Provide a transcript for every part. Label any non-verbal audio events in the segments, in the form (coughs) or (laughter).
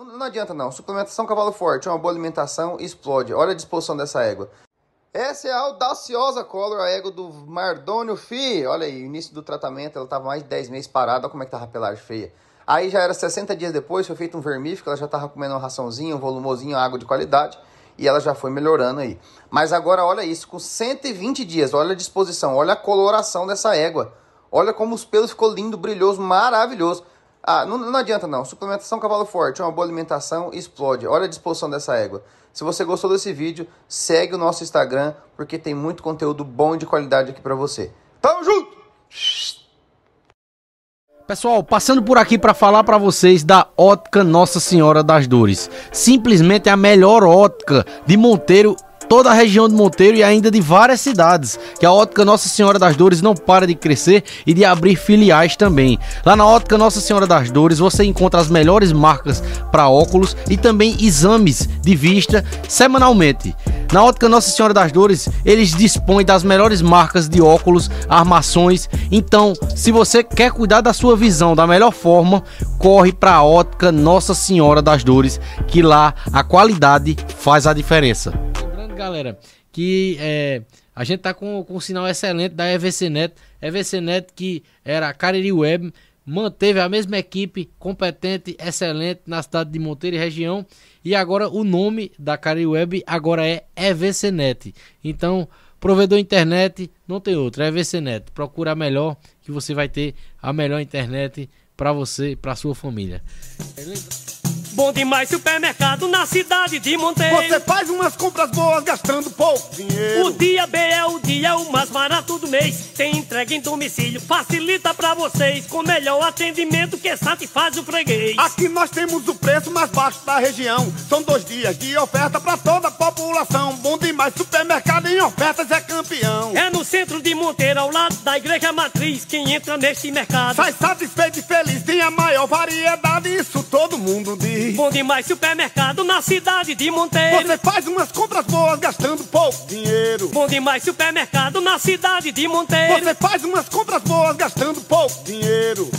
Não, não adianta não. Suplementação cavalo forte, uma boa alimentação, explode. Olha a disposição dessa égua. Essa é a audaciosa Color, a égua do Mardônio Fi. Olha aí, início do tratamento, ela estava mais de 10 meses parada, olha como é que tava a pelagem feia. Aí já era 60 dias depois, foi feito um vermífico, ela já estava comendo uma raçãozinha, um volumosinho, água de qualidade, e ela já foi melhorando aí. Mas agora olha isso, com 120 dias, olha a disposição, olha a coloração dessa égua. Olha como os pelos ficou lindo, brilhoso, maravilhoso. Ah, não, não adianta não. Suplementação cavalo forte, uma boa alimentação, explode. Olha a disposição dessa égua. Se você gostou desse vídeo, segue o nosso Instagram, porque tem muito conteúdo bom e de qualidade aqui para você. Tamo junto! Pessoal, passando por aqui para falar para vocês da Ótica Nossa Senhora das Dores. Simplesmente a melhor ótica de Monteiro toda a região de Monteiro e ainda de várias cidades, que a Ótica Nossa Senhora das Dores não para de crescer e de abrir filiais também. Lá na Ótica Nossa Senhora das Dores você encontra as melhores marcas para óculos e também exames de vista semanalmente. Na Ótica Nossa Senhora das Dores, eles dispõem das melhores marcas de óculos, armações. Então, se você quer cuidar da sua visão da melhor forma, corre para a Ótica Nossa Senhora das Dores, que lá a qualidade faz a diferença galera, que é, a gente tá com, com um sinal excelente da EVCnet. EVCnet que era Cariri Web, manteve a mesma equipe competente, excelente na cidade de Monteiro e região. E agora o nome da Cariri Web agora é EVCnet. Então, provedor internet não tem outro, é EVCnet. Procura a melhor que você vai ter a melhor internet para você, para sua família. Beleza? Bom demais supermercado na cidade de Monteiro. Você faz umas compras boas gastando pouco dinheiro. O dia B é o dia o mais barato do mês. Tem entrega em domicílio, facilita pra vocês. Com melhor atendimento que satisfaz o freguês. Aqui nós temos o preço mais baixo da região. São dois dias de oferta pra toda a população. Bom demais supermercado em ofertas é campeão. É no centro de Monteiro, ao lado da igreja matriz. Quem entra neste mercado sai satisfeito e feliz. Tem a maior variedade, isso todo mundo diz. Bom demais supermercado na cidade de Monteiro. Você faz umas compras boas gastando pouco dinheiro. Bom demais supermercado na cidade de Monteiro. Você faz umas compras boas gastando pouco dinheiro.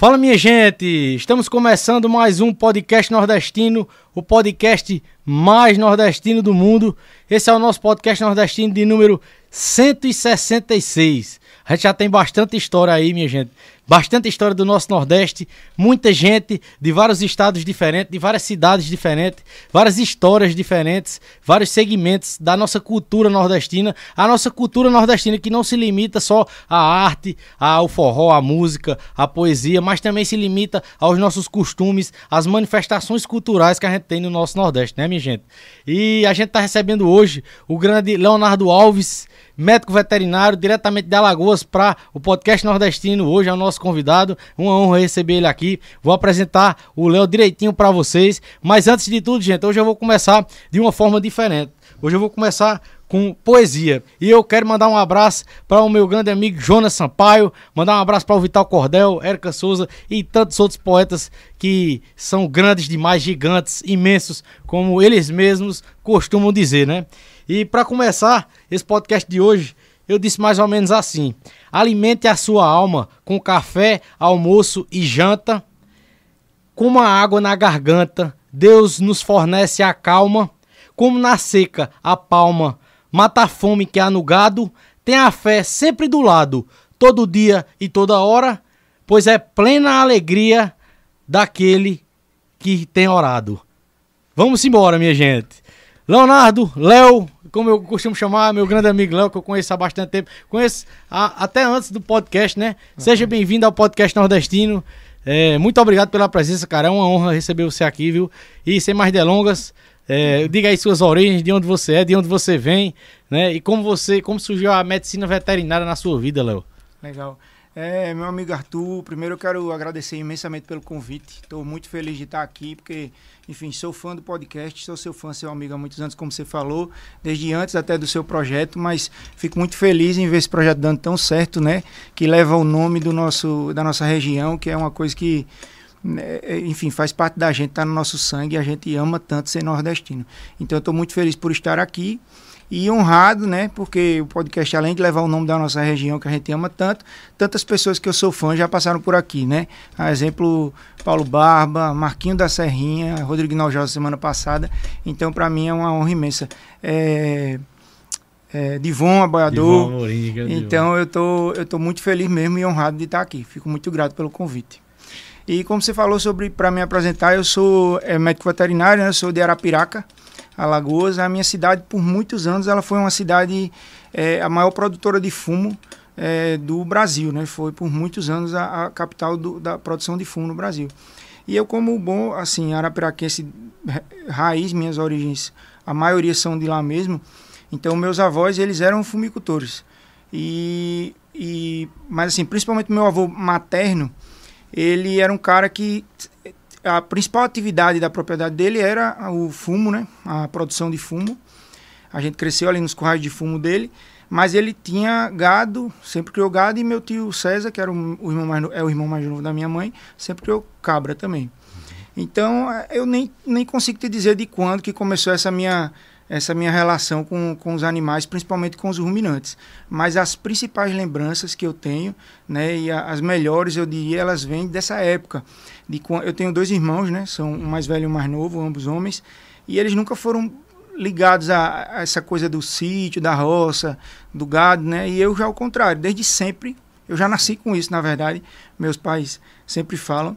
Fala minha gente, estamos começando mais um podcast nordestino, o podcast mais nordestino do mundo. Esse é o nosso podcast nordestino de número 166. A gente já tem bastante história aí, minha gente. Bastante história do nosso Nordeste, muita gente de vários estados diferentes, de várias cidades diferentes, várias histórias diferentes, vários segmentos da nossa cultura nordestina. A nossa cultura nordestina que não se limita só à arte, ao forró, à música, à poesia, mas também se limita aos nossos costumes, às manifestações culturais que a gente tem no nosso Nordeste, né, minha gente? E a gente está recebendo hoje o grande Leonardo Alves, médico veterinário, diretamente de Alagoas para o podcast nordestino. Hoje é o nosso convidado. Uma honra receber ele aqui. Vou apresentar o Léo direitinho para vocês. Mas antes de tudo, gente, hoje eu vou começar de uma forma diferente. Hoje eu vou começar com poesia. E eu quero mandar um abraço para o meu grande amigo Jonas Sampaio, mandar um abraço para o Vital Cordel, Érica Souza e tantos outros poetas que são grandes demais, gigantes, imensos, como eles mesmos costumam dizer, né? E para começar esse podcast de hoje, eu disse mais ou menos assim: alimente a sua alma com café, almoço e janta, com uma água na garganta. Deus nos fornece a calma, como na seca a palma, mata a fome que há no gado, tem a fé sempre do lado, todo dia e toda hora, pois é plena alegria daquele que tem orado. Vamos embora, minha gente. Leonardo, Léo, como eu costumo chamar, meu grande amigo Léo, que eu conheço há bastante tempo. Conheço a, até antes do podcast, né? Seja bem-vindo ao podcast nordestino. É, muito obrigado pela presença, cara. É uma honra receber você aqui, viu? E sem mais delongas, é, diga aí suas origens, de onde você é, de onde você vem, né? E como você, como surgiu a medicina veterinária na sua vida, Léo. Legal. É, meu amigo Arthur, primeiro eu quero agradecer imensamente pelo convite. Estou muito feliz de estar aqui, porque, enfim, sou fã do podcast, sou seu fã, seu amigo há muitos anos, como você falou, desde antes até do seu projeto, mas fico muito feliz em ver esse projeto dando tão certo, né? Que leva o nome do nosso, da nossa região, que é uma coisa que, né, enfim, faz parte da gente, está no nosso sangue a gente ama tanto ser nordestino. Então estou muito feliz por estar aqui e honrado, né? Porque o podcast, além de levar o nome da nossa região que a gente ama tanto, tantas pessoas que eu sou fã já passaram por aqui, né? A exemplo, Paulo Barba, Marquinho da Serrinha, Rodrigo Naljosa semana passada. Então, para mim é uma honra imensa. É, é, Divon, aboiador. Divon, Moringa, então, eu tô, eu tô muito feliz mesmo e honrado de estar aqui. Fico muito grato pelo convite. E como você falou sobre para me apresentar, eu sou é, médico veterinário, né? eu sou de Arapiraca. Alagoas. A minha cidade, por muitos anos, ela foi uma cidade, é, a maior produtora de fumo é, do Brasil, né? Foi por muitos anos a, a capital do, da produção de fumo no Brasil. E eu, como bom, assim, arapiraquense, raiz, minhas origens, a maioria são de lá mesmo. Então, meus avós, eles eram fumicultores. E, e, mas, assim, principalmente meu avô materno, ele era um cara que a principal atividade da propriedade dele era o fumo, né? A produção de fumo. A gente cresceu ali nos currais de fumo dele, mas ele tinha gado, sempre criou gado, e meu tio César, que era o, irmão mais, é o irmão mais novo da minha mãe, sempre criou cabra também. Então, eu nem, nem consigo te dizer de quando que começou essa minha essa minha relação com, com os animais, principalmente com os ruminantes. Mas as principais lembranças que eu tenho, né, e as melhores, eu diria, elas vêm dessa época. De, eu tenho dois irmãos, né, são um mais velho e um mais novo, ambos homens, e eles nunca foram ligados a, a essa coisa do sítio, da roça, do gado, né, e eu já ao contrário, desde sempre, eu já nasci com isso, na verdade, meus pais sempre falam,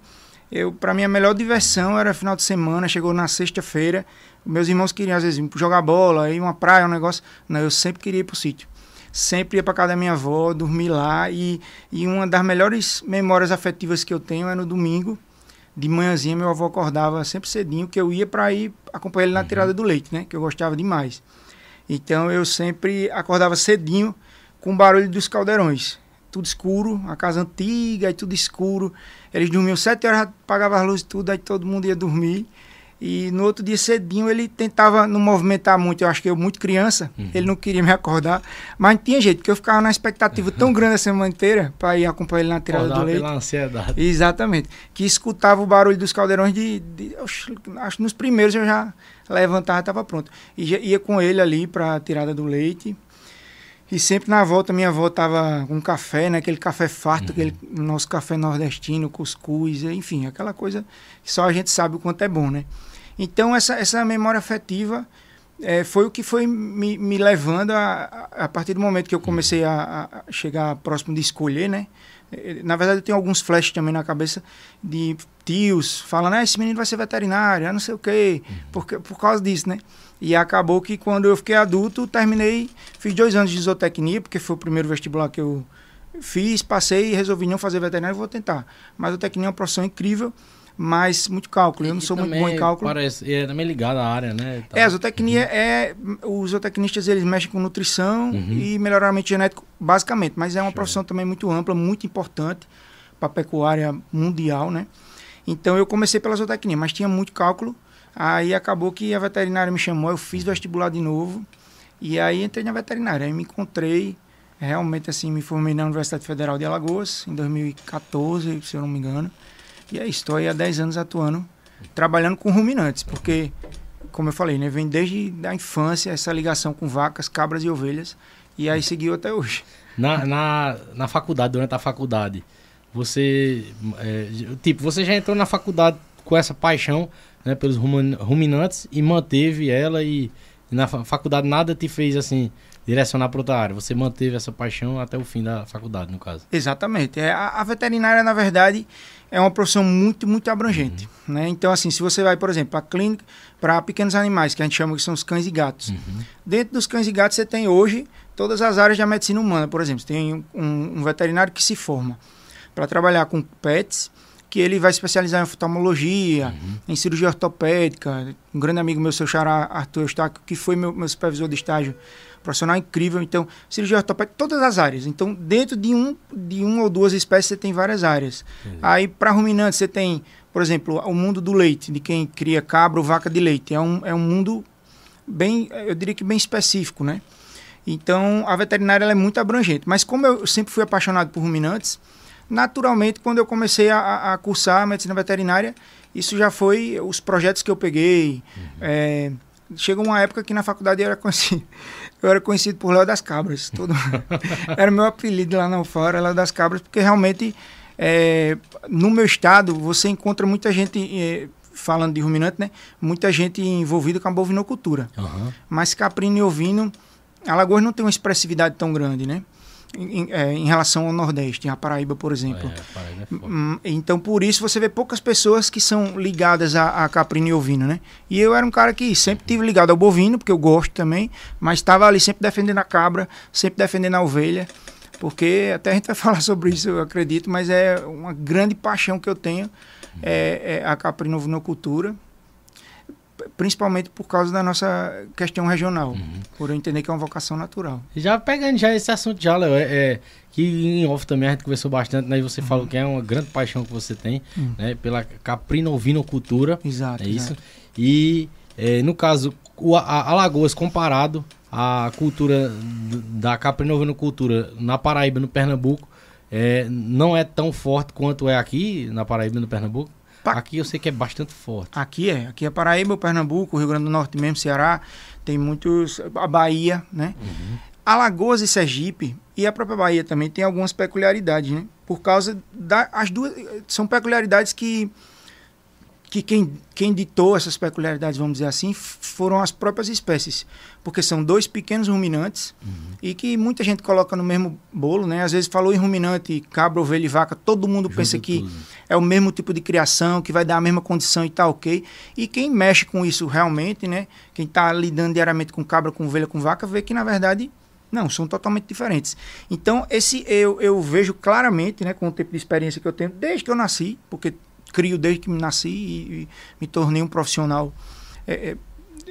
eu para mim a melhor diversão era final de semana, chegou na sexta-feira, meus irmãos queriam, às vezes, jogar bola, ir uma praia, um negócio. Não, eu sempre queria ir pro sítio. Sempre ia para casa da minha avó, dormir lá. E, e uma das melhores memórias afetivas que eu tenho é no domingo, de manhãzinha, meu avô acordava sempre cedinho, que eu ia para ir acompanhar ele na uhum. tirada do leite, né? Que eu gostava demais. Então eu sempre acordava cedinho com o barulho dos caldeirões. Tudo escuro, a casa antiga e tudo escuro. Eles dormiam sete horas, apagavam as luzes tudo, aí todo mundo ia dormir. E no outro dia cedinho ele tentava não movimentar muito, eu acho que eu muito criança, uhum. ele não queria me acordar, mas não tinha jeito, porque eu ficava na expectativa tão grande a semana inteira para ir acompanhar ele na tirada do leite. Pela ansiedade. Exatamente. Que escutava o barulho dos caldeirões de, de acho que nos primeiros eu já levantava, estava pronto. E ia com ele ali para a tirada do leite. E sempre na volta, minha avó tava com café, né? Aquele café farto, uhum. aquele nosso café nordestino, cuscuz, enfim, aquela coisa que só a gente sabe o quanto é bom, né? Então, essa, essa memória afetiva é, foi o que foi me, me levando a, a, a, partir do momento que eu comecei a, a, chegar próximo de escolher, né? É, na verdade, eu tenho alguns flashes também na cabeça de tios falando, ah, esse menino vai ser veterinário, ah, não sei o quê, uhum. por, por causa disso, né? E acabou que quando eu fiquei adulto, terminei, fiz dois anos de zootecnia, porque foi o primeiro vestibular que eu fiz, passei e resolvi não fazer veterinário, vou tentar. Mas a zootecnia é uma profissão incrível, mas muito cálculo. Eu não sou muito bom em cálculo. Parece, é também ligado à área, né? É, a zootecnia uhum. é. Os zootecnistas eles mexem com nutrição uhum. e melhoramento genético, basicamente. Mas é uma Show. profissão também muito ampla, muito importante para a pecuária mundial, né? Então eu comecei pela zootecnia, mas tinha muito cálculo. Aí acabou que a veterinária me chamou, eu fiz vestibular de novo. E aí entrei na veterinária. Aí me encontrei, realmente assim, me formei na Universidade Federal de Alagoas, em 2014, se eu não me engano. E aí estou aí há 10 anos atuando, trabalhando com ruminantes, porque, como eu falei, né, vem desde a infância essa ligação com vacas, cabras e ovelhas, e aí seguiu até hoje. Na, na, na faculdade, durante a faculdade, você, é, tipo, você já entrou na faculdade com essa paixão né, pelos ruminantes e manteve ela e E na faculdade nada te fez assim direcionar para outra área. Você manteve essa paixão até o fim da faculdade, no caso. Exatamente. É, a, a veterinária, na verdade, é uma profissão muito, muito abrangente. Uhum. Né? Então, assim, se você vai, por exemplo, para clínica, para pequenos animais, que a gente chama que são os cães e gatos. Uhum. Dentro dos cães e gatos, você tem hoje todas as áreas da medicina humana. Por exemplo, você tem um, um veterinário que se forma para trabalhar com pets, que ele vai especializar em oftalmologia, uhum. em cirurgia ortopédica. Um grande amigo meu, seu xará Arthur Eustáquio, que foi meu, meu supervisor de estágio, profissional incrível. Então, cirurgia ortopédica, todas as áreas. Então, dentro de um, de uma ou duas espécies, você tem várias áreas. Uhum. Aí, para ruminantes, você tem, por exemplo, o mundo do leite, de quem cria cabra ou vaca de leite. É um, é um mundo bem, eu diria que bem específico, né? Então, a veterinária é muito abrangente. Mas como eu sempre fui apaixonado por ruminantes, naturalmente, quando eu comecei a, a cursar medicina veterinária, isso já foi os projetos que eu peguei. Uhum. É, chegou uma época que na faculdade eu era conhecido, eu era conhecido por Léo das Cabras. Todo, (laughs) era meu apelido lá na fora, Léo das Cabras, porque realmente é, no meu estado você encontra muita gente. É, falando de ruminante, né? Muita gente envolvida com a bovinocultura. Uhum. Mas caprino e ovino, Alagoas não tem uma expressividade tão grande, né? Em, é, em, relação ao Nordeste, a Paraíba, por exemplo. É, Paraíba é hum, então, por isso, você vê poucas pessoas que são ligadas a, a caprino e ovino, né? E eu era um cara que sempre tive ligado ao bovino, porque eu gosto também, mas estava ali sempre defendendo a cabra, sempre defendendo a ovelha, porque até a gente vai (laughs) falar sobre isso, eu acredito, mas é uma grande paixão que eu tenho, é, é a caprino ovinocultura principalmente por causa da nossa questão regional, uhum. por eu entender que é uma vocação natural. Já pegando já esse assunto já, Léo, é, é, que em off também a gente conversou bastante, né? E você uhum. falou que é uma grande paixão que você tem, uhum. né? Pela caprino-ovinocultura. Exato. É isso. E é, no caso, o, a, Alagoas comparado à cultura da caprino-ovinocultura na Paraíba, no Pernambuco, é, não é tão forte quanto é aqui na Paraíba, no Pernambuco? Aqui eu sei que é bastante forte. Aqui é. Aqui é Paraíba, Pernambuco, Rio Grande do Norte mesmo, Ceará. Tem muitos. A Bahia, né? Uhum. Alagoas e Sergipe, e a própria Bahia também, tem algumas peculiaridades, né? Por causa das da, duas. São peculiaridades que que quem, quem ditou essas peculiaridades, vamos dizer assim, foram as próprias espécies. Porque são dois pequenos ruminantes uhum. e que muita gente coloca no mesmo bolo, né? Às vezes falou em ruminante, cabra, ovelha e vaca, todo mundo Junto pensa que tudo. é o mesmo tipo de criação, que vai dar a mesma condição e tá ok. E quem mexe com isso realmente, né? Quem está lidando diariamente com cabra, com ovelha, com vaca, vê que na verdade não, são totalmente diferentes. Então, esse eu, eu vejo claramente, né, com o tempo de experiência que eu tenho, desde que eu nasci, porque crio desde que me nasci e, e me tornei um profissional é, é,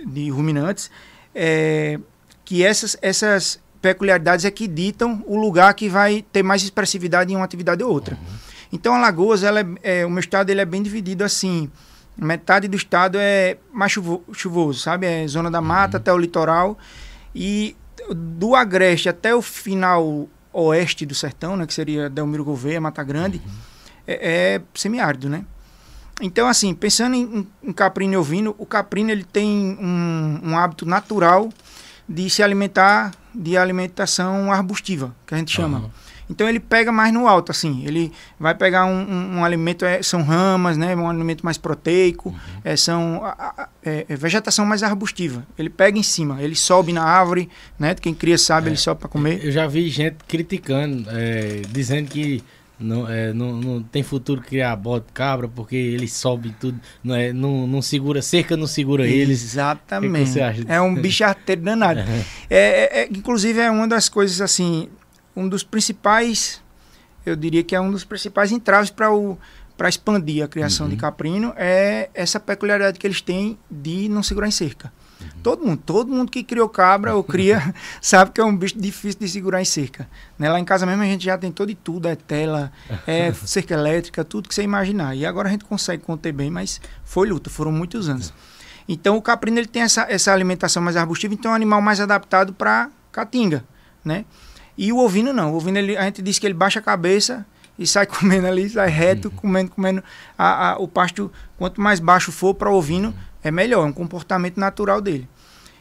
de ruminantes, é, que essas, essas peculiaridades é que ditam o lugar que vai ter mais expressividade em uma atividade ou outra. Uhum. Então, Alagoas, ela é, é, o meu estado ele é bem dividido assim. Metade do estado é mais chuvo, chuvoso, sabe? É zona da mata uhum. até o litoral. E do agreste até o final oeste do sertão, né, que seria Delmiro Gouveia, Mata Grande, uhum. é, é semiárido, né? Então, assim, pensando em, em caprino e ovino, o caprino ele tem um, um, hábito natural de se alimentar de alimentação arbustiva, que a gente chama. Uhum. Então ele pega mais no alto, assim. Ele vai pegar um, um, um alimento, é, são ramas, né? Um alimento mais proteico, uhum. é, são a, a, é, é, vegetação mais arbustiva. Ele pega em cima, ele sobe na árvore, né? Quem cria sabe, ele é. sobe para comer. Eu já vi gente criticando, é, dizendo que não, é, não, não tem futuro criar bode cabra porque ele sobe tudo. Não, é, não, não segura, cerca não segura eles. Exatamente. É um bicho arteiro danado. (laughs) É, é, é, inclusive, é uma das coisas assim, um dos principais, eu diria que é um dos principais entraves para o para expandir a criação uhum. de caprino é essa peculiaridade que eles têm de não segurar em cerca. Todo mundo, todo mundo que criou cabra ou cria (laughs) sabe que é um bicho difícil de segurar em cerca. Né? Lá em casa mesmo a gente já tentou de tudo, é tela, é (laughs) cerca elétrica, tudo que você imaginar. E agora a gente consegue conter bem, mas foi luta, foram muitos anos. Então o caprino ele tem essa, essa alimentação mais arbustiva, então é um animal mais adaptado para caatinga, né? E o ovino não, o ovino ele, a gente diz que ele baixa a cabeça e sai (laughs) comendo ali, sai reto, uhum. comendo, comendo a, a, o pasto, quanto mais baixo for para o ovino, é melhor, é um comportamento natural dele.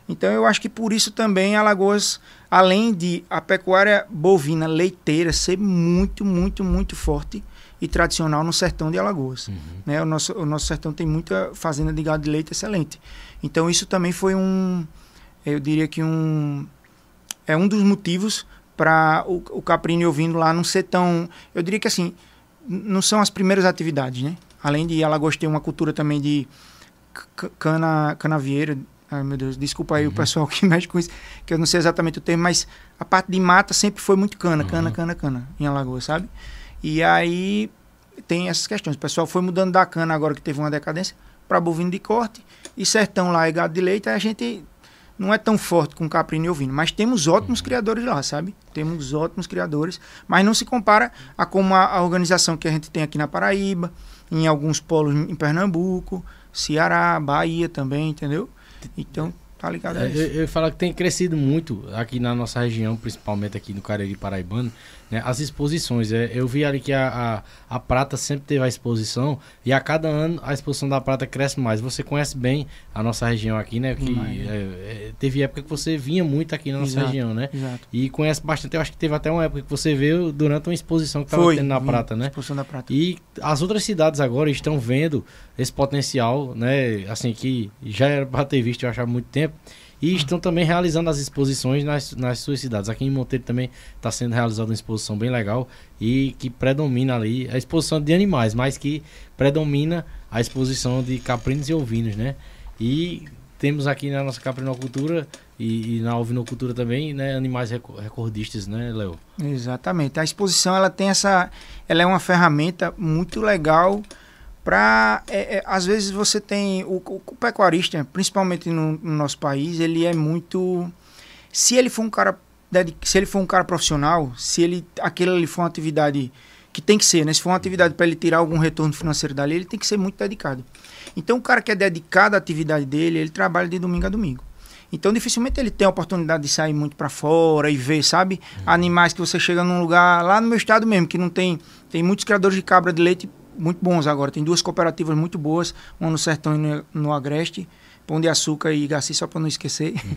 Então eu acho que por isso também Alagoas, além de a pecuária bovina leiteira ser muito, muito, muito forte e tradicional no sertão de Alagoas. Uhum. Né? O, nosso, o nosso sertão tem muita fazenda de gado de leite excelente. Então isso também foi um, eu diria que um é um dos motivos para o, o Caprini ouvindo lá não ser tão, eu diria que assim, não são as primeiras atividades, né? Além de Alagoas ter uma cultura também de cana, canavieira, ai meu Deus, desculpa aí uhum. o pessoal que (laughs) mexe com isso, que eu não sei exatamente o termo, mas a parte de mata sempre foi muito cana, cana, uhum. cana, cana, em Alagoas, sabe? E aí tem essas questões. O pessoal foi mudando da cana agora que teve uma decadência para bovino de corte e sertão lá é gado de leite, a gente não é tão forte com caprino e ovino, mas temos ótimos uhum. criadores lá, sabe? Temos ótimos criadores, mas não se compara a como a, a organização que a gente tem aqui na Paraíba, em alguns polos em Pernambuco, Ceará, Bahia também, entendeu? Então, tá ligado a é, isso. Eu, eu falo que tem crescido muito aqui na nossa região, principalmente aqui no Cariri Paraibano, né, as exposições. É, eu vi ali que a, a, a, prata sempre teve a exposição e a cada ano a exposição da prata cresce mais. Você conhece bem a nossa região aqui, né? Que é, é, teve época que você vinha muito aqui na nossa exato, região, né? Exato. E conhece bastante. Eu acho que teve até uma época que você veio durante uma exposição que estava tendo na prata, né? Exposição da prata. E as outras cidades agora estão vendo esse potencial, né? Assim que já era para ter visto, eu acho há muito tempo. E estão também realizando as exposições nas, nas suas cidades. Aqui em Monteiro também está sendo realizada uma exposição bem legal e que predomina ali a exposição de animais, mas que predomina a exposição de caprinos e ovinos, né? E temos aqui na nossa caprinocultura e, e na ovinocultura também, né, animais recordistas, né, Léo? Exatamente. A exposição ela tem essa, ela é uma ferramenta muito legal para é, é, às vezes você tem o, o, o pecuarista, principalmente no, no, nosso país, ele é muito se ele for um cara se ele for um cara profissional, se ele aquilo ali for uma atividade que tem que ser, né? Se for uma atividade para ele tirar algum retorno financeiro dali, ele tem que ser muito dedicado. Então, o cara que é dedicado à atividade dele, ele trabalha de domingo a domingo. Então, dificilmente ele tem a oportunidade de sair muito para fora e ver, sabe? Uhum. Animais que você chega num lugar, lá no meu estado mesmo, que não tem. Tem muitos criadores de cabra de leite muito bons agora. Tem duas cooperativas muito boas, uma no Sertão e no, Agreste, Pão de Açúcar e Garcia, só para não esquecer. Uhum.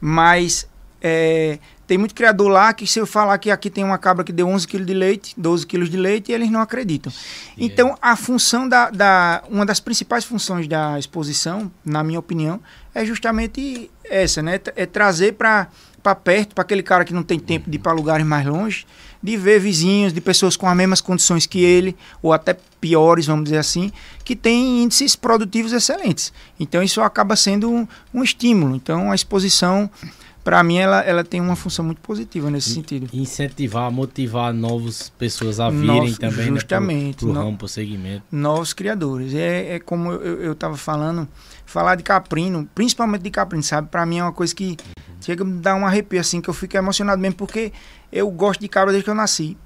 (laughs) Mas é, tem muito criador lá que se eu falar que aqui tem uma cabra que deu 11 quilos de leite, 12 quilos de leite, eles não acreditam. Então, a função da, da... Uma das principais funções da exposição, na minha opinião, é justamente essa, né? É trazer para perto, para aquele cara que não tem tempo de ir para lugares mais longe, de ver vizinhos, de pessoas com as mesmas condições que ele, ou até piores, vamos dizer assim, que têm índices produtivos excelentes. Então isso acaba sendo um, um estímulo. Então a exposição, para mim, ela, ela tem uma função muito positiva nesse sentido. Incentivar, motivar novas pessoas a virem Novos, também né, justamente, né, para o ramo, para o segmento. Novos criadores. É, é como eu estava falando, falar de caprino, principalmente de caprino, sabe? Para mim é uma coisa que uhum. chega a me dar um arrepio, assim, que eu fico emocionado mesmo, porque eu gosto de cabra desde que eu nasci.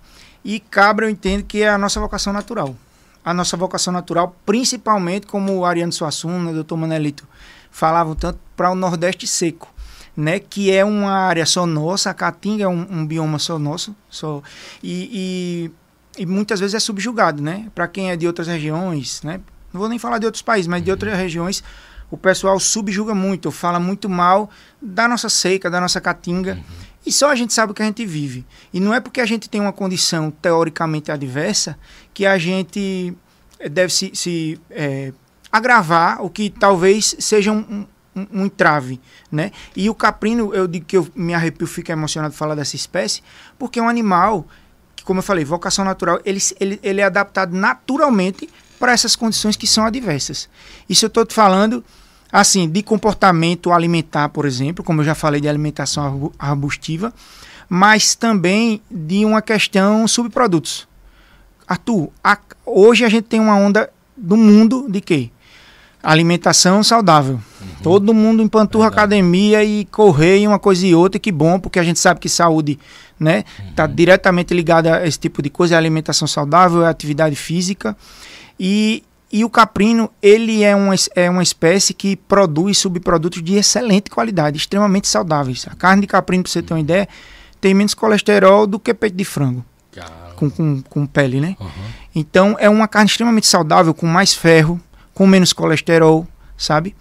E cabra eu entendo que é a nossa vocação natural. A nossa vocação natural, principalmente como o Ariano Suassuna, o doutor Manelito, falavam tanto para o Nordeste seco, né? Que é uma área só nossa, a Caatinga é um, um bioma só nosso, só, e, e, e muitas vezes é subjugado, né? Para quem é de outras regiões, né? Não vou nem falar de outros países, mas de outras regiões, o pessoal subjuga muito, fala muito mal da nossa seca, da nossa caatinga. Uhum. E só a gente sabe o que a gente vive. E não é porque a gente tem uma condição teoricamente adversa que a gente eh, deve se, se é, agravar o que talvez seja um, um, um, entrave, né? E o caprino, eu digo que eu me arrepio, fico emocionado de falar dessa espécie, porque é um animal que, como eu falei, vocação natural, ele, ele, ele é adaptado naturalmente para essas condições que são adversas. Isso eu estou te falando assim, de comportamento alimentar, por exemplo, como eu já falei de alimentação arbustiva, mas também de uma questão subprodutos. Arthur, a, hoje a gente tem uma onda do mundo de quê? Alimentação saudável. Uhum. Todo mundo empanturra Verdade. academia e correr uma coisa e outra, que bom, porque a gente sabe que saúde né, está uhum. diretamente ligada a esse tipo de coisa, é alimentação saudável, é atividade física. E e o caprino, ele é uma, é uma espécie que produz subprodutos de excelente qualidade, extremamente saudáveis. A carne de caprino, para você ter uma ideia, tem menos colesterol do que peito de frango. Com, com, com, pele, né? Uhum. Então, é uma carne extremamente saudável, com mais ferro, com menos colesterol, sabe?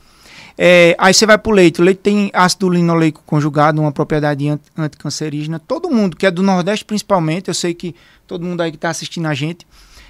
É, aí você vai para o leite. O leite tem ácido linoleico conjugado, uma propriedade anticancerígena. Todo mundo que é do Nordeste, principalmente, eu sei que todo mundo aí que está assistindo a gente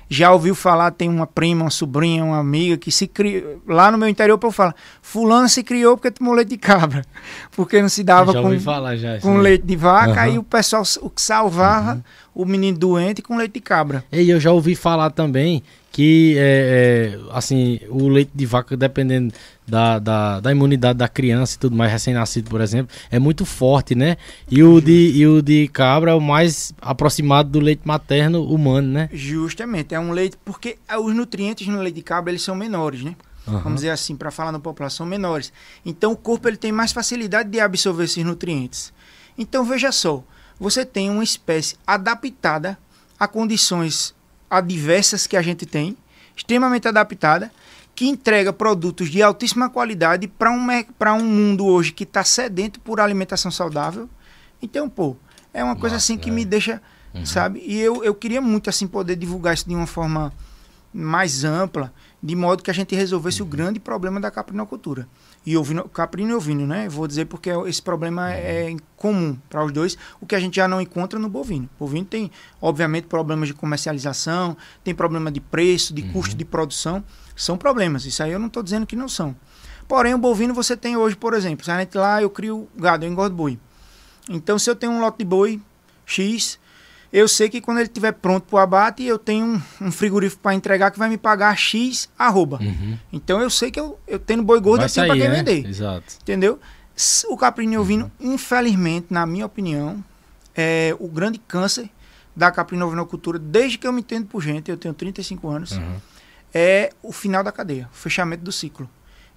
já ouviu falar, tem uma prima, uma sobrinha, uma amiga que se criou. Lá no meu interior, eu falo, fulano se criou porque tomou leite de cabra. (laughs) Porque não se dava já com, falar já. com leite de vaca, aí o pessoal o que salvava o menino doente com leite de cabra. E eu já ouvi falar também que, é, é, assim, o leite de vaca, dependendo da, da, da imunidade da criança e tudo mais, recém-nascido, por exemplo, é muito forte, né? E o, de, e o de cabra é o mais aproximado do leite materno humano, né? Justamente, é um leite, porque ah, os nutrientes no leite de cabra, eles são menores, né? Aham. Vamos dizer assim, para falar na população, menores. Então o corpo ele tem mais facilidade de absorver esses nutrientes. Então veja só, você tem uma espécie adaptada a condições adversas que a gente tem, extremamente adaptada, que entrega produtos de altíssima qualidade para um, pra um mundo hoje que está sedento por alimentação saudável. Então, pô, é uma coisa Massa, assim que é. me deixa, sabe? E eu, eu queria muito assim poder divulgar isso de uma forma mais ampla, de modo que a gente resolvesse o grande problema da caprinocultura. E ovino, caprino e ovino, né? Vou dizer porque esse problema é comum para os dois, o que a gente já não encontra no bovino. O bovino tem, obviamente, problemas de comercialização, tem problema de preço, de custo de produção. São problemas, isso aí eu não estou dizendo que não são. Porém, o bovino você tem hoje, por exemplo, se a gente lá eu crio gado, eu engordo boi. Então, se eu tenho um lote de boi X, eu sei que quando ele estiver pronto para o abate, eu tenho um, um frigorífico para entregar que vai me pagar X arroba. Então, eu sei que eu, eu tendo boi gordo, Vai eu tenho para quem né? vender. Exato. Entendeu? O caprino e ovino, infelizmente, na minha opinião, é o grande câncer da caprino-ovinocultura, desde que eu me entendo por gente, eu tenho 35 anos, é o final da cadeia, o fechamento do ciclo.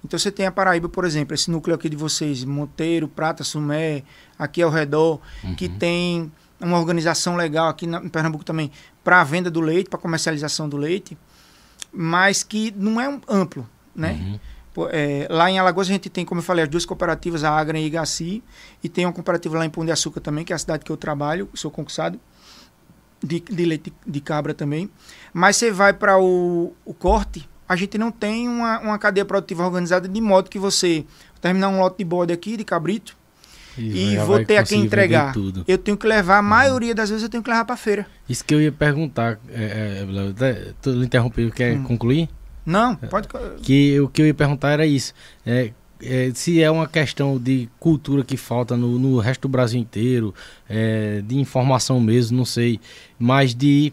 Então você tem a Paraíba, por exemplo, esse núcleo aqui de vocês, Monteiro, Prata, Sumé, aqui ao redor, que tem uma organização legal aqui na, em Pernambuco também para a venda do leite, para comercialização do leite, mas que não é um amplo, né? Pô, é, lá em Alagoas a gente tem, como eu falei, as duas cooperativas, a Agra e Igaci, e tem uma cooperativa lá em Pão de Açúcar também, que é a cidade que eu trabalho, sou concursado, de, de leite de cabra também. Mas você vai para o, o corte, a gente não tem uma, uma cadeia produtiva organizada de modo que você terminar um lote de bode aqui, de cabrito, e vou ter a quem entregar. Eu tenho que levar, a maioria das vezes eu tenho que levar para feira. Isso que eu ia perguntar, é, é, tu lhe interrompi, quer Hum. concluir? Não, pode. co- que o que eu ia perguntar era isso. É, é, se é uma questão de cultura que falta no, no resto do Brasil inteiro, é, de informação mesmo, não sei, mas de,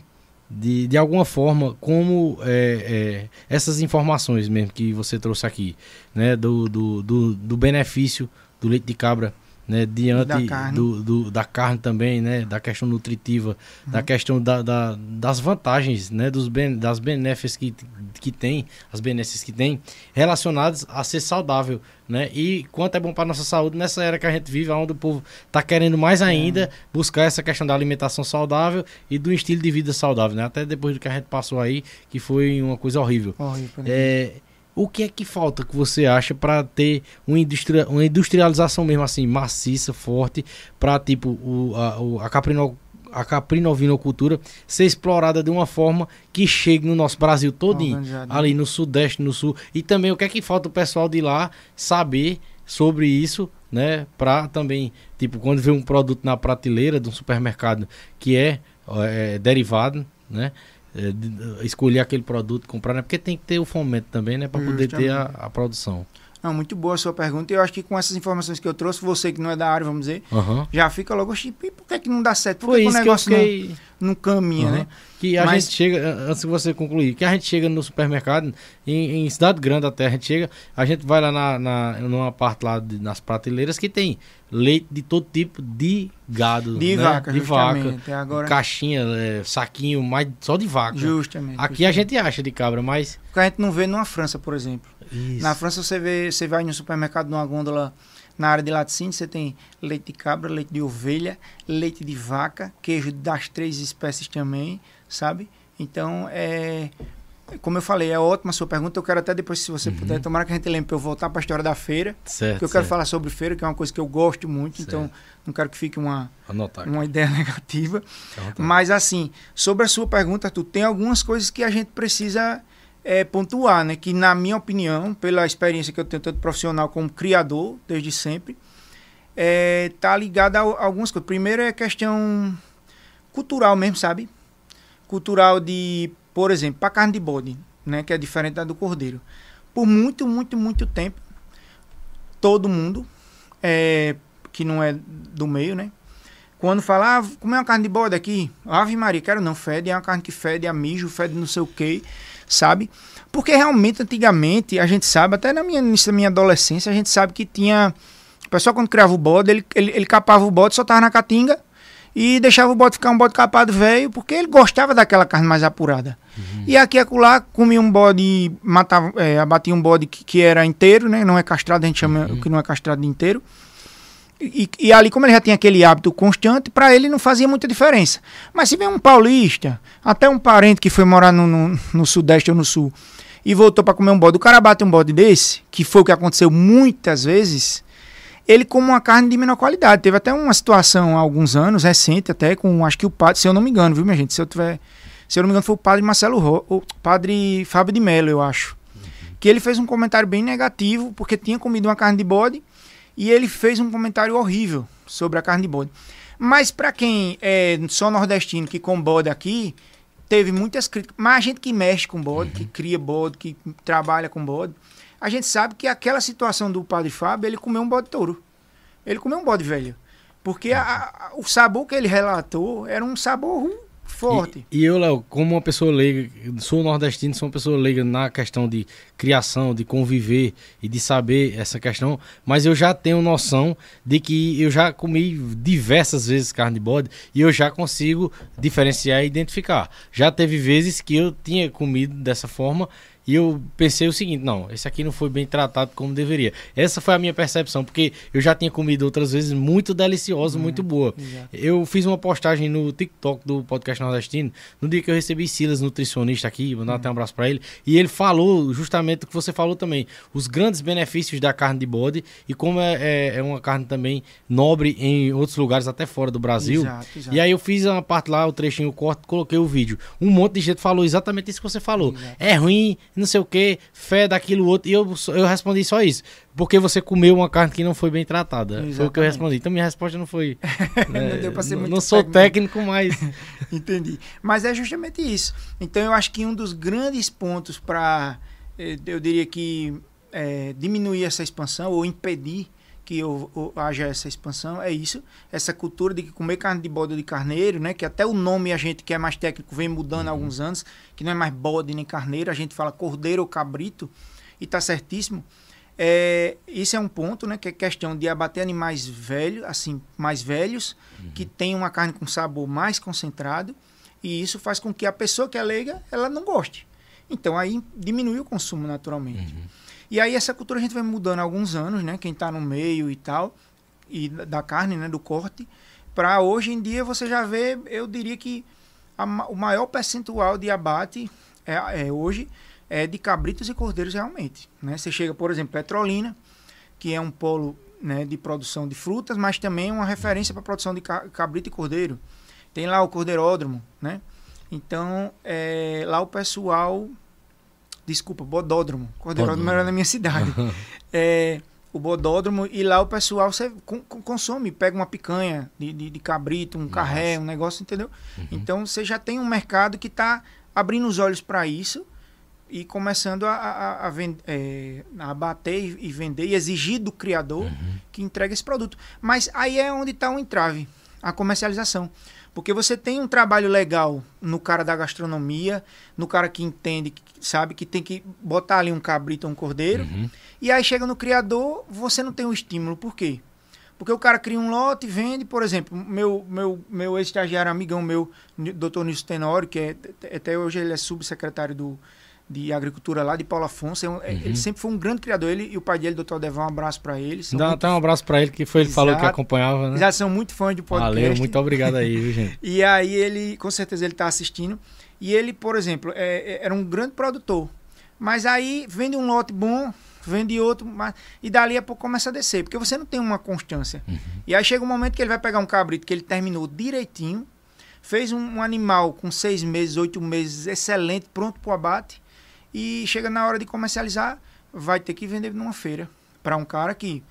de, de alguma forma, como é, é, essas informações mesmo que você trouxe aqui, né, do, do, do, do benefício do leite de cabra, né, diante Da carne. do, do- da carne também, né, da questão nutritiva, Uhum. da questão da, da- das vantagens, né, dos ben, das benéficas que, que tem, as benesses que tem, relacionadas a ser saudável, né, e quanto é bom para nossa saúde nessa era que a gente vive, onde o povo está querendo mais ainda buscar essa questão da alimentação saudável e do estilo de vida saudável, né, até depois do que a gente passou aí, que foi uma coisa horrível. Horrível, né? É, o que é que falta que você acha para ter uma, industria, uma industrialização mesmo assim maciça, forte, para tipo o, a, a caprino a caprinovinocultura ser explorada de uma forma que chegue no nosso Brasil todinho, Organizado. ali no sudeste, no sul, e também o que é que falta o pessoal de lá saber sobre isso, né, para também, tipo, quando vê um produto na prateleira de um supermercado que é, é, derivado, né, é, de- escolher aquele produto, comprar, né? Porque tem que ter o fomento também, né? Para poder ter a, a produção. Não, muito boa a sua pergunta. E eu acho que com essas informações que eu trouxe, você que não é da área, vamos dizer, Aham. já fica logo, "Oxi, e por que, que não dá certo? Por que, que o negócio não- fiquei. não, caminha, Aham. né? Que a Mas- gente chega, an- antes de você concluir, que a gente chega no supermercado, em, em cidade grande até, a gente chega, a gente vai lá na, na, numa parte lá de- nas prateleiras que tem leite de todo tipo de gado. De né? vaca, de vaca. justamente. Agora, Caixinha, é, saquinho, mas só de vaca. justamente. Aqui a justamente. gente acha de cabra, mas. O que a gente não vê numa França, por exemplo. Isso. Na França você vê, você vai no supermercado numa gôndola na área de laticínio, você tem leite de cabra, leite de ovelha, leite de vaca, queijo das três espécies também, sabe? Então, é como eu falei, é ótima a sua pergunta. Eu quero até depois, se você puder, tomara que a gente lembre para eu voltar para a história da feira, Certo. porque eu quero certo. falar sobre feira, que é uma coisa que eu gosto muito, então Certo. não quero que fique uma, Anotar. uma ideia (laughs) negativa. Vontade. Mas assim, sobre a sua pergunta, tu tem algumas coisas que a gente precisa é, pontuar, né? Que na minha opinião, pela experiência que eu tenho tanto profissional como criador, desde sempre, é, tá ligada a, algumas coisas. Primeiro é questão cultural mesmo, sabe? Cultural de por exemplo, para carne de bode, né, que é diferente da do cordeiro, por muito, muito, muito tempo, todo mundo é, que não é do meio, né, quando fala, ah, comer uma carne de bode aqui, Ave Maria, quero não, fede, é uma carne que fede a mijo, fede não sei o que, sabe? Porque realmente, antigamente, a gente sabe, até na minha, na minha adolescência, a gente sabe que tinha. O pessoal, quando criava o bode, ele, ele, ele capava o bode, soltava na catinga e deixava o bode ficar um bode capado velho, porque ele gostava daquela carne mais apurada. Uhum. E aqui e acolá comia um bode, matava, é, abatia um bode que, que, era inteiro, né? Não é castrado, a gente chama uhum. o que não é castrado inteiro. E, e, ali, como ele já tinha aquele hábito constante, para ele não fazia muita diferença. Mas se vem um paulista, até um parente que foi morar no, no, no Sudeste ou no Sul, e voltou para comer um bode, o cara bate um bode desse, que foi o que aconteceu muitas vezes, ele come uma carne de menor qualidade. Teve até uma situação há alguns anos, recente até, com acho que o padre, se eu não me engano, viu, minha gente? Se eu tiver. Se eu não me engano, foi o padre Marcelo Ro, o padre Fábio de Mello, eu acho. Uhum. Que ele fez um comentário bem negativo, porque tinha comido uma carne de bode e ele fez um comentário horrível sobre a carne de bode. Mas para quem é só nordestino que com bode aqui, teve muitas críticas. Mas a gente que mexe com bode, uhum. que cria bode, que trabalha com bode, a gente sabe que aquela situação do padre Fábio, ele comeu um bode touro. Ele comeu um bode velho. Porque a, a, o sabor que ele relatou era um sabor forte. E, e eu, Léo, como uma pessoa leiga, sou nordestino, sou uma pessoa leiga na questão de criação, de conviver e de saber essa questão, mas eu já tenho noção de que eu já comi diversas vezes carne de bode e eu já consigo diferenciar e identificar. Já teve vezes que eu tinha comido dessa forma e eu pensei o seguinte: não, esse aqui não foi bem tratado como deveria. Essa foi a minha percepção, porque eu já tinha comido outras vezes muito deliciosa, uhum, muito boa. Exato. Eu fiz uma postagem no TikTok do podcast nordestino, no dia que eu recebi Silas, nutricionista aqui, mandar uhum. até um abraço para ele, e ele falou justamente o que você falou também: os grandes benefícios da carne de bode e como é, é, é uma carne também nobre em outros lugares, até fora do Brasil. Exato, exato. E aí eu fiz uma parte lá, o trechinho, o corte, coloquei o vídeo. Um monte de gente falou exatamente isso que você falou. É ruim, não sei o que, fé daquilo outro. E eu, eu respondi só isso. Porque você comeu uma carne que não foi bem tratada. Exatamente. Foi o que eu respondi. Então minha resposta não foi. (laughs) né, não deu ser muito Não sou técnico, mas. (laughs) Entendi. Mas é justamente isso. Então eu acho que um dos grandes pontos para, eh, eu diria que, é, diminuir essa expansão ou impedir que haja essa expansão é isso, essa cultura de comer carne de bode ou de carneiro, né? Que até o nome a gente que é mais técnico vem mudando há uhum. alguns anos, que não é mais bode nem carneiro, a gente fala cordeiro ou cabrito e tá certíssimo. É, isso é um ponto, né? Que é questão de abater animais velhos, assim, mais velhos, uhum. que tem uma carne com sabor mais concentrado, e isso faz com que a pessoa que é leiga, ela não goste. Então aí diminui o consumo naturalmente. Uhum. E aí essa cultura a gente vai mudando há alguns anos, né? Quem está no meio e tal, e da carne, né? Do corte. Para hoje em dia você já vê, eu diria que a, o maior percentual de abate é, é, hoje é de cabritos e cordeiros realmente. Né? Você chega, por exemplo, Petrolina, que é um polo né, de produção de frutas, mas também uma referência para produção de cabrito e cordeiro. Tem lá o cordeiródromo, né? Então, é, lá o pessoal Desculpa, Bodódromo. Cordeiródromo era na minha cidade. (laughs) é, o Bodódromo, e lá o pessoal você consome, pega uma picanha de, de, de cabrito, um Nossa. carré, um negócio, entendeu? Uhum. Então você já tem um mercado que está abrindo os olhos para isso e começando a, a, a, vend, é, a bater e vender e exigir do criador uhum. que entregue esse produto. Mas aí é onde está o entrave, a comercialização. Porque você tem um trabalho legal no cara da gastronomia, no cara que entende, que sabe que tem que botar ali um cabrito ou um cordeiro. Uhum. E aí chega no criador, você não tem o um estímulo. Por quê? Porque o cara cria um lote e vende, por exemplo, meu, meu, meu ex-estagiário, amigão meu, doutor Nilson Tenório, que é, até hoje ele é subsecretário do, de agricultura lá de Paulo Afonso. É uhum. Ele sempre foi um grande criador. Ele e o pai dele, doutor Devão, um abraço para ele. Dá muito... até um abraço para ele, que foi ele Exato. falou que acompanhava, né? Já são muito fãs de podcast. Valeu, muito obrigado aí, viu, gente? (laughs) e aí ele, com certeza, ele está assistindo. E ele, por exemplo, é, é, era um grande produtor. Mas aí vende um lote bom, vende outro, mas, e dali a pouco começa a descer, porque você não tem uma constância. Uhum. E aí chega um momento que ele vai pegar um cabrito que ele terminou direitinho, fez um, um animal com seis meses, oito meses, excelente, pronto para o abate e chega na hora de comercializar, vai ter que vender numa feira. Para um cara que,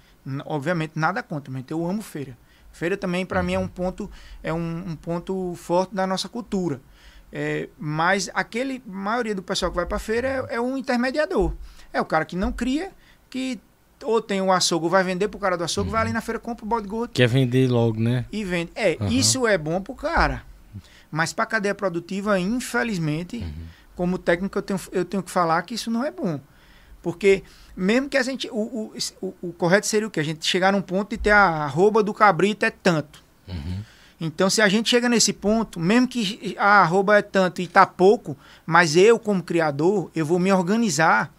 obviamente, nada contra, mas eu amo feira. Feira também, para mim, é um ponto, é um, um, ponto forte da nossa cultura. É, mas aquele maioria do pessoal que vai para feira é, é, um intermediador. É o cara que não cria, que ou tem um açougue, vai vender pro cara do açougue, uhum. vai ali na feira, compra o bode gordo. Quer vender logo, né? E vende. É, uhum. isso é bom pro cara. Mas para cadeia produtiva, infelizmente, uhum. Como técnico, eu tenho, eu tenho que falar que isso não é bom. Porque mesmo que a gente. O, o, o, correto seria o quê? A gente chegar num ponto de ter a arroba do cabrito é tanto. Uhum. Então, se a gente chega nesse ponto, mesmo que a arroba é tanto e está pouco, mas eu, como criador, eu vou me organizar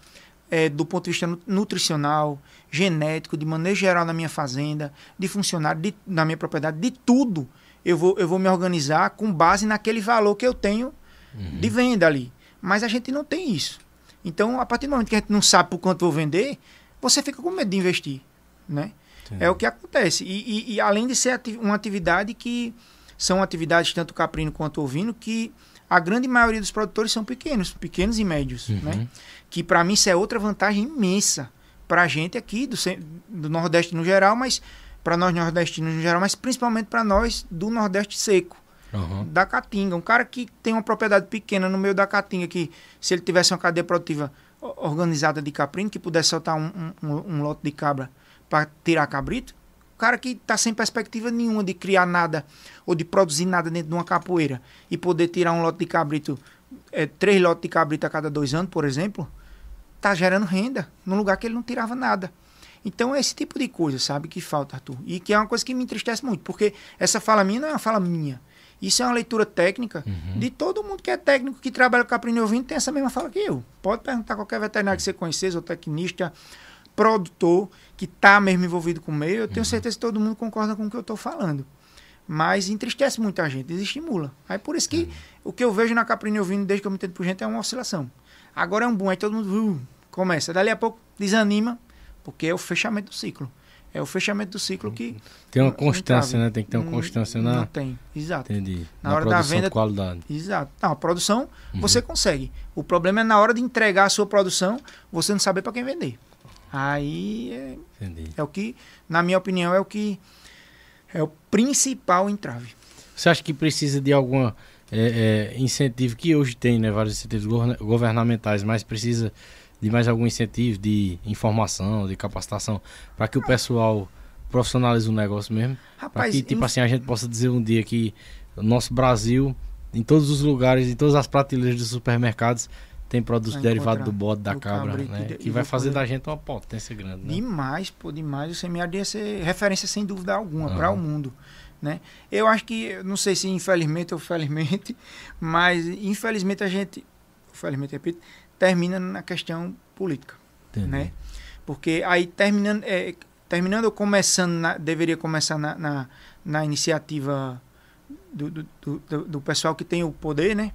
é, do ponto de vista nutricional, genético, de maneira geral na minha fazenda, de funcionário, de, na minha propriedade, de tudo. Eu vou, eu vou me organizar com base naquele valor que eu tenho uhum. de venda ali. Mas a gente não tem isso. Então, a partir do momento que a gente não sabe por quanto vou vender, você fica com medo de investir, né? É o que acontece. E, e, e, além de ser uma atividade que são atividades tanto caprino quanto ovino que a grande maioria dos produtores são pequenos, pequenos e médios, uhum. né? Que para mim isso é outra vantagem imensa para a gente aqui do, do Nordeste no geral, mas para nós nordestinos no geral, mas principalmente para nós do Nordeste seco. Uhum. Da Caatinga. Um cara que tem uma propriedade pequena no meio da Caatinga, que se ele tivesse uma cadeia produtiva organizada de caprino, que pudesse soltar um, um, um lote de cabra para tirar cabrito, o cara que está sem perspectiva nenhuma de criar nada ou de produzir nada dentro de uma capoeira e poder tirar um lote de cabrito, é, três lotes de cabrito a cada dois anos, por exemplo, está gerando renda num lugar que ele não tirava nada. Então é esse tipo de coisa, sabe, que falta, Arthur. E que é uma coisa que me entristece muito, porque essa fala minha não é uma fala minha. Isso é uma leitura técnica uhum. de todo mundo que é técnico, que trabalha com caprino ouvindo, tem essa mesma fala que eu. Pode perguntar qualquer veterinário que você conhecer, ou tecnista, produtor, que está mesmo envolvido com o meio, eu tenho uhum. certeza que todo mundo concorda com o que eu estou falando. Mas entristece muita gente, desestimula. Aí por isso que uhum. o que eu vejo na caprino ouvindo desde que eu me entendo por gente é uma oscilação. Agora é um boom, aí todo mundo uh, começa. Dali a pouco desanima, porque é o fechamento do ciclo. É o fechamento do ciclo que. Tem uma constância, né? Tem que ter uma constância na. Não tem, exato. Entendi. Na, na hora da venda. De qualidade. Exato. Não, a produção uhum. você consegue. O problema é na hora de entregar a sua produção, você não saber para quem vender. Aí é, Entendi. é o que, na minha opinião, é o que é o principal entrave. Você acha que precisa de alguma é, é, incentivo que hoje tem, né? Vários incentivos governamentais, mas precisa de mais algum incentivo de informação, de capacitação, para que o pessoal profissionalize o negócio mesmo. Para que, tipo assim, a gente possa dizer um dia que o nosso Brasil, em todos os lugares, em todas as prateleiras dos supermercados, tem produtos derivados do bode, da cabra, cabrito, né? que vai fazer da gente uma potência grande. Né? Demais, pô, demais. O semiárido ia ser referência sem dúvida alguma uhum. para o mundo. Né? Eu acho que, não sei se infelizmente ou felizmente, (laughs) mas infelizmente a gente, felizmente repito, termina na questão política, Entendi. né? Porque aí terminando, é, terminando ou começando, na, deveria começar na, na, na iniciativa do, do, do, do, pessoal que tem o poder, né?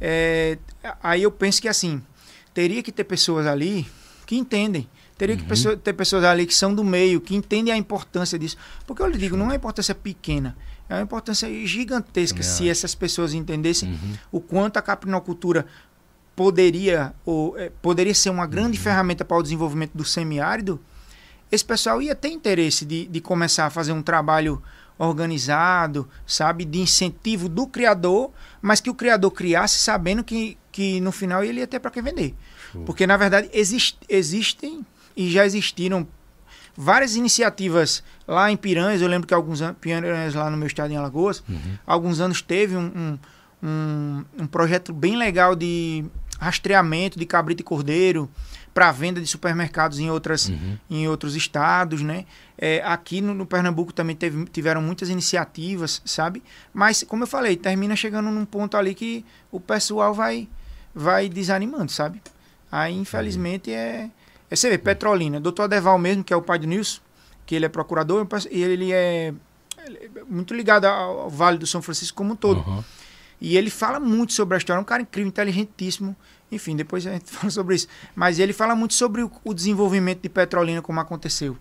É, aí eu penso que assim, teria que ter pessoas ali que entendem, teria uhum. que pessoa, ter pessoas ali que são do meio, que entendem a importância disso. Porque eu lhe digo, não é uma importância pequena, é uma importância gigantesca se essas pessoas entendessem uhum. o quanto a caprinocultura poderia, ou, é, poderia ser uma grande uhum. ferramenta para o desenvolvimento do semiárido, esse pessoal ia ter interesse de, de começar a fazer um trabalho organizado, sabe, de incentivo do criador, mas que o criador criasse sabendo que, que no final ele ia ter para que vender. Show. Porque, na verdade, exist, existem e já existiram várias iniciativas lá em Piranhas. Eu lembro que alguns anos, Piranhas lá no meu estado em Alagoas, uhum. alguns anos teve um, um, um, um projeto bem legal de rastreamento de cabrito e cordeiro para venda de supermercados em, outras, uhum. em outros estados, né? É, aqui no, no, Pernambuco também teve, tiveram muitas iniciativas, sabe? Mas, como eu falei, termina chegando num ponto ali que o pessoal vai, vai desanimando, sabe? Aí, infelizmente, é... é você vê, Petrolina, doutor Deval mesmo, que é o pai do Nilson, que ele é procurador, e ele é muito ligado ao Vale do São Francisco como um todo. Uhum. E ele fala muito sobre a história, é um cara incrível, inteligentíssimo. Enfim, depois a gente (laughs) fala sobre isso. Mas ele fala muito sobre o, o desenvolvimento de Petrolina, como aconteceu.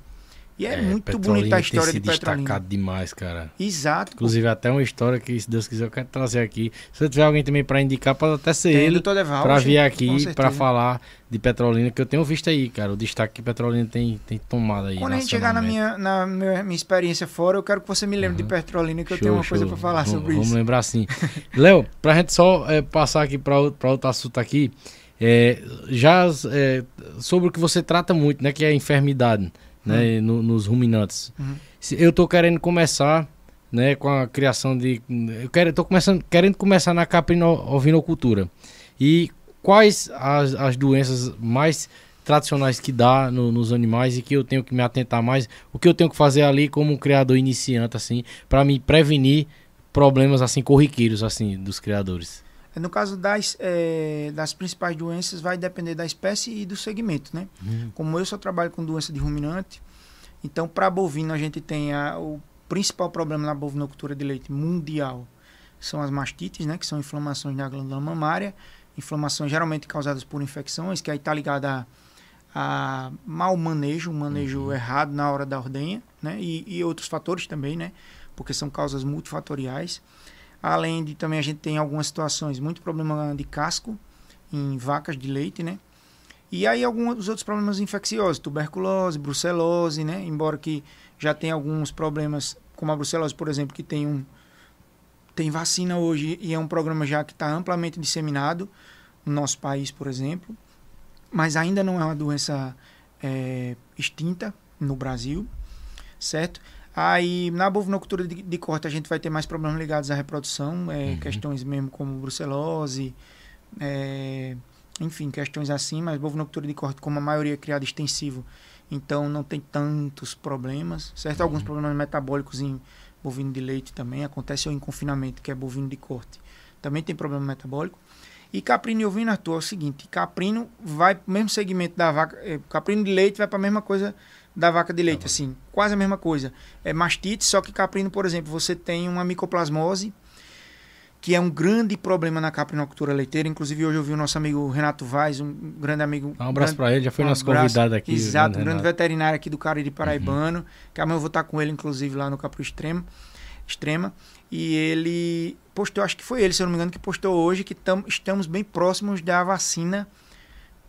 E é, muito bonita a história tem de se Petrolina. destacado demais, cara. Exato. Inclusive, até uma história que, se Deus quiser, eu quero trazer aqui. Se tiver alguém também para indicar, pode até ser Tem ele. Para vir aqui para falar de Petrolina, que eu tenho visto aí, cara. O destaque que Petrolina tem, tem tomado aí. Quando a gente chegar na minha, na minha, minha experiência fora, eu quero que você me lembre de Petrolina, que eu tenho uma coisa para falar vamos, sobre vamos isso. lembrar sim. (laughs) Léo, pra gente só é, passar aqui para outro assunto aqui, é, já é, sobre o que você trata muito, né, que é a enfermidade, né, no- nos ruminantes. Uhum. Eu tô querendo começar, né, com a criação de, eu quero, tô começando, querendo começar na caprino-ovinocultura. E quais as, as doenças mais tradicionais que dá no- nos animais e que eu tenho que me atentar mais, o que eu tenho que fazer ali como um criador iniciante assim, para me prevenir problemas assim corriqueiros assim dos criadores. No caso das, eh, das principais doenças, vai depender da espécie e do segmento, né? Como eu só trabalho com doença de ruminante, então para bovino a gente tem a- o principal problema na bovinocultura de leite mundial são as mastites, né? Que são inflamações na glândula mamária, inflamações geralmente causadas por infecções, que aí está ligada a, a mau manejo, um manejo errado na hora da ordenha, né? E, e outros fatores também, né? Porque são causas multifatoriais. Além de também a gente tem algumas situações, muito problema de casco em vacas de leite, né? E aí alguns outros problemas infecciosos, tuberculose, brucelose, né? Embora que já tem alguns problemas, como a brucelose, por exemplo, que tem um tem vacina hoje e é um programa já que está amplamente disseminado no nosso país, por exemplo, mas ainda não é uma doença é, extinta no Brasil, certo? Aí na bovinocultura de, de corte a gente vai ter mais problemas ligados à reprodução, é, questões mesmo como brucelose, é, enfim, questões assim, mas bovinocultura de corte, como a maioria é criada extensivo, então não tem tantos problemas, certo? Alguns problemas metabólicos em bovino de leite também, acontece ou em confinamento, que é bovino de corte, também tem problema metabólico. E caprino e ovino, Arthur, é o seguinte, caprino vai pro mesmo segmento da vaca, eh, caprino de leite vai para a mesma coisa da vaca de leite, assim, quase a mesma coisa. É mastite, só que caprino, por exemplo, você tem uma micoplasmose, que é um grande problema na caprinocultura leiteira. Inclusive, hoje eu vi o nosso amigo Renato Vaz, um grande amigo. Um abraço para ele, já foi um nosso abraço. convidado aqui. Exato, um grande veterinário aqui do Cariri Paraibano, que amanhã eu vou estar com ele, inclusive, lá no Capro Extremo, Extrema. E ele postou, acho que foi ele, se eu não me engano, que postou hoje que tam, estamos bem próximos da vacina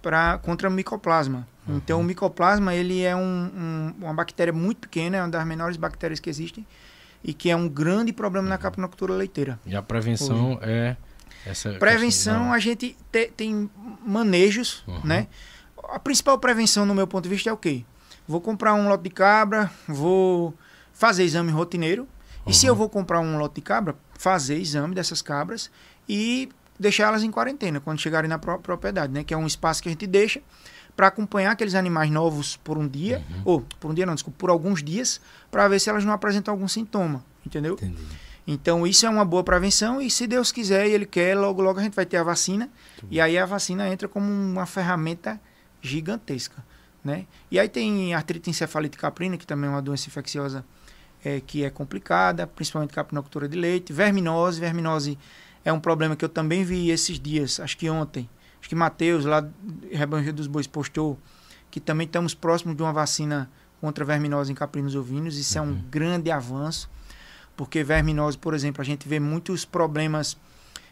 pra, contra o micoplasma. Então, o micoplasma, ele é um, um- uma bactéria muito pequena, é uma das menores bactérias que existem, e que é um grande problema na caprinocultura leiteira. E a prevenção é essa Prevenção, a gente te- tem manejos, Uhum. né? A principal prevenção, no meu ponto de vista, é o quê? Vou comprar um lote de cabra, vou fazer exame rotineiro. E se eu vou comprar um lote de cabra, fazer exame dessas cabras e deixar elas em quarentena quando chegarem na propriedade, né? Que é um espaço que a gente deixa para acompanhar aqueles animais novos por um dia, ou por um dia não, desculpa, por alguns dias, para ver se elas não apresentam algum sintoma, entendeu? Entendi. Então isso é uma boa prevenção e se Deus quiser e Ele quer, logo logo a gente vai ter a vacina e aí a vacina entra como uma ferramenta gigantesca, né? E aí tem artrite encefalite caprina, que também é uma doença infecciosa é, que é complicada, principalmente caprinocultura de leite, verminose, verminose é um problema que eu também vi esses dias, acho que ontem, acho que Matheus lá do Rebanho dos Bois postou que também estamos próximos de uma vacina contra verminose em caprinos ovinos, isso é um grande avanço porque verminose, por exemplo, a gente vê muitos problemas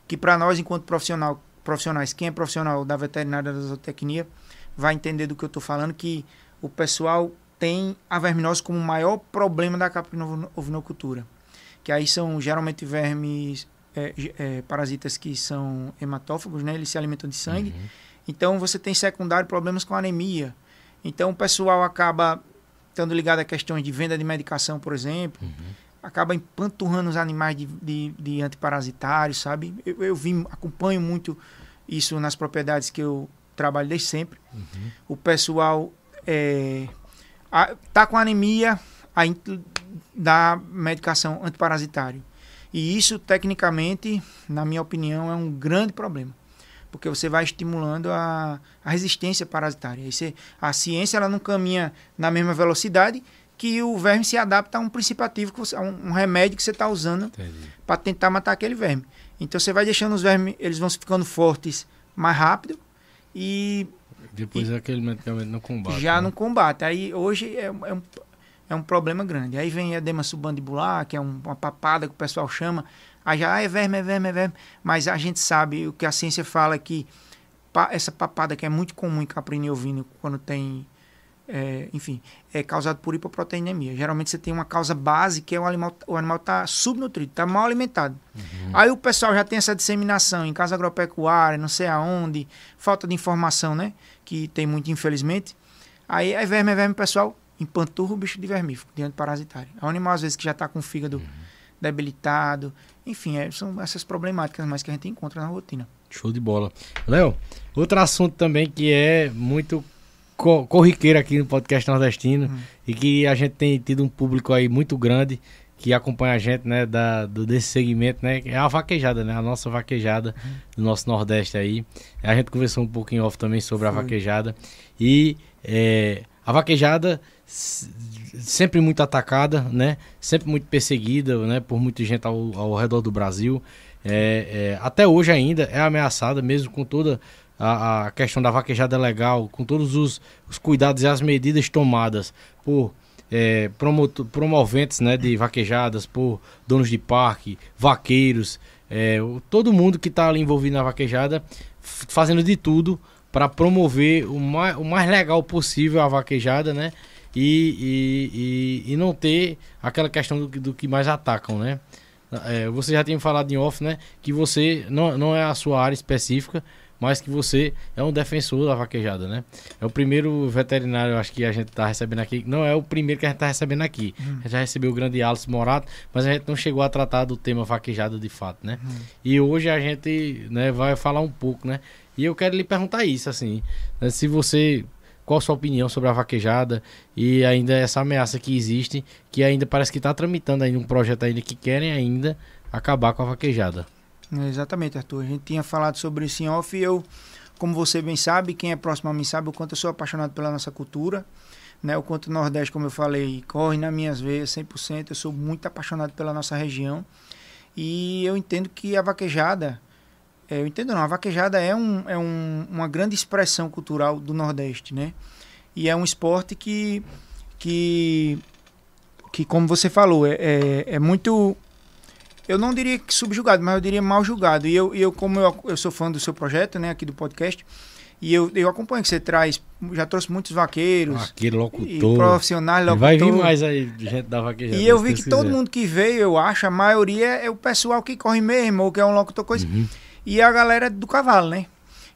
que para nós, enquanto profissional, profissionais, quem é profissional da veterinária da zootecnia, vai entender do que eu estou falando, que o pessoal tem a verminose como o maior problema da caprino-ovinocultura. Que aí são geralmente vermes, é, é, parasitas que são hematófagos, né? eles se alimentam de sangue. Então você tem secundário problemas com anemia. Então o pessoal acaba estando ligado a questões de venda de medicação, por exemplo, acaba empanturrando os animais de, de, de antiparasitários, sabe? Eu, eu vi, acompanho muito isso nas propriedades que eu trabalho desde sempre. O pessoal é, a- tá com anemia, aí dá medicação antiparasitário. E isso, tecnicamente, na minha opinião, é um grande problema. Porque você vai estimulando a, a resistência parasitária. Você- a ciência ela não caminha na mesma velocidade que o verme se adapta a um princípio ativo, que você- a um, um remédio que você está usando para tentar matar aquele verme. Então você vai deixando os vermes, eles vão ficando fortes mais rápido e Depois aquele medicamento não combate. já né? no combate. Aí hoje é, é um- é um problema grande. Aí vem edema submandibular, que é um, uma papada que o pessoal chama, aí já ah, é verme, é verme, é verme, mas a gente sabe, o que a ciência fala é que essa papada que é muito comum em caprino e ovino, quando tem é, enfim, é causado por hipoproteinemia. Geralmente você tem uma causa base que é o animal o animal está subnutrido, está mal alimentado. Uhum. Aí o pessoal já tem essa disseminação em casa agropecuária, não sei aonde, falta de informação, né? Que tem muito, infelizmente. Aí é verme, é verme, pessoal, empanturra o bicho de vermífugo, diante parasitário. É um animal, às vezes, que já está com o fígado uhum. debilitado. Enfim, é, são essas problemáticas mais que a gente encontra na rotina. Show de bola. Léo, outro assunto também que é muito corriqueiro aqui no podcast nordestino uhum. e que a gente tem tido um público aí muito grande que acompanha a gente, né, da, do, desse segmento, né, é a vaquejada, né, a nossa vaquejada uhum. do nosso Nordeste aí. A gente conversou um pouquinho off também sobre Foi. a vaquejada e é, a vaquejada sempre muito atacada, né, sempre muito perseguida, né, por muita gente ao, ao redor do Brasil. É, é, até hoje ainda é ameaçada, mesmo com toda a, a questão da vaquejada legal, com todos os, os cuidados e as medidas tomadas por é, promoventes né, de vaquejadas, por donos de parque, vaqueiros, é, todo mundo que está ali envolvido na vaquejada, fazendo de tudo para promover o mais, o mais legal possível a vaquejada, né? E, e, e, e não ter aquela questão do, do que mais atacam, né? É, você já tinha falado em off, né? Que você não, não é a sua área específica, mas que você é um defensor da vaquejada, né? É o primeiro veterinário, acho que a gente está recebendo aqui. Não é o primeiro que a gente está recebendo aqui. A gente já recebeu o grande Alice Morato, mas a gente não chegou a tratar do tema vaquejada de fato, né? Uhum. E hoje a gente né, vai falar um pouco, né? E eu quero lhe perguntar isso, assim, né? se você qual a sua opinião sobre a vaquejada e ainda essa ameaça que existe, que ainda parece que está tramitando ainda um projeto ainda que querem ainda acabar com a vaquejada. Exatamente, Arthur. A gente tinha falado sobre isso em off e eu, como você bem sabe, quem é próximo a mim sabe o quanto eu sou apaixonado pela nossa cultura, né? O quanto o Nordeste, como eu falei, corre nas minhas veias 100%. Eu sou muito apaixonado pela nossa região e eu entendo que a vaquejada, é, eu entendo não, a vaquejada é, um, é um, uma grande expressão cultural do Nordeste, né? E é um esporte que, que, que como você falou, é, é, é muito eu não diria que subjugado, mas eu diria mal julgado. E eu, eu como eu, eu sou fã do seu projeto, né, aqui do podcast, e eu, eu acompanho que você traz, já trouxe muitos vaqueiros. Vaqueiro, locutor. Profissionais, locutor. Vai vir mais aí, gente da vaquejada. E eu vi que quiser. todo mundo que veio, eu acho, a maioria é o pessoal que corre mesmo, ou que é um locutor, coisa. Uhum. E a galera do cavalo, né?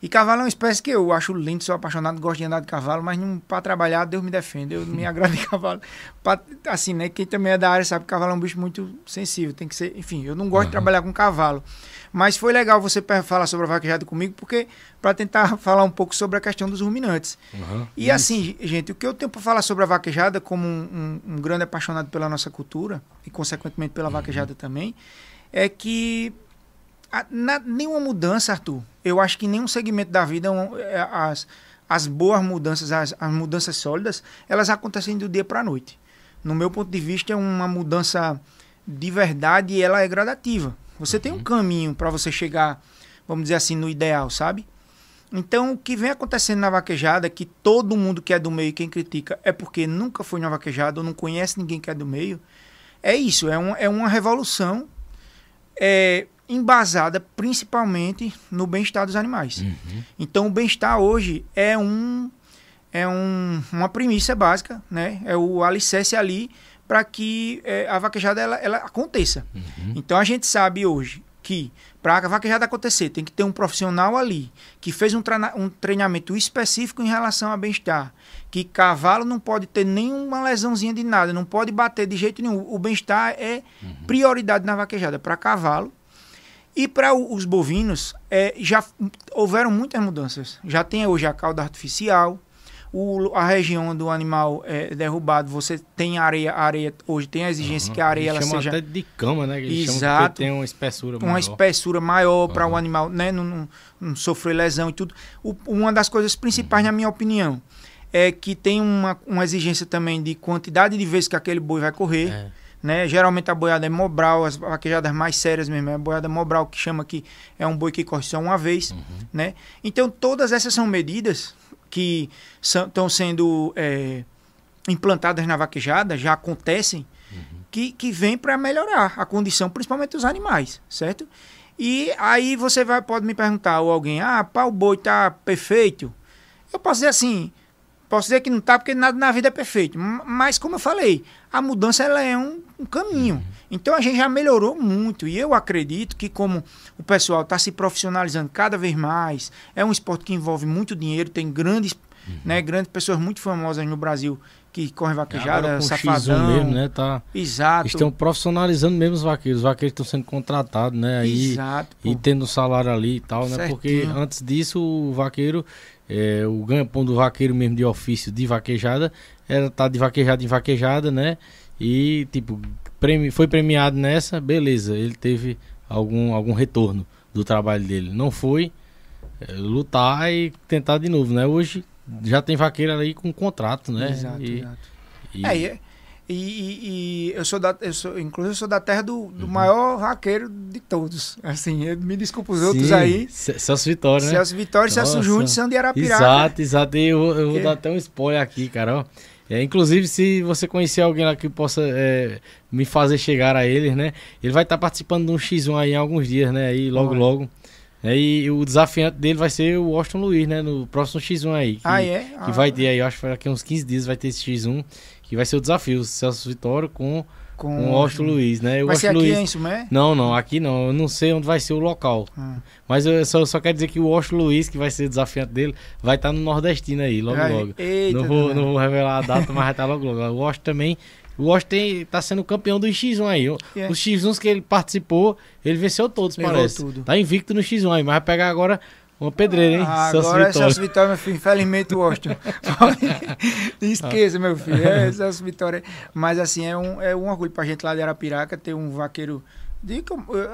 E cavalo é uma espécie que eu acho lindo, sou apaixonado, gosto de andar de cavalo, mas para trabalhar, Deus me defende. Eu me agrado (laughs) de cavalo. Pra, assim, né? Quem também é da área sabe que cavalo é um bicho muito sensível. Tem que ser. Enfim, eu não gosto uhum. de trabalhar com cavalo. Mas foi legal você falar sobre a vaquejada comigo, porque para tentar falar um pouco sobre a questão dos ruminantes. Uhum. E Isso. assim, gente, o que eu tenho para falar sobre a vaquejada, como um, um, um, grande apaixonado pela nossa cultura, e consequentemente pela uhum. vaquejada também, é que a, na, nenhuma mudança, Arthur, eu acho que nenhum segmento da vida, é, as, as boas mudanças, as, as mudanças sólidas, elas acontecem do dia para a noite. No meu ponto de vista, é uma mudança de verdade e ela é gradativa. Você uhum. tem um uhum. caminho para você chegar, vamos dizer assim, no ideal, sabe? Então, o que vem acontecendo na vaquejada, que todo mundo que é do meio, quem critica, é porque nunca foi na vaquejada ou não conhece ninguém que é do meio, é isso, é, um, é uma revolução é, embasada principalmente no bem-estar dos animais. Uhum. Então, o bem-estar hoje é um é um, uma premissa básica, né? É o alicerce ali para que é, a vaquejada ela, ela aconteça. Uhum. Então, a gente sabe hoje que para a vaquejada acontecer tem que ter um profissional ali que fez um, um treinamento específico em relação ao bem-estar. Que cavalo não pode ter nenhuma lesãozinha de nada, não pode bater de jeito nenhum. O bem-estar é uhum. prioridade na vaquejada para cavalo e para os bovinos, é, já houveram muitas mudanças. Já tem hoje a cauda artificial, o, a região do animal é derrubado, você tem areia, areia hoje tem a exigência uhum. que a areia ela chama seja até de cama, né? Que Exato. tem uma espessura maior. Uma espessura maior uhum. para o animal, né, não, não, não, sofrer lesão e tudo. O, uma das coisas principais, uhum. na minha opinião, é que tem uma, uma exigência também de quantidade de vezes que aquele boi vai correr. É né? Geralmente a boiada é mobral, as vaquejadas mais sérias mesmo, é a boiada mobral que chama que é um boi que corre só uma vez, uhum. né? Então todas essas são medidas que estão sendo é, implantadas na vaquejada, já acontecem, que, que vem para melhorar a condição, principalmente dos animais, certo? E aí você vai, pode me perguntar, ou alguém, ah, pá, o boi tá perfeito. Eu posso dizer assim, posso dizer que não tá, porque nada na vida é perfeito. Mas, como eu falei, a mudança ela é um, um caminho. Então a gente já melhorou muito. E eu acredito que, como o pessoal está se profissionalizando cada vez mais, é um esporte que envolve muito dinheiro, tem grandes, né, grandes pessoas muito famosas no Brasil que correm vaquejada, Agora com o X1 safadão. mesmo, né? Tá, Exato. estão profissionalizando mesmo os vaqueiros. Os vaqueiros estão sendo contratados, né? Aí, Exato. e pô. tendo um salário ali e tal, né? Porque antes disso, o vaqueiro, é, o ganha-pão do vaqueiro mesmo de ofício de vaquejada, era estar de vaquejada em vaquejada, né? E, tipo, premi- foi premiado nessa, beleza, ele teve algum, algum retorno do trabalho dele. Não foi, é, lutar e tentar de novo, né? Hoje já tem vaqueiro ali com contrato, né? Exato, e, exato. e- É, e, e, e- eu sou da, eu sou, inclusive eu sou da terra do, do Uhum. maior vaqueiro de todos. Assim, eu- me desculpa os outros Sim, aí. Ce- Celso Vitória, né? Celso Vitória e Celso. Júnior são de Arapiraca. Exato, exato. E eu, eu vou É. dar até um spoiler aqui, cara. ó. É, inclusive, se você conhecer alguém lá que possa é, me fazer chegar a eles, né? Ele vai estar participando de um X1 aí em alguns dias, né? Aí logo, logo. É, e o desafiante dele vai ser o Austin Luiz, né? No próximo X1 aí. Que, Ah, é? que Ah, vai ter aí, eu acho que daqui uns 15 dias vai ter esse X1. Que vai ser o desafio, o Celso Vitória com, com o Austin Luiz, né? O Vai ser Austin aqui Luiz... em Sumé? Não, não, aqui não. Eu não sei onde vai ser o local. Ah. Mas eu só, só quero dizer que o Washington Luiz, que vai ser o desafiante dele, vai estar no Nordestino aí, logo, logo. Eita, não, vou, não vou revelar a data, mas vai estar logo, logo. O Washington também. O Washington tá sendo campeão do X1 aí. O- É. Os X1s que ele participou, ele venceu todos, Levou parece. tudo. Tá invicto no X1 aí, mas vai pegar agora uma pedreira, hein? Ah, Celso agora é Vitória. Celso Vitória, meu filho. Infelizmente Washington. (laughs) (laughs) Esqueça, meu filho. É Celso Vitória. Mas assim, é um, é um orgulho pra gente lá de Arapiraca ter um vaqueiro. De,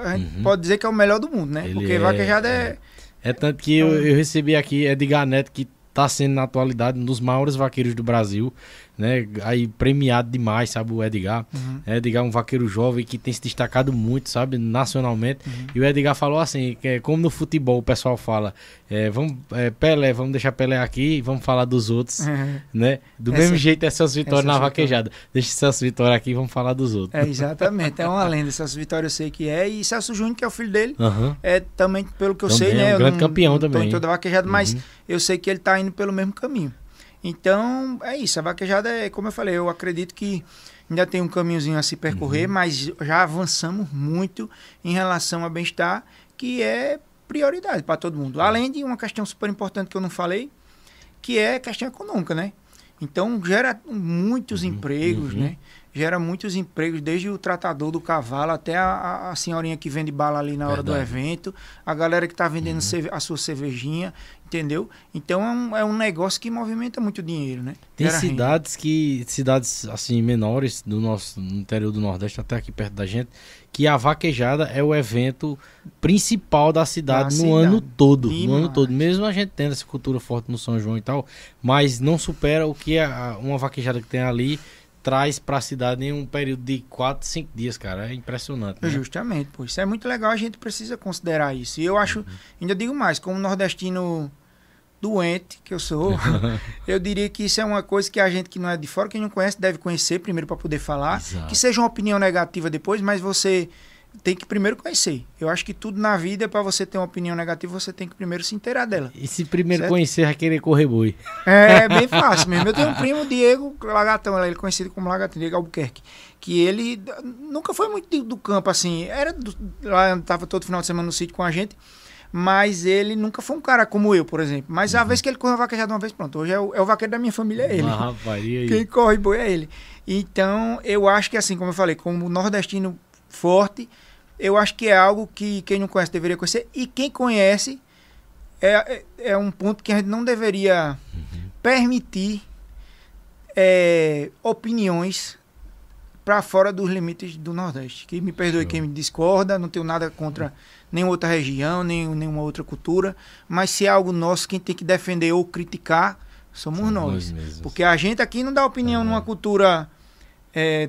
a gente pode dizer que é o melhor do mundo, né? Uhum. Ele Porque é- vaquejada é. É tanto que eu, eu recebi aqui Edgar Neto, que tá sendo na atualidade um dos maiores vaqueiros do Brasil, né? Aí premiado demais, sabe, o Edgar. Uhum. É, Edgar é um vaqueiro jovem que tem se destacado muito, sabe, nacionalmente. Uhum. E o Edgar falou assim, que é como no futebol o pessoal fala, é, vamos, é, Pelé, vamos deixar Pelé aqui e vamos falar dos outros, né? Do Essa- mesmo jeito é Celso Vitória na Vitória. vaquejada. Deixa Celso Vitória aqui e vamos falar dos outros. É, exatamente. É uma lenda. Celso Vitória eu sei que é. E Celso Júnior, que é o filho dele, é também, pelo que eu Também sei, é um né? eu grande não- campeão não tô também. em toda vaquejada, mas Uhum. eu sei que ele tá indo pelo mesmo caminho. Então, é isso. A vaquejada é, como eu falei, eu acredito que ainda tem um caminhozinho a se percorrer, Uhum. mas já avançamos muito em relação ao bem-estar, que é prioridade para todo mundo. Além de uma questão super importante que eu não falei, que é a questão econômica, né? Então, gera muitos empregos, uhum. né? Gera muitos empregos, desde o tratador do cavalo até a, a- senhorinha que vende bala ali na hora do Verdade. evento, a galera que está vendendo cerve- a sua cervejinha, entendeu? Então é um, é um negócio que movimenta muito dinheiro, né? Tem Gera renda. cidades que. Cidades assim, menores do nosso no interior do Nordeste, até aqui perto da gente, que a vaquejada é o evento principal da cidade Da no cidade. ano todo. No Demais. ano todo. Mesmo a gente tendo essa cultura forte no São João e tal, mas não supera o que a- uma vaquejada que tem ali traz pra cidade em um período de 4, 5 dias, cara. É impressionante. Né? Justamente, pô. Isso é muito legal, a gente precisa considerar isso. E eu acho, ainda digo mais, como nordestino doente que eu sou, (laughs) eu diria que isso é uma coisa que a gente que não é de fora, quem não conhece, deve conhecer primeiro para poder falar. Exato. Que seja uma opinião negativa depois, mas você tem que primeiro conhecer. Eu acho que tudo na vida, para você ter uma opinião negativa, você tem que primeiro se inteirar dela. E se primeiro Certo? conhecer, vai querer correr boi. É bem fácil mesmo. Eu tenho um primo, Diego Lagatão, ele é conhecido como Lagatão, Diego Albuquerque, que ele nunca foi muito do campo assim. Era do, lá, tava todo final de semana no sítio com a gente, mas ele nunca foi um cara como eu, por exemplo. Mas a vez que ele correu vaquejado uma vez, pronto, hoje é o, é o vaqueiro da minha família, é ele. Ah, rapaz, aí? Quem corre boi é ele. Então, eu acho que assim, como eu falei, como nordestino forte, eu acho que é algo que quem não conhece deveria conhecer. E quem conhece é, é, é um ponto que a gente não deveria permitir é, opiniões para fora dos limites do Nordeste. Que me perdoe Show. quem me discorda, não tenho nada contra nenhuma outra região, nem nenhuma outra cultura, mas se é algo nosso, quem tem que defender ou criticar somos nós. nós. Porque a gente aqui não dá opinião É. numa cultura é,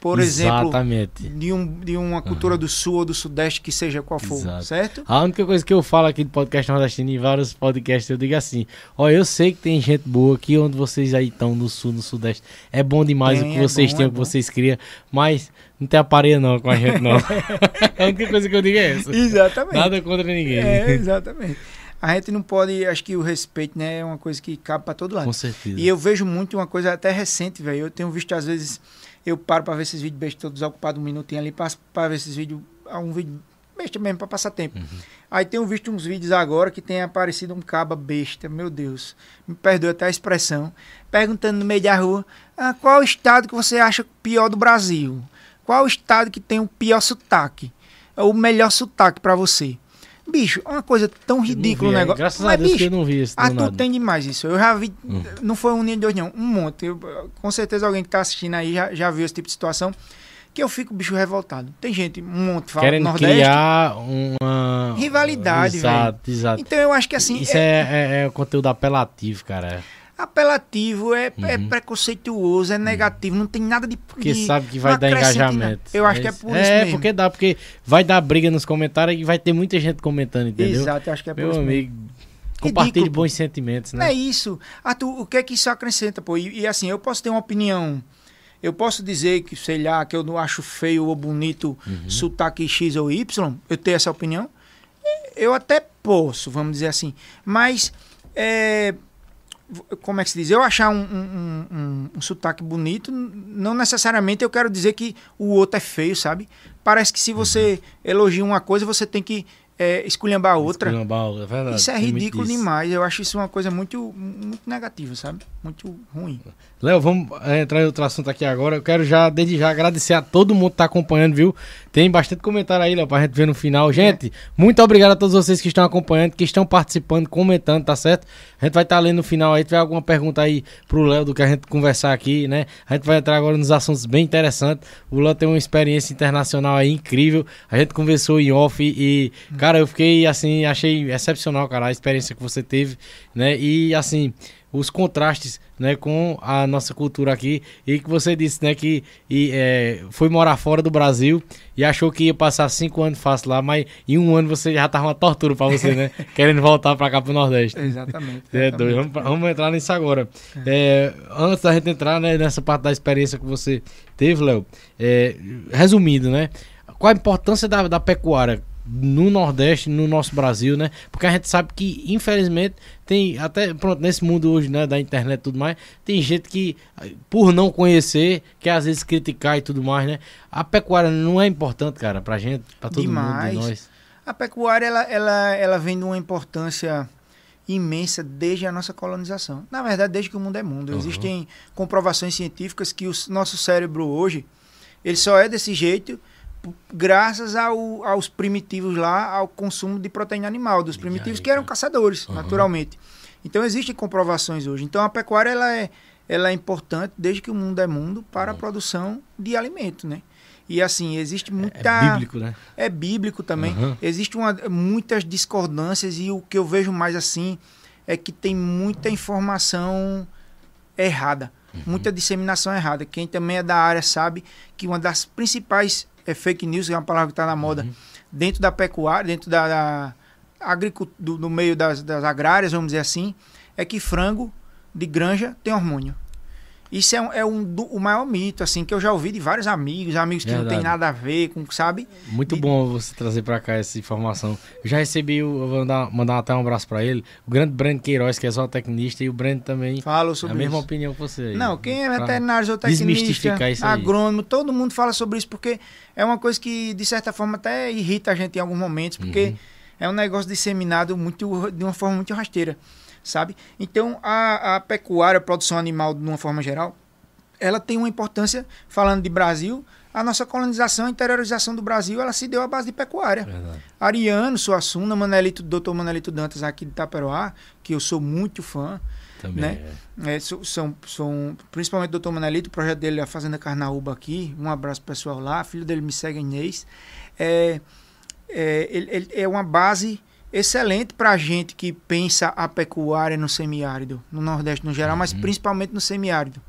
por exemplo, Exatamente. de, um, de uma cultura do sul ou do sudeste, que seja qual for, Exato. certo? A única coisa que eu falo aqui do podcast nordestino, em vários podcasts, eu digo assim: ó, eu sei que tem gente boa aqui onde vocês aí estão, no sul, no sudeste. É bom demais Tem, o que é vocês bom, têm, é o que bom. vocês criam, mas não tem aparelho não com a gente, não. (laughs) (laughs) a única coisa que eu digo é essa. Exatamente. Nada contra ninguém. É, exatamente. A gente não pode, acho que o respeito, né, é uma coisa que cabe para todo lado. Com certeza. E eu vejo muito uma coisa até recente, velho. Eu tenho visto, às vezes, eu paro pra ver esses vídeos bestas, tô desocupado um minutinho ali, passo pra ver esses vídeos, ah, um vídeo besta mesmo, pra passar tempo. Uhum. Aí tenho visto uns vídeos agora que tem aparecido um caba besta, meu Deus. Me perdoe até a expressão. Perguntando no meio da rua, ah, qual o estado que você acha pior do Brasil? Qual o estado que tem o pior sotaque? O melhor sotaque pra você? Bicho, é uma coisa tão ridícula o é, negócio. Graças Mas, a Deus bicho, que eu não vi esse ah, tu tem demais isso. Eu já vi, Hum. não foi um nem dois, não, um monte. Eu, com certeza alguém que tá assistindo aí já, já viu esse tipo de situação. Que eu fico, bicho, revoltado. Tem gente, um monte, fala do Querendo Nordeste. criar uma... Rivalidade, Exato, exato. Então eu acho que assim, Isso é, é, é conteúdo apelativo, cara. Apelativo, é, é Uhum. preconceituoso, é negativo, não tem nada de. Porque de- sabe que vai dar engajamento. Eu acho que é por isso É, mesmo. porque dá, porque vai dar briga nos comentários e vai ter muita gente comentando, entendeu? Exato, eu acho que é por Meu isso mesmo. amigo, compartilhe Ridículo, bons sentimentos, né? é isso. Arthur, o que é que isso acrescenta, pô? E, e assim, eu posso ter uma opinião. Eu posso dizer que, sei lá, que eu não acho feio ou bonito Uhum. sotaque X ou Y. Eu tenho essa opinião. Eu até posso, vamos dizer assim. Mas, é, como é que se diz? Eu achar um, um, um- um- sotaque bonito, não necessariamente eu quero dizer que o outro é feio, sabe? Parece que se você Uhum. elogia uma coisa, você tem que é, esculhambar a outra. Esculhambar, é verdade, Isso é ridículo demais. Eu acho isso uma coisa muito, muito negativa, sabe? Muito ruim. Léo, vamos é, entrar em outro assunto aqui agora. Eu quero já, desde já, agradecer a todo mundo que tá acompanhando, viu? Tem bastante comentário aí, Léo, pra gente ver no final. Gente, muito obrigado a todos vocês que estão acompanhando, que estão participando, comentando, tá certo? A gente vai estar lendo no final aí. Se tiver alguma pergunta aí pro Léo do que a gente conversar aqui, né? A gente vai entrar agora nos assuntos bem interessantes. O Léo tem uma experiência internacional aí incrível. A gente conversou em off e, cara, eu fiquei assim, achei excepcional, cara, a experiência que você teve, né? E assim os contrastes né, com a nossa cultura aqui e que você disse né, que e, é, foi morar fora do Brasil e achou que ia passar cinco anos fácil lá, mas em um ano você já tava uma tortura pra você, né? (laughs) querendo voltar pra cá pro Nordeste. Exatamente. É doido. Vamos, vamos entrar nisso agora. É, antes da gente entrar né, nessa parte da experiência que você teve, Léo, é, resumindo, né? Qual a importância da, da pecuária no Nordeste, no nosso Brasil, né? Porque a gente sabe que, infelizmente, tem até, pronto, nesse mundo hoje, né, da internet e tudo mais, tem gente que, por não conhecer, quer às vezes criticar e tudo mais, né? A pecuária não é importante, cara, pra gente, pra todo Demais. mundo, de nós. A pecuária, ela, ela, ela vem de uma importância imensa desde a nossa colonização. Na verdade, desde que o mundo é mundo. Uhum. Existem comprovações científicas que o nosso cérebro hoje, ele só é desse jeito graças ao, aos primitivos lá, ao consumo de proteína animal, dos primitivos que eram caçadores, Uhum. naturalmente. Então, existem comprovações hoje. Então, a pecuária, ela é, ela é importante desde que o mundo é mundo para a produção de alimento, né? E assim, existe muita É bíblico, né? é bíblico também. Uhum. Existem uma- muitas discordâncias e o que eu vejo mais assim é que tem muita informação errada, Uhum. muita disseminação errada. Quem também é da área sabe que uma das principais é, fake news, que é uma palavra que está na moda, Uhum. dentro da pecuária, dentro da, da agricultura, do, do meio das, das agrárias, vamos dizer assim, é que frango de granja tem hormônio. Isso é, um, é um do- o maior mito, assim, que eu já ouvi de vários amigos, amigos que não tem Verdade. nada a ver com, sabe? Muito E- bom você trazer pra cá essa informação. Eu já recebi, o- eu vou mandar, mandar até um abraço pra ele, o grande Breno Queiroz, que é zootecnista, e o Breno também Falo é sobre a mesma isso. opinião que você. aí. Não, quem é veterinário, zootecnista, agrônomo, todo mundo fala sobre isso porque é uma coisa que, de certa forma, até irrita a gente em alguns momentos, porque Uhum. é um negócio disseminado muito, de uma forma muito rasteira, sabe? Então, a, a pecuária, a produção animal, de uma forma geral, ela tem uma importância, falando de Brasil, a nossa colonização, a interiorização do Brasil, ela se deu à base de pecuária. Verdade. Ariano, Suassuna, Manelito, Dr. Manelito Dantas aqui de Itaperoá, que eu sou muito fã, Também. Né? é. é, são, são, principalmente o Dr. Manelito, o projeto dele é a Fazenda Carnaúba aqui. Um abraço pessoal lá. Filho dele me segue, Inês. É, é, ele, ele é uma base excelente para a gente que pensa a pecuária no semiárido, no Nordeste no geral, mas Uhum. principalmente no semiárido.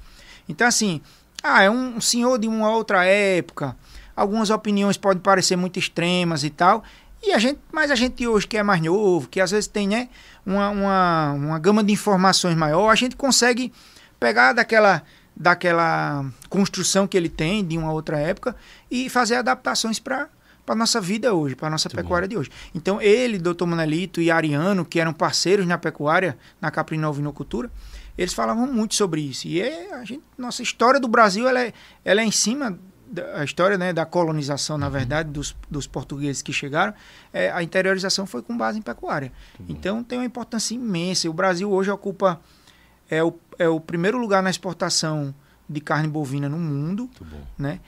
Então, assim, ah, é um senhor de uma outra época. Algumas opiniões podem parecer muito extremas e tal. E a gente, mas a gente hoje que é mais novo, que às vezes tem, né, uma, uma, uma gama de informações maior, a gente consegue pegar daquela daquela construção que ele tem de uma outra época e fazer adaptações para para nossa vida hoje, para nossa Muito pecuária bom. de hoje. Então ele, doutor Manelito e Ariano, que eram parceiros na pecuária, na Caprina Ovinocultura, eles falavam muito sobre isso. E é, a gente, nossa história do Brasil ela é, ela é em cima a história né, da colonização, na uhum. verdade, dos, dos portugueses que chegaram, é, a interiorização foi com base em pecuária. Uhum. Então tem uma importância imensa. O Brasil hoje ocupa é o, é o primeiro lugar na exportação de carne bovina no mundo. Né?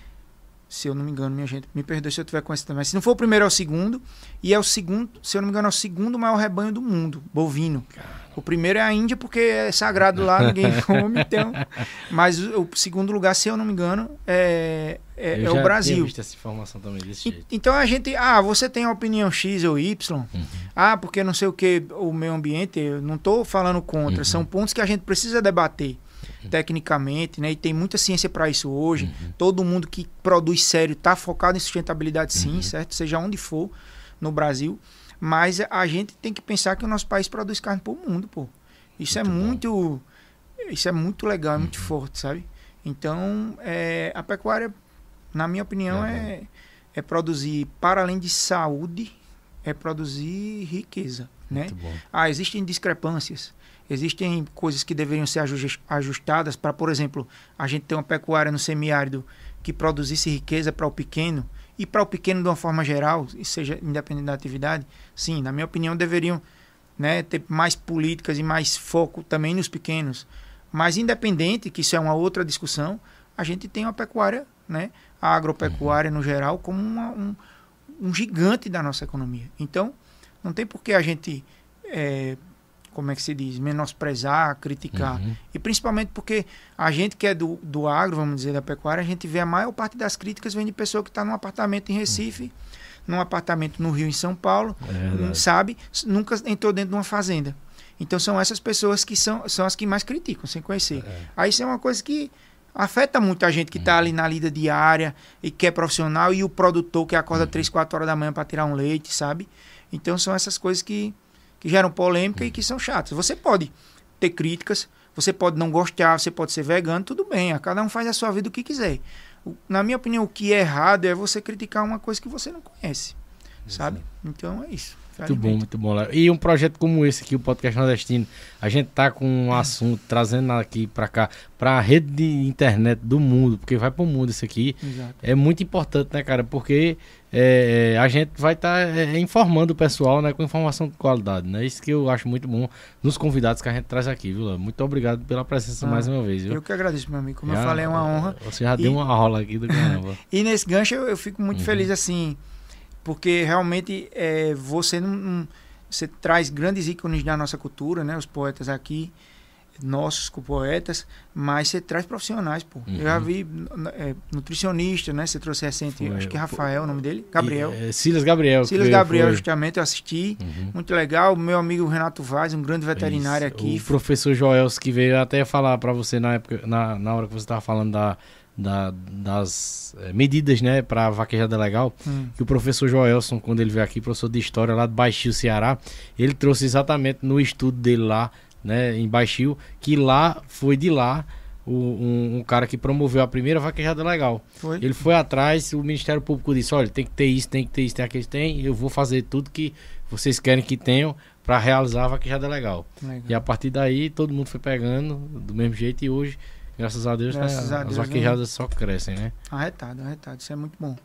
Se eu não me engano, minha gente, me perdoe se eu tiver com esse também. Se não for o primeiro, é o segundo. E é o segundo, se eu não me engano, é o segundo maior rebanho do mundo, bovino. O primeiro é a Índia, porque é sagrado lá, (laughs) ninguém come. Então, mas o, segundo lugar, se eu não me engano, é, é, é o Brasil. Eu visto essa informação também desse jeito. Então a gente, ah, você tem a opinião X ou Y, uhum. ah, porque não sei o que, o meio ambiente, eu não estou falando contra, uhum. são pontos que a gente precisa debater. Tecnicamente, né? E tem muita ciência para isso hoje. Uhum. Todo mundo que produz sério está focado em sustentabilidade, sim, uhum. certo? Seja onde for no Brasil. Mas a gente tem que pensar que o nosso país produz carne para o mundo, pô. Isso é muito é muito. Isso é muito legal, é muito uhum. forte, sabe? Então, é, a pecuária, na minha opinião, é, é produzir, para além de saúde, é produzir riqueza. Né? Ah, existem discrepâncias. Existem coisas que deveriam ser ajustadas para, por exemplo, a gente ter uma pecuária no semiárido que produzisse riqueza para o pequeno e para o pequeno de uma forma geral, seja independente da atividade, sim, na minha opinião, deveriam né, ter mais políticas e mais foco também nos pequenos. Mas independente, que isso é uma outra discussão, a gente tem uma pecuária, né, a agropecuária no geral, como uma, um, um gigante da nossa economia. Então, não tem por que a gente é, como é que se diz, menosprezar, criticar. Uhum. E principalmente porque a gente que é do, do agro, vamos dizer, da pecuária, a gente vê a maior parte das críticas vem de pessoa que está num apartamento em Recife, uhum. num apartamento no Rio, em São Paulo, é sabe? Nunca entrou dentro de uma fazenda. Então são essas pessoas que são, são as que mais criticam, sem conhecer. É. Aí isso é uma coisa que afeta muito a gente que está uhum. ali na lida diária e que é profissional e o produtor que acorda uhum. 3, 4 horas da manhã para tirar um leite, sabe? Então são essas coisas que que geram polêmica e que são chatas. Você pode ter críticas, você pode não gostar, você pode ser vegano, tudo bem, cada um faz a sua vida o que quiser. Na minha opinião, o que é errado é você criticar uma coisa que você não conhece, sabe? Então é isso. Muito bom, muito bom. E um projeto como esse aqui, o Podcast Nordestino, a gente tá com um assunto trazendo aqui para cá, para a rede de internet do mundo, porque vai para o mundo isso aqui. Exato. É muito importante, né, cara? Porque é, é a gente vai estar tá, é, informando o pessoal, né, com informação de qualidade, né? Isso que eu acho muito bom nos convidados que a gente traz aqui, viu? Muito obrigado pela presença ah, mais uma vez, viu? Eu que agradeço, meu amigo. Como já, eu falei, é uma honra. Você já e... deu uma rola aqui do caramba. (laughs) e nesse gancho eu, eu fico muito uhum. feliz, assim porque realmente é, você não, você traz grandes ícones da nossa cultura, né? Os poetas aqui, nossos poetas, mas você traz profissionais, pô. Uhum. Eu já vi é, nutricionista, né? Você trouxe recente, foi, acho que Rafael, foi, o nome dele, Gabriel. E, é, Silas Gabriel. Silas Gabriel, foi. justamente, eu assisti. Uhum. Muito legal. Meu amigo Renato Vaz, um grande veterinário Isso. aqui. O professor Joels, que veio até falar para você na época, na, na hora que você estava falando da da, das é, medidas né, para vaquejada legal, hum. que o professor Joelson, quando ele veio aqui, professor de História lá de Baixio, Ceará, ele trouxe exatamente no estudo dele lá, né, em Baixio, que lá foi de lá o, um, um, cara que promoveu a primeira vaquejada legal. Foi? Ele foi atrás, o Ministério Público disse: olha, tem que ter isso, tem que ter isso, tem aquele, tem, eu vou fazer tudo que vocês querem que tenham para realizar a vaquejada legal. legal. E a partir daí todo mundo foi pegando do mesmo jeito e hoje Graças a Deus, né, Graças né, a Deus as vaquejadas né? só crescem, né? Arretado, arretado. Isso é muito bom.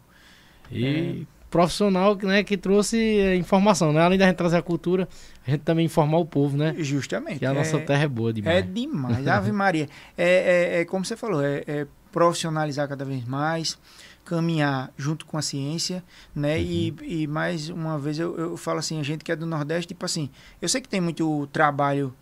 E é... profissional né, que trouxe é, informação, né? Além da gente trazer a cultura, a gente também informar o povo, né? Justamente. Que a nossa é, terra é boa demais. É demais. Ave Maria. É, é, é, como você falou, é, é, profissionalizar cada vez mais, caminhar junto com a ciência, né? Uhum. E, e mais uma vez eu, eu falo assim, a gente que é do Nordeste, tipo assim, eu sei que tem muito trabalho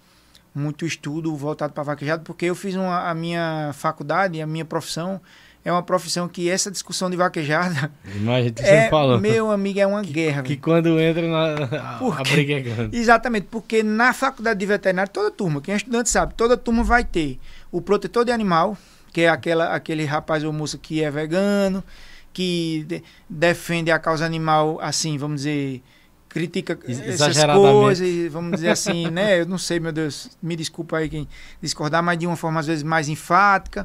muito estudo voltado para vaquejado, porque eu fiz uma, a minha faculdade, a minha profissão é uma profissão que essa discussão de vaquejada (laughs) Imagina, é, falou. meu amigo, é uma guerra. Que, que quando entra na porque, a briga é grande. Exatamente, porque na faculdade de veterinário, toda turma, quem é estudante sabe, toda turma vai ter o protetor de animal, que é aquela, aquele rapaz ou moça que é vegano, que de, defende a causa animal, assim, vamos dizer, critica essas coisas, vamos dizer assim, né? Eu não sei, meu Deus, me desculpa aí quem discordar, mas de uma forma às vezes mais enfática.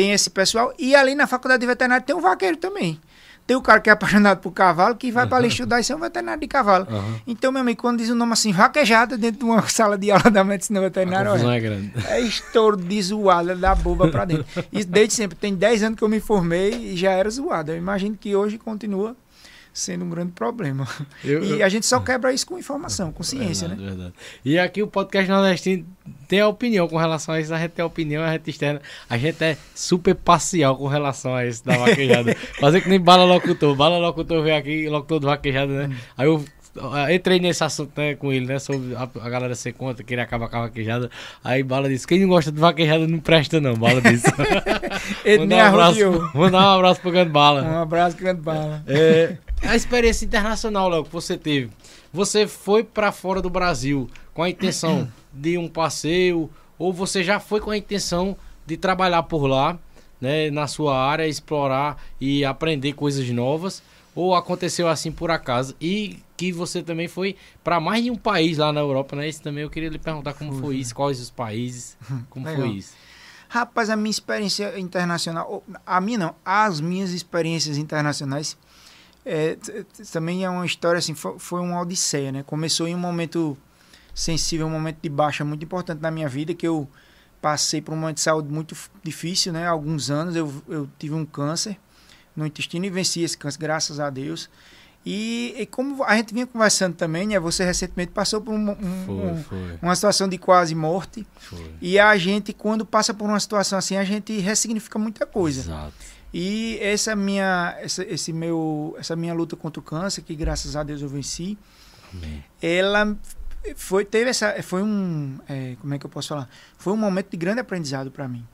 Tem esse pessoal. E ali na faculdade de veterinário tem um vaqueiro também. Tem o cara que é apaixonado por cavalo, que vai uhum. para ali estudar e ser um veterinário de cavalo. Uhum. Então, meu amigo, quando diz o nome assim, vaquejada dentro de uma (laughs) sala de aula da medicina veterinária, olha, é, grande. é estouro de zoada da boba para dentro. Isso (laughs) desde sempre. Tem 10 anos que eu me formei e já era zoada. Eu imagino que hoje continua sendo um grande problema. Eu, e eu... a gente só quebra isso com informação, com ciência, verdade, né? Verdade. E aqui o podcast nordestino tem a opinião com relação a isso, a gente tem a opinião, a gente externa. A gente é super parcial com relação a isso da vaquejada. (laughs) Fazer que nem bala locutor. Bala locutor veio aqui, locutor do vaquejada, né? Hum. Aí eu entrei nesse assunto né, com ele, né? Sobre a, a galera ser contra, querer acabar com a vaquejada. Aí Bala disse: quem não gosta de vaquejada não presta, não. Bala disse. (laughs) Ele um abraço, mandar um abraço pro Grande Bala. Um abraço, Grande Bala. É, a experiência internacional, Léo, que você teve. Você foi para fora do Brasil com a intenção (coughs) de um passeio, ou você já foi com a intenção de trabalhar por lá, né, na sua área, explorar e aprender coisas novas, ou aconteceu assim por acaso? E que você também foi para mais de um país lá na Europa, né? Isso também eu queria lhe perguntar como foi isso, quais os países, (laughs) como Legal. foi isso. Rapaz, a minha experiência internacional, a minha não, as minhas experiências internacionais é, também é uma história assim, foi, foi uma odisseia, né? Começou em um momento sensível, um momento de baixa muito importante na minha vida, que eu passei por um momento de saúde muito difícil, né? Há alguns anos eu, eu tive um câncer no intestino e venci esse câncer, graças a Deus. E, e, como a gente vinha conversando também, né? Você recentemente passou por um, um, foi, um, foi. uma situação de quase morte. Foi. E a gente, quando passa por uma situação assim, a gente ressignifica muita coisa. Exato. E essa minha, essa, esse meu, essa minha luta contra o câncer, que graças a Deus eu venci, Amém. ela foi teve essa, foi um, é, como é que eu posso falar? Foi um momento de grande aprendizado para mim.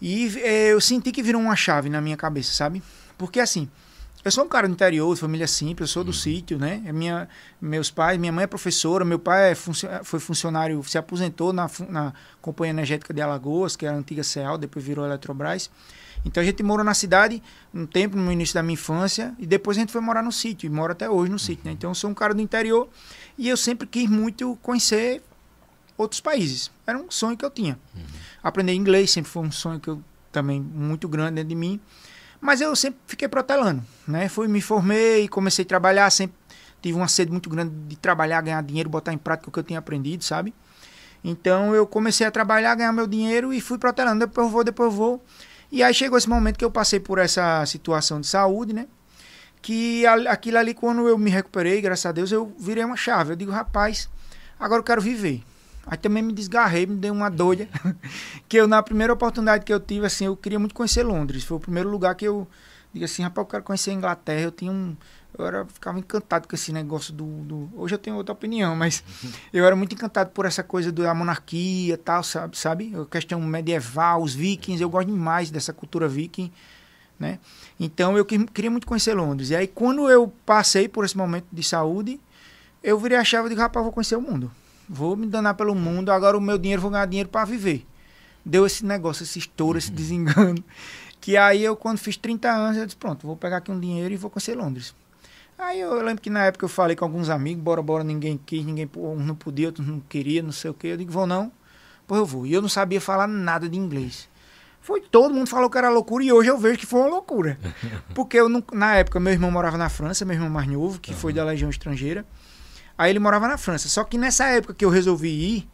E é, eu senti que virou uma chave na minha cabeça, sabe? Porque assim, eu sou um cara do interior, de família simples, eu sou do uhum. sítio, né? É minha, meus pais, minha mãe é professora, meu pai é foi funcionário, se aposentou na, na Companhia Energética de Alagoas, que era a antiga CEAL, depois virou Eletrobras. Então a gente morou na cidade um tempo, no início da minha infância, e depois a gente foi morar no sítio, e mora até hoje no sítio, né? Então eu sou um cara do interior e eu sempre quis muito conhecer outros países. Era um sonho que eu tinha. Uhum. Aprender inglês sempre foi um sonho que eu também muito grande dentro de mim. Mas eu sempre fiquei protelando, né? Fui, me formei, comecei a trabalhar, sempre tive uma sede muito grande de trabalhar, ganhar dinheiro, botar em prática o que eu tinha aprendido, sabe? Então eu comecei a trabalhar, ganhar meu dinheiro e fui protelando, depois eu vou, depois eu vou. E aí chegou esse momento que eu passei por essa situação de saúde, né? Que aquilo ali, quando eu me recuperei, graças a Deus, eu virei uma chave. Eu digo, rapaz, agora eu quero viver. Aí também me desgarrei, me dei uma doida. (laughs) que eu, na primeira oportunidade que eu tive, assim, eu queria muito conhecer Londres. Foi o primeiro lugar que eu digo assim, rapaz, eu quero conhecer a Inglaterra. Eu tinha um eu era, ficava encantado com esse negócio do, do, Hoje eu tenho outra opinião, mas (laughs) eu era muito encantado por essa coisa da monarquia tal, sabe? sabe? A questão medieval, os vikings, eu gosto demais dessa cultura viking, né? Então eu queria muito conhecer Londres. E aí quando eu passei por esse momento de saúde, eu virei a chave e digo, rapaz, vou conhecer o mundo. Vou me danar pelo mundo, agora o meu dinheiro, vou ganhar dinheiro para viver. Deu esse negócio, esse estouro, esse uhum. desengano. Que aí eu, quando fiz 30 anos, eu disse, pronto, vou pegar aqui um dinheiro e vou conhecer Londres. Aí eu lembro que na época eu falei com alguns amigos, bora, bora, ninguém quis, ninguém um não podia, outro não queria, não sei o quê. Eu digo, vou não, pois eu vou. E eu não sabia falar nada de inglês. Foi todo mundo falou que era loucura e hoje eu vejo que foi uma loucura. (laughs) Porque eu não, na época meu irmão morava na França, meu irmão mais novo, que uhum. foi da Legião Estrangeira. Aí ele morava na França. Só que nessa época que eu resolvi ir,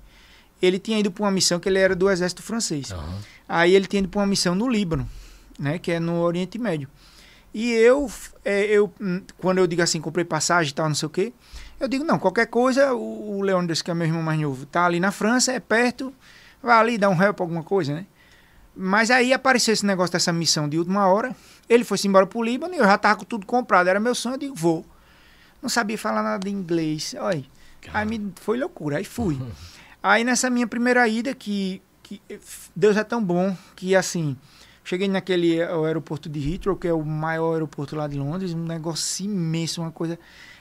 ele tinha ido para uma missão que ele era do exército francês. Uhum. Aí ele tinha ido para uma missão no Líbano, né, que é no Oriente Médio. E eu, é, eu, hum, quando eu digo assim, comprei passagem e tal, não sei o quê, eu digo, não, qualquer coisa, o, o Leônidas, que é meu irmão mais novo, tá ali na França, é perto, vai ali dar um help, alguma coisa, né? Mas aí apareceu esse negócio dessa missão de última hora, ele foi-se embora pro Líbano e eu já tava com tudo comprado, era meu sonho, eu digo, vou. Não sabia falar nada de inglês, olha, aí me, foi loucura, aí fui. aí nessa minha primeira ida, que, que Deus é tão bom, que assim Cheguei naquele aeroporto de Heathrow, que é o maior aeroporto lá de Londres, um negócio imenso, uma coisa.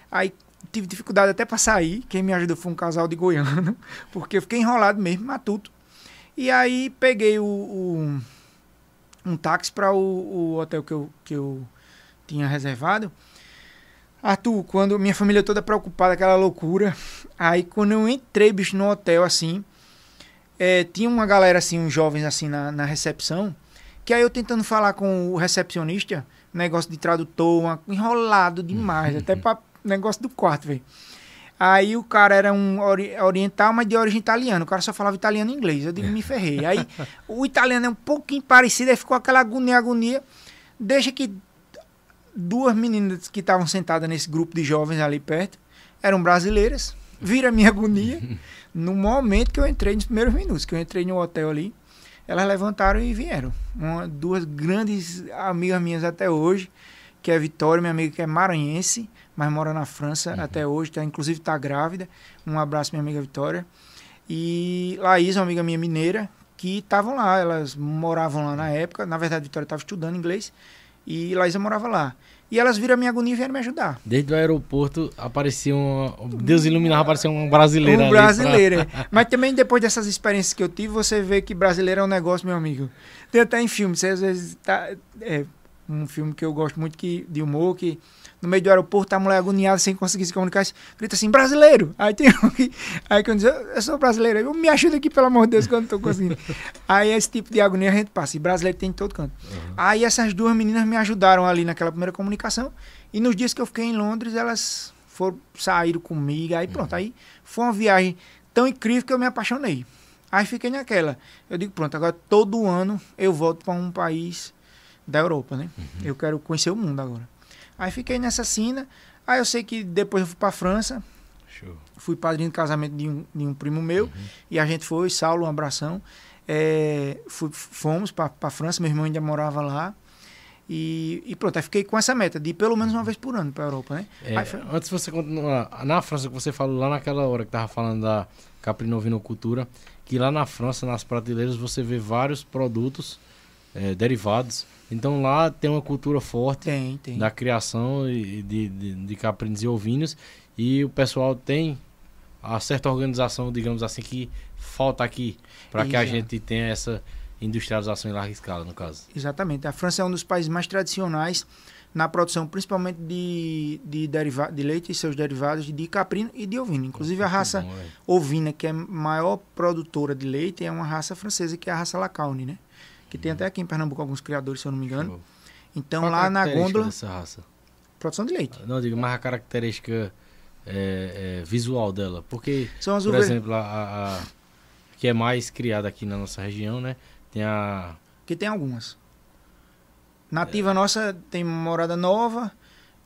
Aí tive dificuldade até para sair. Quem me ajudou foi um casal de goiano, (laughs) porque eu fiquei enrolado mesmo, matuto. E aí peguei o, o, um táxi para o, o hotel que eu, que eu tinha reservado. Arthur, quando minha família toda preocupada, aquela loucura. Aí quando eu entrei, bicho, no hotel, assim, é, tinha uma galera, assim, uns jovens, assim, na, na recepção. Que aí eu tentando falar com o recepcionista, negócio de tradutor, uma, enrolado demais, até para negócio do quarto, velho. Aí o cara era um ori oriental, mas de origem italiana. O cara só falava italiano e inglês. Eu digo, me ferrei. Aí o italiano é um pouquinho parecido, aí ficou aquela agonia, agonia. Deixa que duas meninas que estavam sentadas nesse grupo de jovens ali perto eram brasileiras. Vira minha agonia. (laughs) No momento que eu entrei, nos primeiros minutos, que eu entrei no hotel ali, elas levantaram e vieram. Uma, duas grandes amigas minhas até hoje, que é a Vitória, minha amiga que é maranhense, mas mora na França uhum. até hoje, tá, inclusive está grávida. Um abraço, minha amiga Vitória. E Laís, uma amiga minha mineira, que estavam lá, elas moravam lá na época. Na verdade, a Vitória estava estudando inglês e Laísa morava lá. E elas viram a minha agonia e vieram me ajudar. Desde o aeroporto aparecia um. Deus iluminava, aparecia um brasileiro. Um brasileiro. Pra... (laughs) Mas também depois dessas experiências que eu tive, você vê que brasileiro é um negócio, meu amigo. Tem até em filme, você às vezes tá. É um filme que eu gosto muito que, de humor, que no meio do aeroporto, tá a mulher agoniada sem conseguir se comunicar, grita assim, brasileiro! Aí tem um que, aí quando diz, eu sou brasileiro, eu me ajuda aqui, pelo amor de Deus, que eu não tô conseguindo. aí esse tipo de agonia a gente passa, e brasileiro tem em todo canto. Uhum. Aí essas duas meninas me ajudaram ali naquela primeira comunicação, e nos dias que eu fiquei em Londres, elas foram, saíram comigo, aí pronto, uhum. aí foi uma viagem tão incrível que eu me apaixonei. Aí fiquei naquela. Eu digo, pronto, agora todo ano eu volto para um país da Europa, né? Uhum. Eu quero conhecer o mundo agora. Aí fiquei nessa sina. Aí eu sei que depois eu fui para França. Show. Fui padrinho de casamento de um, de um primo meu. Uhum. E a gente foi, Saulo, um abração. É, fui, fomos para França, meu irmão ainda morava lá. E, e, pronto, aí fiquei com essa meta de ir pelo menos uma vez por ano para a Europa, né? É, foi... Antes você continuar, na França que você falou lá naquela hora que tava falando da caprinovinocultura, que lá na França, nas prateleiras, você vê vários produtos é, derivados então lá tem uma cultura forte tem, tem. da criação de, de, de caprinos e ovinos. E o pessoal tem a certa organização, digamos assim, que falta aqui para que a gente tenha essa industrialização em larga escala, no caso. Exatamente. A França é um dos países mais tradicionais na produção, principalmente de, de, deriva de leite e seus derivados de caprino e de ovino. Inclusive a raça bom, ovina, que é a maior produtora de leite, é uma raça francesa, que é a raça Lacaune, né? Que tem até aqui em Pernambuco alguns criadores, se eu não me engano. Show. Então Qual lá na gôndola. Dessa raça? Produção de leite. Não, digo, mas a característica é, é, visual dela. Porque, São as por exemplo, a, a, a, que é mais criada aqui na nossa região, né? Tem a. Que tem algumas. Nativa é. nossa tem morada nova,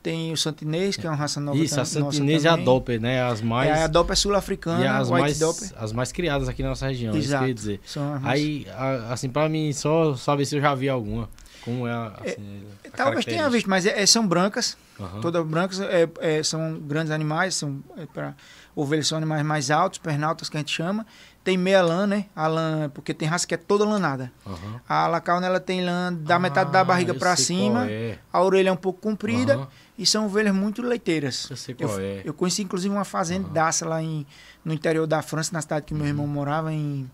tem o Santinês, que é uma raça nova. Isso, a Santinês e a Doppler, né? As mais... É, a Doppler é sul-africana, e as mais, as mais criadas aqui na nossa região, Exato. isso dizer. Aí, assim, pra mim, só saber se eu já vi alguma. Como é, é assim, é, Talvez tenha visto, mas é, é, são brancas, uhum. todas brancas, é, são grandes animais, são para ovelhas são animais mais altos, pernaltas que a gente chama. Tem meia lã, né? A lã, porque tem raça que é toda lanada. Uhum. A lacauna, ela tem lã da ah, metade da barriga para cima, a orelha é um pouco comprida. Uhum e são ovelhas muito leiteiras. Eu sei qual eu, é. Eu conheci inclusive uma fazendaça uhum. lá em, no interior da França, na cidade que meu irmão morava, em.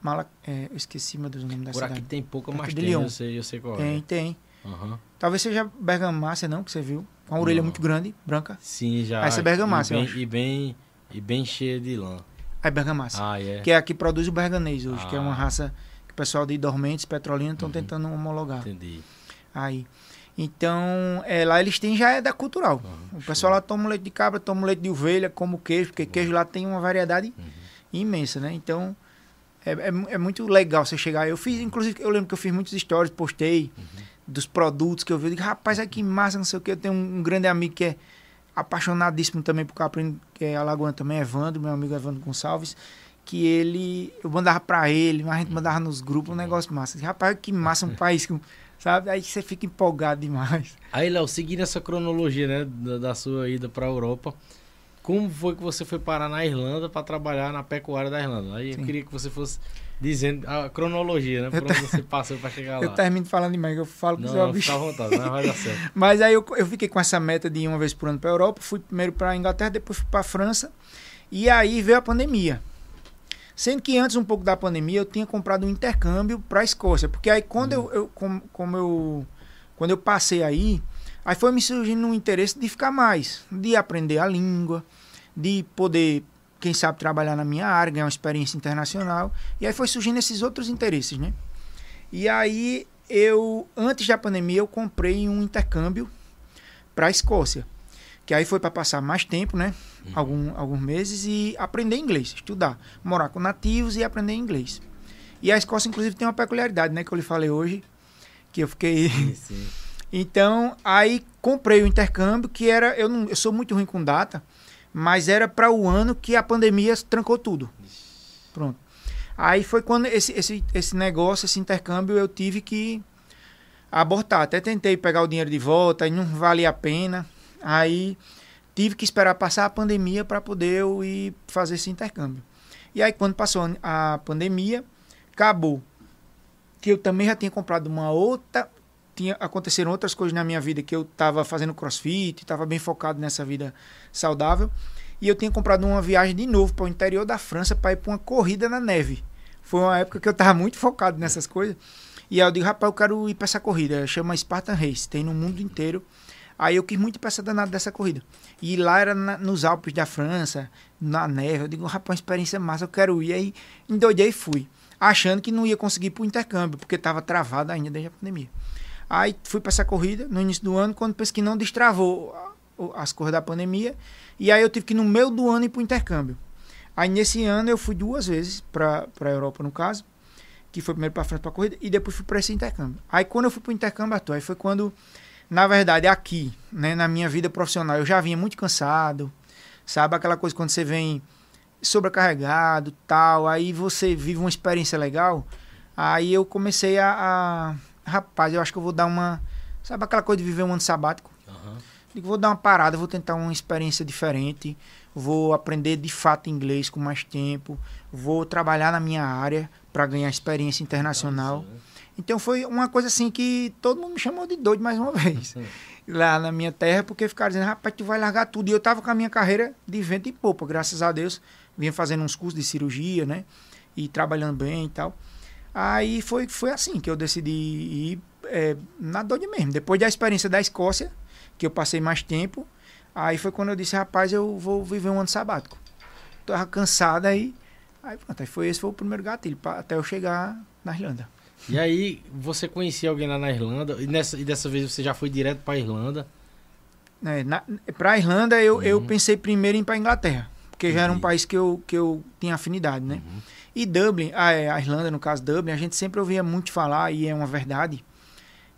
Mala, é, eu esqueci meu Deus, o nome da Por cidade. Por aqui tem pouca, mas tem, eu sei, eu sei qual tem, é. Tem, Uhum. Talvez seja bergamácia, não, que você viu. Com uma orelha muito grande, branca. Sim, já. Essa é bergamácia, e bem, e bem, e bem cheia de lã. É bergamácia. Ah, é. Que é a que produz o berganês hoje, ah. que é uma ah. raça que o pessoal de Dormentes, Petrolina, estão uhum. tentando homologar. Entendi. Aí. Então, é, lá eles têm já é da cultural. Ah, o pessoal lá toma leite de cabra, toma leite de ovelha, como queijo, porque queijo lá tem uma variedade uhum. imensa, né? Então, é, é, é, muito legal você chegar. Eu fiz, inclusive, eu lembro que eu fiz muitos stories, postei uhum. dos produtos que eu vi. Eu digo, rapaz, é que massa, não sei o que. Eu tenho um, um grande amigo que é apaixonadíssimo também por caprino, que é alagoano também, Evandro, meu amigo Evandro Gonçalves que ele, eu mandava para ele, mas a gente mandava nos grupos, um negócio massa. Rapaz, que massa um (laughs) país sabe? Aí você fica empolgado demais. Aí, Léo, seguindo essa cronologia, né, da, da sua ida para a Europa, como foi que você foi parar na Irlanda para trabalhar na pecuária da Irlanda? Aí Sim. eu queria que você fosse dizendo a cronologia, né? Por onde você passou para chegar (laughs) lá. Eu termino falando demais, eu falo que não, você vai Fica à vontade, não vai dar certo. (laughs) Mas aí eu, eu fiquei com essa meta de ir uma vez por ano para a Europa, fui primeiro para a Inglaterra, depois fui para a França, e aí veio a pandemia. Sendo que antes, um pouco da pandemia, eu tinha comprado um intercâmbio para a Escócia. Porque aí, quando eu, eu como, como eu. Quando eu passei aí, aí foi me surgindo um interesse de ficar mais, de aprender a língua, de poder, quem sabe, trabalhar na minha área, ganhar uma experiência internacional. E aí foi surgindo esses outros interesses, né? E aí eu, antes da pandemia, eu comprei um intercâmbio para a Escócia. Que aí foi para passar mais tempo, né? Uhum. Algum, alguns meses e aprender inglês, estudar. Morar com nativos e aprender inglês. E a Escócia, inclusive, tem uma peculiaridade, né? Que eu lhe falei hoje, que eu fiquei... Sim, (laughs) sim. então, aí comprei o intercâmbio, que era... Eu, não, eu sou muito ruim com data, mas era para o ano que a pandemia trancou tudo. Pronto. Aí foi quando esse, esse, esse negócio, esse intercâmbio, eu tive que abortar. Até tentei pegar o dinheiro de volta e não valia a pena. Aí tive que esperar passar a pandemia para poder eu ir fazer esse intercâmbio. E aí quando passou a pandemia, acabou que eu também já tinha comprado uma outra tinha aconteceram outras coisas na minha vida que eu estava fazendo crossfit, estava bem focado nessa vida saudável. E eu tinha comprado uma viagem de novo para o interior da França para ir para uma corrida na neve. Foi uma época que eu estava muito focado nessas coisas. E aí eu digo, rapaz, eu quero ir para essa corrida. Chama Spartan Race, tem no mundo inteiro. Aí eu quis muito ir para essa danada dessa corrida. E lá era na, nos Alpes da França, na neve. Eu digo, rapaz, experiência massa, eu quero ir. Aí endoidei e fui. Achando que não ia conseguir ir para o intercâmbio, porque estava travado ainda desde a pandemia. Aí fui para essa corrida no início do ano, quando pensei que não destravou as coisas da pandemia. E aí eu tive que no meio do ano ir para o intercâmbio. Aí nesse ano eu fui duas vezes para a Europa, no caso, que foi primeiro para França para a corrida, e depois fui para esse intercâmbio. Aí quando eu fui para o intercâmbio, Arthur, aí foi quando, na verdade, aqui, né, na minha vida profissional, eu já vinha muito cansado, sabe? Aquela coisa quando você vem sobrecarregado, tal, aí você vive uma experiência legal. Aí eu comecei a, a rapaz, eu acho que eu vou dar uma, sabe aquela coisa de viver um ano sabático? Digo, vou dar uma parada, vou tentar uma experiência diferente, vou aprender de fato inglês com mais tempo, vou trabalhar na minha área para ganhar experiência internacional. Então foi uma coisa assim que todo mundo me chamou de doido mais uma vez. (laughs) lá na minha terra, porque ficaram dizendo, rapaz, tu vai largar tudo. E eu tava com a minha carreira de vento e popa, graças a Deus. Vinha fazendo uns cursos de cirurgia, né? E trabalhando bem e tal. Aí foi, foi assim que eu decidi ir é, na doide mesmo. Depois da experiência da Escócia, que eu passei mais tempo. Aí foi quando eu disse, rapaz, eu vou viver um ano sabático. Tava cansado aí. Aí pronto, aí foi esse foi o primeiro gatilho, pra, até eu chegar na Irlanda. E aí, você conhecia alguém lá na Irlanda? E, nessa, e dessa vez você já foi direto pra Irlanda? É, na, pra Irlanda eu, uhum. eu pensei primeiro em ir pra Inglaterra. Porque já era um país que eu, que eu tinha afinidade, né? Uhum. E Dublin, a, é, a Irlanda, no caso Dublin, a gente sempre ouvia muito falar, e é uma verdade,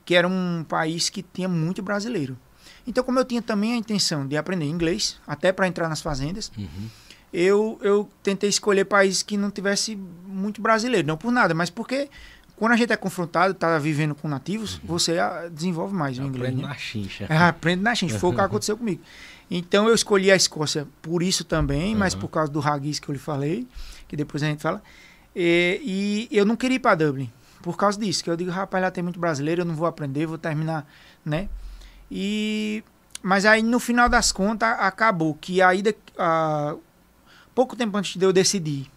que era um país que tinha muito brasileiro. Então, como eu tinha também a intenção de aprender inglês, até para entrar nas fazendas, uhum. eu, eu tentei escolher países que não tivesse muito brasileiro. Não por nada, mas porque quando a gente é confrontado, está vivendo com nativos, uhum. você ah, desenvolve mais o inglês. Aprende né? na chincha. É, aprende na chincha. Foi o que (laughs) aconteceu comigo. Então, eu escolhi a Escócia por isso também, uhum. mas por causa do raguiz que eu lhe falei, que depois a gente fala. E, e eu não queria ir para Dublin por causa disso, que eu digo, rapaz, lá tem muito brasileiro, eu não vou aprender, vou terminar, né? E mas aí no final das contas acabou que aí uh, pouco tempo antes de eu decidir,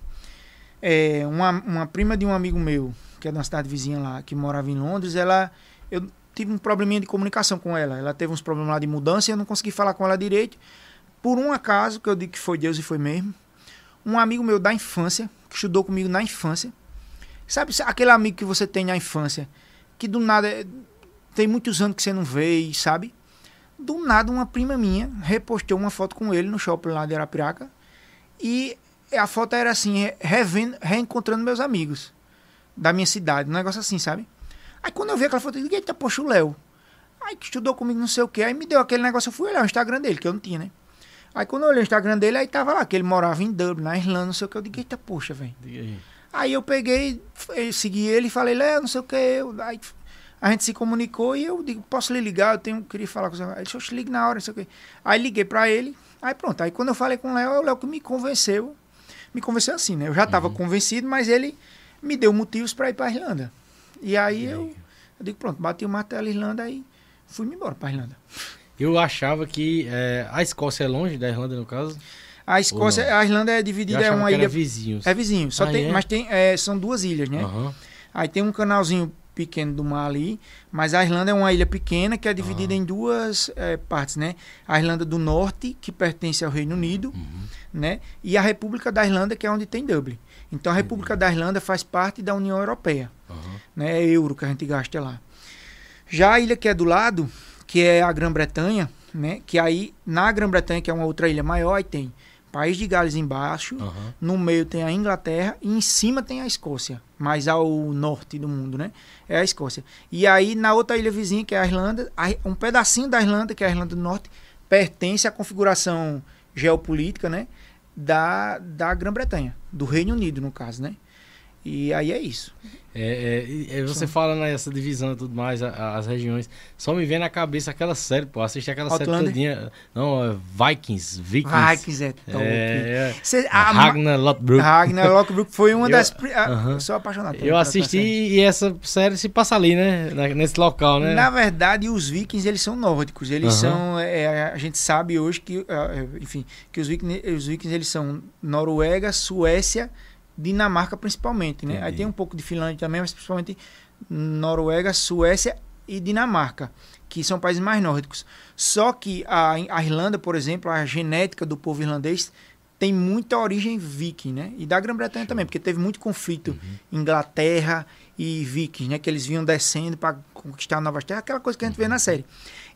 é, uma, uma prima de um amigo meu que é da cidade vizinha lá que morava em Londres, ela eu tive um probleminha de comunicação com ela. Ela teve uns problemas lá de mudança e eu não consegui falar com ela direito. Por um acaso, que eu digo que foi Deus e foi mesmo, um amigo meu da infância, que estudou comigo na infância, sabe aquele amigo que você tem na infância, que do nada tem muitos anos que você não vê, sabe? Do nada, uma prima minha repostou uma foto com ele no shopping lá de Arapiraca. E a foto era assim, revendo, reencontrando meus amigos da minha cidade. Um negócio assim, sabe? Aí quando eu vi aquela foto, eu disse, eita, poxa, o Léo. Aí que estudou comigo não sei o que. Aí me deu aquele negócio, eu fui olhar o Instagram dele, que eu não tinha, né? Aí quando eu olhei o Instagram dele, aí tava lá, que ele morava em Dublin, na Irlanda, não sei o que. Eu disse, eita, poxa, velho. Aí. aí eu peguei, segui ele e falei, Léo, não sei o que. Aí a gente se comunicou e eu digo, posso lhe ligar? Eu tenho, queria falar com você. Ele disse, eu te ligo na hora, não sei o quê. Aí liguei para ele, aí pronto. Aí quando eu falei com o Léo, o Léo que me convenceu. Me convenceu assim, né? Eu já estava uhum. convencido, mas ele me deu motivos para ir para Irlanda. E aí eu, eu digo, pronto, bati o martelo Irlanda e fui embora para Irlanda. Eu achava que é, a Escócia é longe da Irlanda, no caso? A Escócia, a Irlanda é dividida é uma ilha. vizinhos. É vizinho, só Ah, tem, é? mas tem, é, são duas ilhas, né? Aham. Aí tem um canalzinho pequeno do mar ali, mas a Irlanda é uma ilha pequena que é dividida em duas é, partes, né? A Irlanda do Norte, que pertence ao Reino Unido, né? E a República da Irlanda, que é onde tem Dublin. Então a República da Irlanda faz parte da União Europeia, né? É euro que a gente gasta lá. Já a ilha que é do lado, que é a Grã-Bretanha, né? Que aí na Grã-Bretanha, que é uma outra ilha maior, aí tem País de Gales embaixo, Aham. no meio tem a Inglaterra e em cima tem a Escócia, mais ao norte do mundo, né? É a Escócia. E aí na outra ilha vizinha, que é a Irlanda, um pedacinho da Irlanda, que é a Irlanda do Norte, pertence à configuração geopolítica, né? Da, da Grã-Bretanha, do Reino Unido, no caso, né? E aí é isso. É, é, e você fala nessa divisão e tudo mais, a- a- as regiões. Só me vem na cabeça aquela série, pô. Assisti aquela série Outlander? todinha. Não, é Vikings. Vikings. Vai, quiser. top. É, é. Cê- A Ragnar Lothbrok. Ragnar Lothbrok foi uma (laughs) Eu- das. ah, Aham. Eu sou apaixonado. Eu assisti série. e essa série se passa ali, né? Na- Nesse local, né? Na verdade, os vikings, eles são nórdicos. Eles Aham. são... é, a gente sabe hoje que, é, enfim, que os vikings, os vikings, eles são Noruega, Suécia, Dinamarca principalmente, né? Aí Entendi. tem um pouco de Finlândia também, mas principalmente Noruega, Suécia e Dinamarca, que são países mais nórdicos. Só que a, a Irlanda, por exemplo, a genética do povo irlandês tem muita origem viking, né? E da Grã-Bretanha também, porque teve muito conflito Inglaterra e vikings, né? Que eles vinham descendo para conquistar novas terras, aquela coisa que a gente vê na série.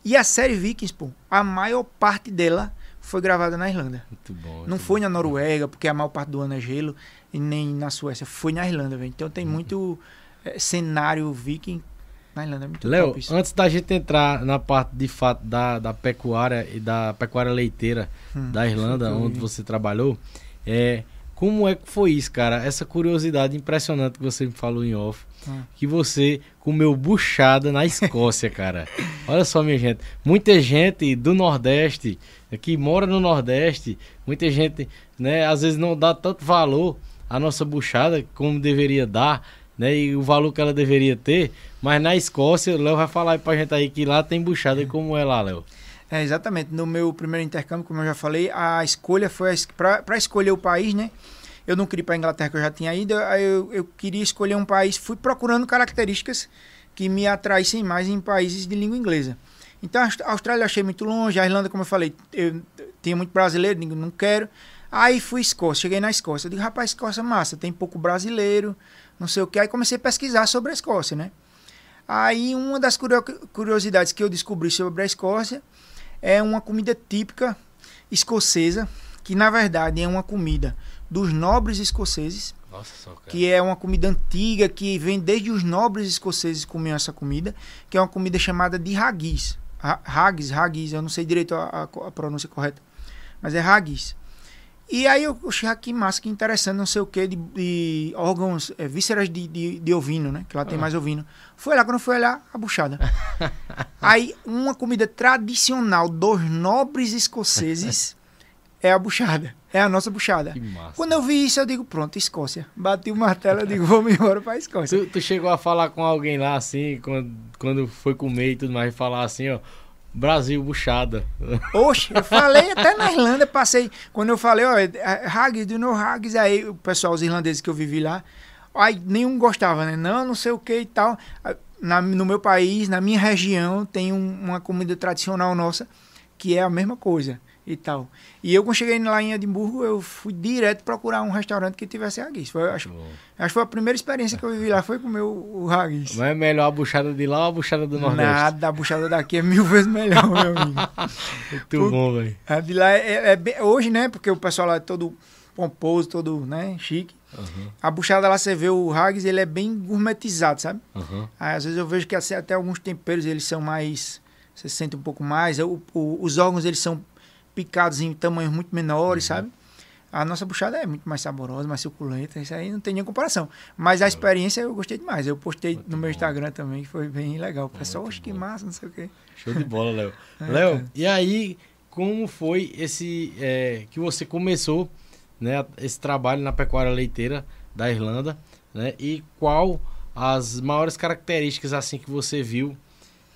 E a série Vikings, pô, a maior parte dela foi gravada na Irlanda. Muito bom. Não foi bom. na Noruega, porque a maior parte do ano é gelo, e nem na Suécia. Foi na Irlanda, velho. Então tem muito eh, cenário viking na Irlanda. É muito Léo, antes da gente entrar na parte de fato da, da pecuária e da pecuária leiteira Hum, da Irlanda, onde você trabalhou, é, como é que foi isso, cara? Essa curiosidade impressionante que você me falou em off, Hum. que você comeu buchada na Escócia, cara. (laughs) Olha só, minha gente, muita gente do Nordeste, que mora no Nordeste, muita gente, né, às vezes não dá tanto valor à nossa buchada como deveria dar, né, e o valor que ela deveria ter, mas na Escócia, o Léo vai falar aí pra gente aí que lá tem buchada e como é lá, Léo. É, exatamente. No meu primeiro intercâmbio, como eu já falei, a escolha foi para escolher o país, né? Eu não queria ir para a Inglaterra, que eu já tinha ido, eu, eu queria escolher um país, fui procurando características que me atraíssem mais em países de língua inglesa. Então, a Aust- a Austrália eu achei muito longe, a Irlanda, como eu falei, eu tinha muito brasileiro, não quero. Aí fui Escócia, cheguei na Escócia, eu digo, rapaz, Escócia é massa, tem pouco brasileiro, não sei o que. Aí comecei a pesquisar sobre a Escócia, né? Aí uma das curio- curiosidades que eu descobri sobre a Escócia é uma comida típica escocesa, que na verdade é uma comida dos nobres escoceses, Nossa só, que é uma comida antiga que vem desde os nobres escoceses comiam essa comida, que é uma comida chamada de haggis. Ha- Haggis, haggis, eu não sei direito a, a- a pronúncia correta, mas é haggis. E aí eu achei ah, que massa, que interessante, não sei o que, de, de órgãos, é, vísceras de, de, de ovino, né? Que lá tem mais ovino. Foi lá, quando fui olhar, a buchada. (laughs) aí, uma comida tradicional dos nobres escoceses é a buchada. É a nossa buchada. Que massa. Quando eu vi isso, eu digo, pronto, Escócia. Bati o martelo, eu digo, vamos embora pra Escócia. Tu, tu chegou a falar com alguém lá assim, quando, quando foi comer e tudo mais, e falar assim, ó, Brasil, buchada. (laughs) Oxe, eu falei até na Irlanda, passei. Quando eu falei, ó, é, Haggis, do know Haggis? Aí o pessoal, os irlandeses que eu vivi lá, aí nenhum gostava, né? Não, não sei o que e tal. Na, no meu país, na minha região, tem um- uma comida tradicional nossa que é a mesma coisa e tal. E eu, quando cheguei lá em Edimburgo, eu fui direto procurar um restaurante que tivesse haggis. Foi, acho, Bom. acho que foi a primeira experiência que eu vivi lá, foi comer o, o haggis. Mas é melhor a buchada de lá ou a buchada do Nordeste? Nada, a buchada daqui é mil vezes melhor, meu amigo. (laughs) Muito bom, velho. A de lá é, é bem- hoje, né? Porque o pessoal lá é todo pomposo, todo, né? Chique. A buchada lá, você vê o haggis, ele é bem gourmetizado, sabe? Aham. Aí, às vezes eu vejo que até alguns temperos eles são mais. Você sente um pouco mais. O- o- os órgãos eles são picados em tamanhos muito menores, sabe? A nossa buchada é muito mais saborosa, mais suculenta. Isso aí não tem nem comparação. Mas a experiência eu gostei demais. Eu postei Muito no meu bom. Instagram também, que foi bem legal. O pessoal, oxe, que massa, não sei o quê. Show de bola, Léo. (laughs) É, Léo, e aí, como foi esse é, que você começou né, esse trabalho na pecuária leiteira da Irlanda, né? E qual as maiores características assim que você viu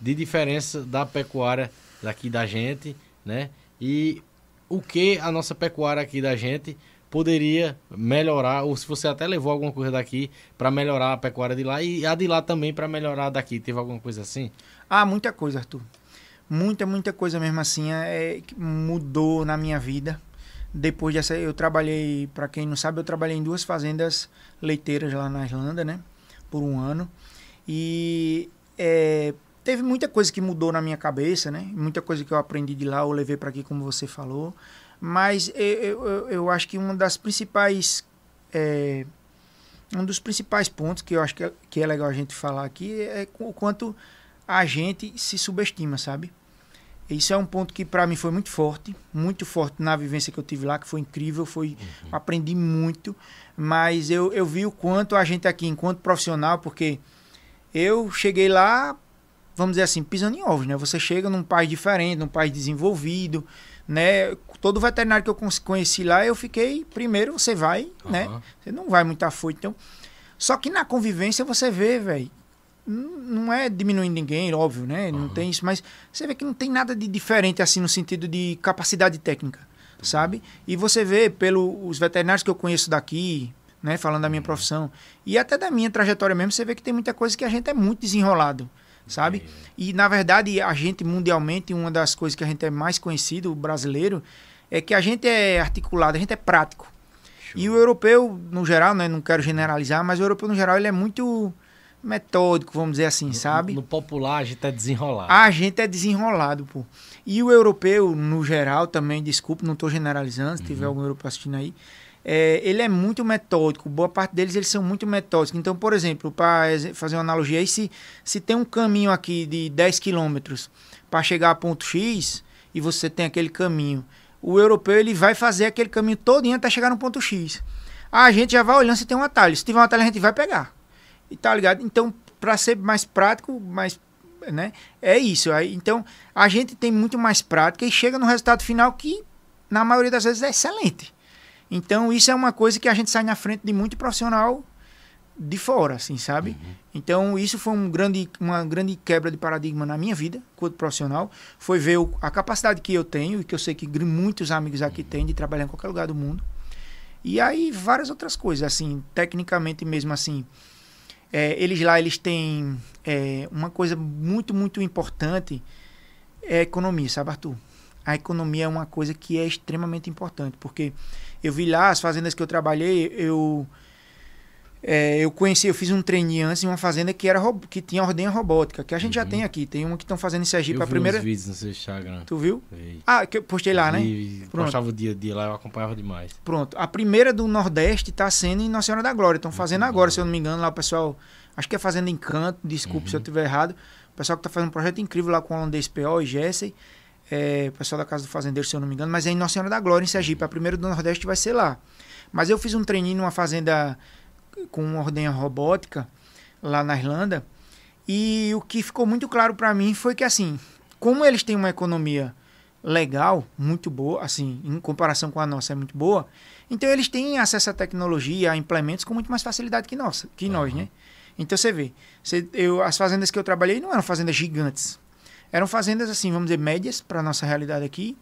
de diferença da pecuária daqui da gente, né? E o que a nossa pecuária aqui da gente poderia melhorar, ou se você até levou alguma coisa daqui para melhorar a pecuária de lá e a de lá também para melhorar daqui. Teve alguma coisa assim? Ah, muita coisa, Arthur. Muita, muita coisa mesmo assim é, mudou na minha vida. Depois dessa, eu trabalhei, para quem não sabe, eu trabalhei em duas fazendas leiteiras lá na Irlanda, né? Por um ano. E é, teve muita coisa que mudou na minha cabeça, né? Muita coisa que eu aprendi de lá, eu levei para aqui, como você falou. Mas eu, eu, eu, acho que uma das principais. É, um dos principais pontos que eu acho que é, que é legal a gente falar aqui é o quanto a gente se subestima, sabe? Isso é um ponto que para mim foi muito forte, muito forte na vivência que eu tive lá, que foi incrível, foi uhum. aprendi muito, mas eu, eu vi o quanto a gente aqui, enquanto profissional, porque eu cheguei lá, vamos dizer assim, pisando em ovos, né? Você chega num país diferente, num país desenvolvido, né? Todo veterinário que eu conheci lá, eu fiquei, primeiro você vai, uhum. né? Você não vai muito afoito, então... Só que na convivência você vê, velho, não é diminuindo ninguém, óbvio, né? Não tem isso, mas você vê que não tem nada de diferente assim no sentido de capacidade técnica, sabe? E você vê pelos veterinários que eu conheço daqui, né, falando da minha profissão, e até da minha trajetória mesmo, você vê que tem muita coisa que a gente é muito desenrolado, sabe? E na verdade, a gente mundialmente, uma das coisas que a gente é mais conhecido, o brasileiro, é que a gente é articulado, a gente é prático. E o europeu, no geral, né, não quero generalizar, mas o europeu, no geral, ele é muito metódico, vamos dizer assim, no, sabe? No popular, a gente é desenrolado. A gente é desenrolado, pô. E o europeu, no geral, também, desculpe, não estou generalizando, se uhum. tiver algum europeu assistindo aí, é, ele é muito metódico. Boa parte deles, eles são muito metódicos. Então, por exemplo, para fazer uma analogia aí, se, se tem um caminho aqui de 10 quilômetros para chegar a ponto X, e você tem aquele caminho, o europeu, ele vai fazer aquele caminho todinho até chegar no ponto X. A gente já vai olhando se tem um atalho. Se tiver um atalho, a gente vai pegar. E tá ligado? Então, para ser mais prático, mais né? É isso. Aí, então, a gente tem muito mais prática e chega no resultado final que, na maioria das vezes, é excelente. Então, isso é uma coisa que a gente sai na frente de muito profissional de fora, assim, sabe? Uhum. Então, isso foi um grande, uma grande quebra de paradigma na minha vida, quanto profissional. Foi ver o, a capacidade que eu tenho e que eu sei que muitos amigos aqui têm de trabalhar em qualquer lugar do mundo. E aí, várias outras coisas, assim, tecnicamente mesmo, assim, é, eles lá eles têm é, uma coisa muito, muito importante, é a economia, sabe, Arthur? A economia é uma coisa que é extremamente importante, porque eu vi lá as fazendas que eu trabalhei, eu é, eu conheci, eu fiz um treino antes em uma fazenda que era que tinha ordenha robótica, que a gente uhum. já tem aqui. Tem uma que estão fazendo em Sergipe eu a primeira. Eu vi vídeos no seu Instagram. Tu viu? Vi. Ah, que eu postei lá, né? Pronto. Postava o dia a dia lá, eu acompanhava demais. Pronto. A primeira do Nordeste está sendo em Nossa Senhora da Glória. Estão fazendo agora, se eu não me engano, lá o pessoal. Acho que é Fazenda Encanto, desculpe uhum. se eu estiver errado. O pessoal que está fazendo um projeto incrível lá com o holandês PO e Jesse. É, o pessoal da Casa do Fazendeiro, se eu não me engano, mas é em Nossa Senhora da Glória, em Sergipe. A primeira do Nordeste vai ser lá. Mas eu fiz um treininho numa fazenda com uma ordenha robótica lá na Irlanda. E o que ficou muito claro para mim foi que assim, como eles têm uma economia legal, muito boa, assim, em comparação com a nossa é muito boa, então eles têm acesso à tecnologia, a implementos com muito mais facilidade que nossa, que uhum. nós, né? Então você vê, você, eu, as fazendas que eu trabalhei não eram fazendas gigantes, eram fazendas assim, vamos dizer médias para nossa realidade aqui,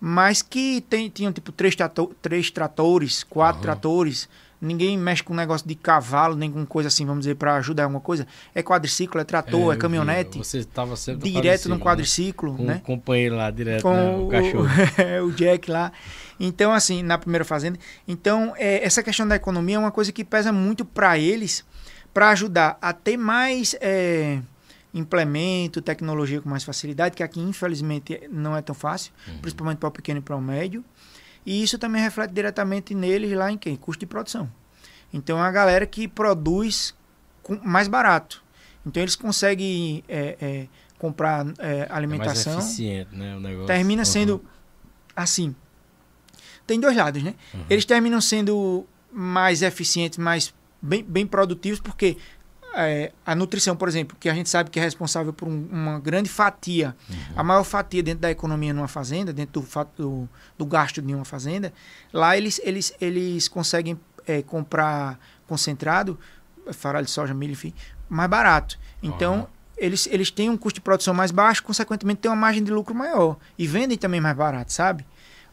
mas que tem, tinham tipo três, trator, três tratores, quatro uhum. tratores, Ninguém mexe com negócio de cavalo, nem com coisa assim, vamos dizer, para ajudar alguma coisa. É quadriciclo, é trator, é, é caminhonete. Vi. Você estava sempre Direto no quadriciclo, né? né? Com o companheiro lá, direto, com né? o, o cachorro. (laughs) o Jack lá. Então, assim, na primeira fazenda. Então, é, essa questão da economia é uma coisa que pesa muito para eles, para ajudar a ter mais é, implemento, tecnologia com mais facilidade, que aqui, infelizmente, não é tão fácil, uhum. principalmente para o pequeno e para o médio. E isso também reflete diretamente neles lá em quem? Custo de produção. Então é a galera que produz mais barato. Então eles conseguem é, é, comprar é, alimentação. É mais eficiente, né? O negócio. Termina sendo uhum. assim. Tem dois lados, né? Uhum. Eles terminam sendo mais eficientes, mais bem, bem produtivos, porque é, a nutrição, por exemplo, que a gente sabe que é responsável por um, uma grande fatia, uhum. a maior fatia dentro da economia numa fazenda, dentro do, do, do, gasto de uma fazenda, lá eles, eles, eles conseguem é, comprar concentrado, farol de soja, milho, enfim, mais barato. Então, uhum. eles, eles têm um custo de produção mais baixo, consequentemente, têm uma margem de lucro maior. E vendem também mais barato, sabe?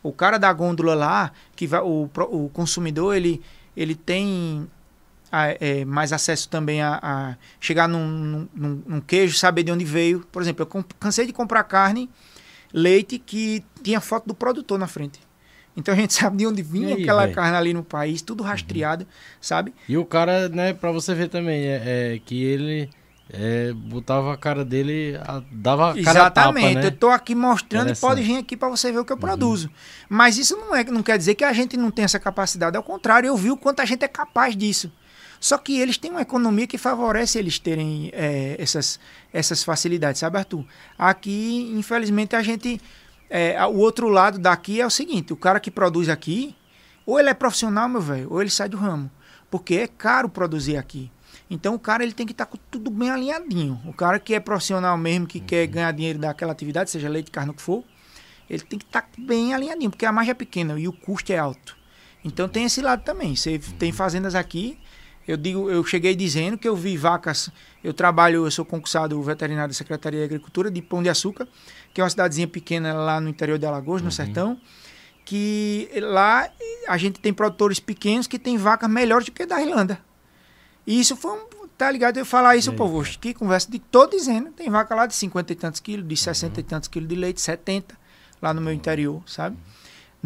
O cara da gôndola lá, que vai, o, o consumidor, ele, ele tem a- é, mais acesso também a, a chegar num, num- num- queijo, saber de onde veio. Por exemplo, eu cansei de comprar carne, leite que tinha foto do produtor na frente. Então a gente (laughs) sabe de onde vinha aí, aquela velho? carne ali no país, tudo rastreado, sabe? E o cara, né, pra você ver também, é, é que ele é, botava a cara dele, a- dava a cara Exatamente. tapa, Eu né? tô aqui mostrando e pode vir aqui para você ver o que eu produzo. Mas isso não, é, não quer dizer que a gente não tem essa capacidade. Ao contrário, eu vi o quanto a gente é capaz disso. Só que eles têm uma economia que favorece eles terem é, essas, essas facilidades, sabe, Arthur? Aqui, infelizmente, a gente. é, o outro lado daqui é o seguinte: o cara que produz aqui, ou ele é profissional, meu velho, ou ele sai do ramo. Porque é caro produzir aqui. Então o cara ele tem que estar com tudo bem alinhadinho. O cara que é profissional mesmo, que quer ganhar dinheiro daquela atividade, seja leite, carne, o que for, ele tem que estar bem alinhadinho, porque a margem é pequena e o custo é alto. Então tem esse lado também. Você tem fazendas aqui. Eu digo, eu cheguei dizendo que eu vi vacas. Eu trabalho, eu sou concursado veterinário da Secretaria de Agricultura de Pão de Açúcar, que é uma cidadezinha pequena lá no interior de Alagoas, no sertão. Que lá a gente tem produtores pequenos que tem vacas melhores do que da Irlanda. E isso foi um. Tá ligado? Eu falar isso, povo, que conversa de tô dizendo. Tem vaca lá de 50 e tantos quilos, de 60 e tantos quilos de leite, 70, lá no meu interior, sabe? No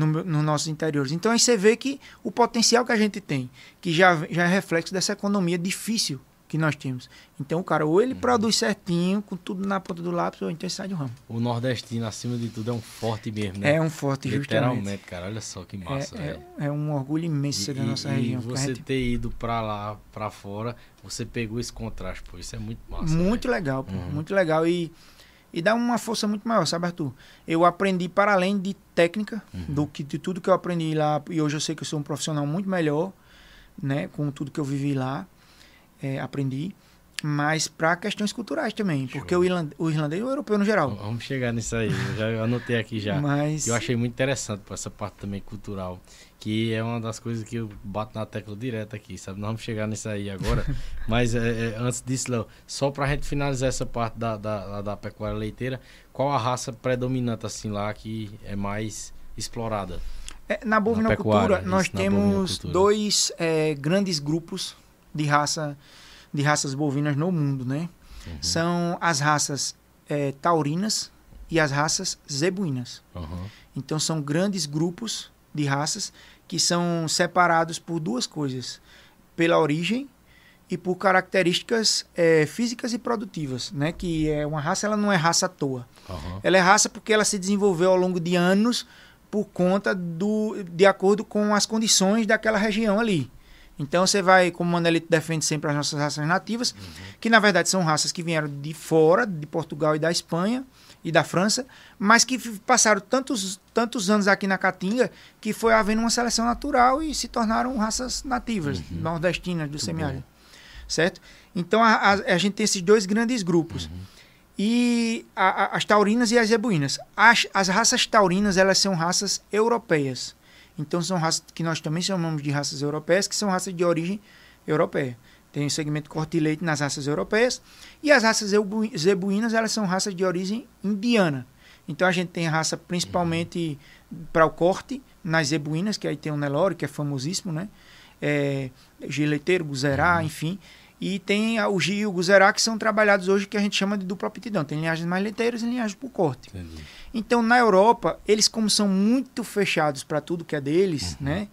nos nossos interiores. Então aí você vê que o potencial que a gente tem, que já, já é reflexo dessa economia difícil que nós temos. Então o cara, ou ele produz certinho, com tudo na ponta do lápis, ou então sai do ramo. O nordestino, acima de tudo, é um forte mesmo, né? É um forte, justamente. Literalmente, cara. Olha só que massa, É, é, é um orgulho imenso ser da E- nossa e região. a você gente- ter ido pra lá, pra fora, você pegou esse contraste, pô. Isso é muito massa. muito legal, pô, Uhum. muito legal. E, e dá uma força muito maior, sabe, Arthur? Eu aprendi para além de técnica, Uhum. do que de tudo que eu aprendi lá, e hoje eu sei que eu sou um profissional muito melhor, né, com tudo que eu vivi lá, é, aprendi. Mas para questões culturais também, porque o irlandês, o irlandês e o europeu no geral. Vamos chegar nisso aí. Eu já anotei aqui já. Mas Eu achei muito interessante essa parte também cultural, que é uma das coisas que eu bato na tecla direto aqui, sabe? Nós vamos chegar nisso aí agora. (laughs) Mas é, é, antes disso, Léo, só pra gente finalizar essa parte da, da, da pecuária leiteira, qual a raça predominante assim lá que é mais explorada? É, na bovinocultura, pecuária, nós isso, na temos dois é, grandes grupos de raça de raças bovinas no mundo, né? Uhum. São as raças é, taurinas e as raças zebuínas. Aham. Então são grandes grupos de raças que são separados por duas coisas: pela origem e por características é, físicas e produtivas, né? Que é uma raça, ela não é raça à toa. Aham. Ela é raça porque ela se desenvolveu ao longo de anos por conta do de acordo com as condições daquela região ali. Então você vai, como o Manelito defende sempre as nossas raças nativas, que na verdade são raças que vieram de fora, de Portugal e da Espanha e da França, mas que passaram tantos, tantos anos aqui na Caatinga que foi havendo uma seleção natural e se tornaram raças nativas, nordestinas do semiárido. Certo? Então a, a, a gente tem esses dois grandes grupos. E a- as taurinas e as zebuínas. As, as raças taurinas, elas são raças europeias. Então são raças que nós também chamamos de raças europeias, que são raças de origem europeia. Tem o segmento corte e leite nas raças europeias. E as raças zebu- zebuínas, elas são raças de origem indiana. Então a gente tem raça principalmente para o corte, nas zebuínas, que aí tem o Nelore, que é famosíssimo, né? É, gileteiro, guzerá, enfim. E tem a- o Gi e o guzerá, que são trabalhados hoje, que a gente chama de dupla aptidão. Tem linhagens mais leiteiras e linhagens por corte. Entendi. Então, na Europa, eles como são muito fechados para tudo que é deles, né?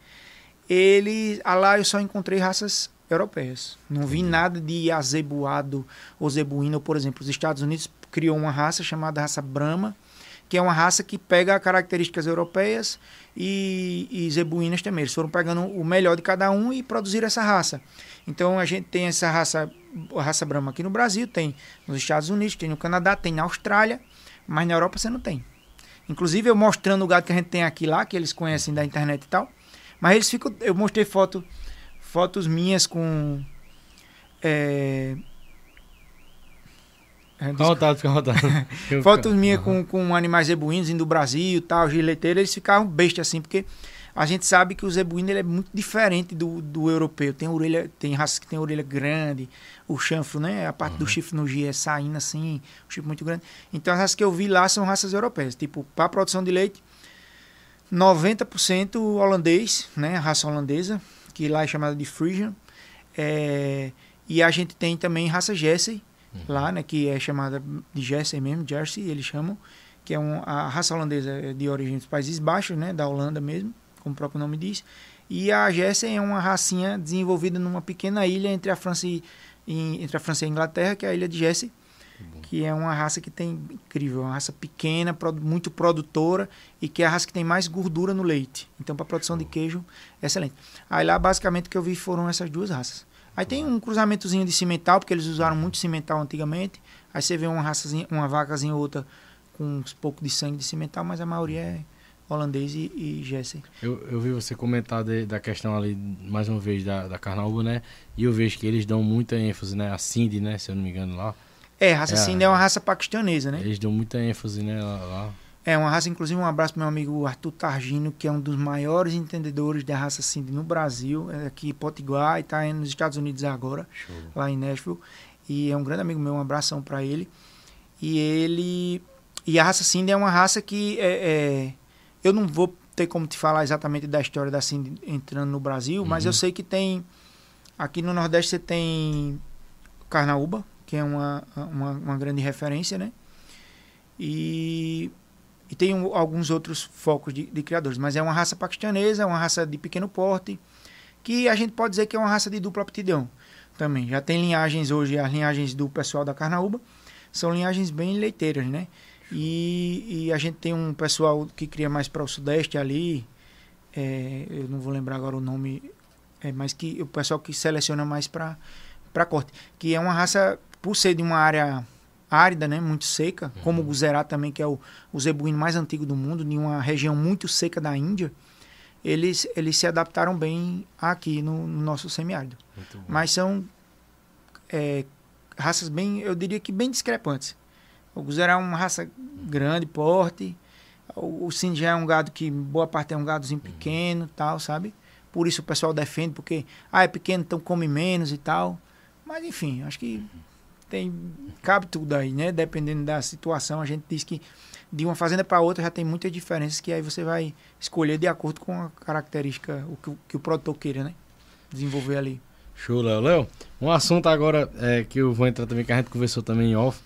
Eles, lá eu só encontrei raças europeias. Não vi nada de azebuado ou zebuíno, por exemplo. Os Estados Unidos criou uma raça chamada raça Brahma, que é uma raça que pega características europeias e, e zebuínas também. Eles foram pegando o melhor de cada um e produziram essa raça. Então a gente tem essa raça, a raça Brahma aqui no Brasil, tem nos Estados Unidos, tem no Canadá, tem na Austrália, mas na Europa você não tem. Inclusive eu mostrando o gado que a gente tem aqui lá, que eles conhecem da internet e tal. Mas eles ficam. Eu mostrei foto, fotos minhas com. É, é, Fica vontade, fica vontade. (laughs) Fotos minhas com, com animais zebuínos indo do Brasil tal, gileteiro, eles ficavam bestas assim, porque a gente sabe que o zebuíno ele é muito diferente do, do europeu. Tem orelha, tem raças que tem orelha grande, o chanfro, né? A parte do chifre no G é saindo assim, o chifre muito grande. Então as raças que eu vi lá são raças europeias. Tipo, para produção de leite, 90% holandês, né, raça holandesa, que lá é chamada de Frisian. É, e a gente tem também raça Jersey, uhum. lá, né, que é chamada de Jersey mesmo, Jersey, eles chamam, que é um, a raça holandesa é de origem dos Países Baixos, né, da Holanda mesmo, como o próprio nome diz. E a Jersey é uma racinha desenvolvida numa pequena ilha entre a França e, entre a França e a Inglaterra, que é a ilha de Jersey, que é uma raça que tem incrível, uma raça pequena, muito produtora e que é a raça que tem mais gordura no leite. Então, para produção de queijo, é excelente. Aí lá, basicamente, o que eu vi foram essas duas raças. Aí tem um cruzamentozinho de cimental, porque eles usaram muito cimental antigamente. Aí você vê uma raçazinha, uma vacazinha ou outra com um pouco de sangue de cimental, mas a maioria é holandês e, e Jersey. Eu, eu vi você comentar de, da questão ali, mais uma vez, da, da Carnaúba, né? E eu vejo que eles dão muita ênfase, né? A Cindy, né? Se eu não me engano, lá. É, raça é, Cindy é uma raça paquistanesa, né? Eles dão muita ênfase, né? Lá. É uma raça, inclusive, um abraço pro meu amigo Arthur Targino, que é um dos maiores entendedores da raça Cindy no Brasil, é aqui em Potiguar e tá nos Estados Unidos agora, Show. lá em Nashville. E é um grande amigo meu, um abração para ele. E ele. E a raça Cindy é uma raça que é, é eu não vou ter como te falar exatamente da história da Cindy entrando no Brasil, uhum. mas eu uhum. sei que tem. Aqui no Nordeste você tem Carnaúba, que é uma, uma, uma grande referência, né? E, e tem um, alguns outros focos de, de, criadores. Mas é uma raça paquistanesa, é uma raça de pequeno porte, que a gente pode dizer que é uma raça de dupla aptidão também. Já tem linhagens hoje, as linhagens do pessoal da Carnaúba, são linhagens bem leiteiras, né? E, e a gente tem um pessoal que cria mais para o Sudeste ali, é, eu não vou lembrar agora o nome, é, mas que o pessoal que seleciona mais para corte, que é uma raça, por ser de uma área árida, né, muito seca, uhum. como o Guzerá também, que é o, o zebuíno mais antigo do mundo, de uma região muito seca da Índia, eles, eles se adaptaram bem aqui no, no nosso semiárido. Mas são é, raças bem, eu diria que bem discrepantes. O Guzerá é uma raça grande, porte. O, o é um gado que, boa parte é um gadozinho pequeno tal, sabe? Por isso o pessoal defende, porque, ah, é pequeno, então come menos e tal. Mas, enfim, acho que tem cabe tudo aí, né? Dependendo da situação, a gente diz que de uma fazenda para outra já tem muitas diferenças que aí você vai escolher de acordo com a característica, o que, que o produtor queira, né? Desenvolver ali. Show, Léo. Léo, um assunto agora é, que eu vou entrar também, que a gente conversou também em off,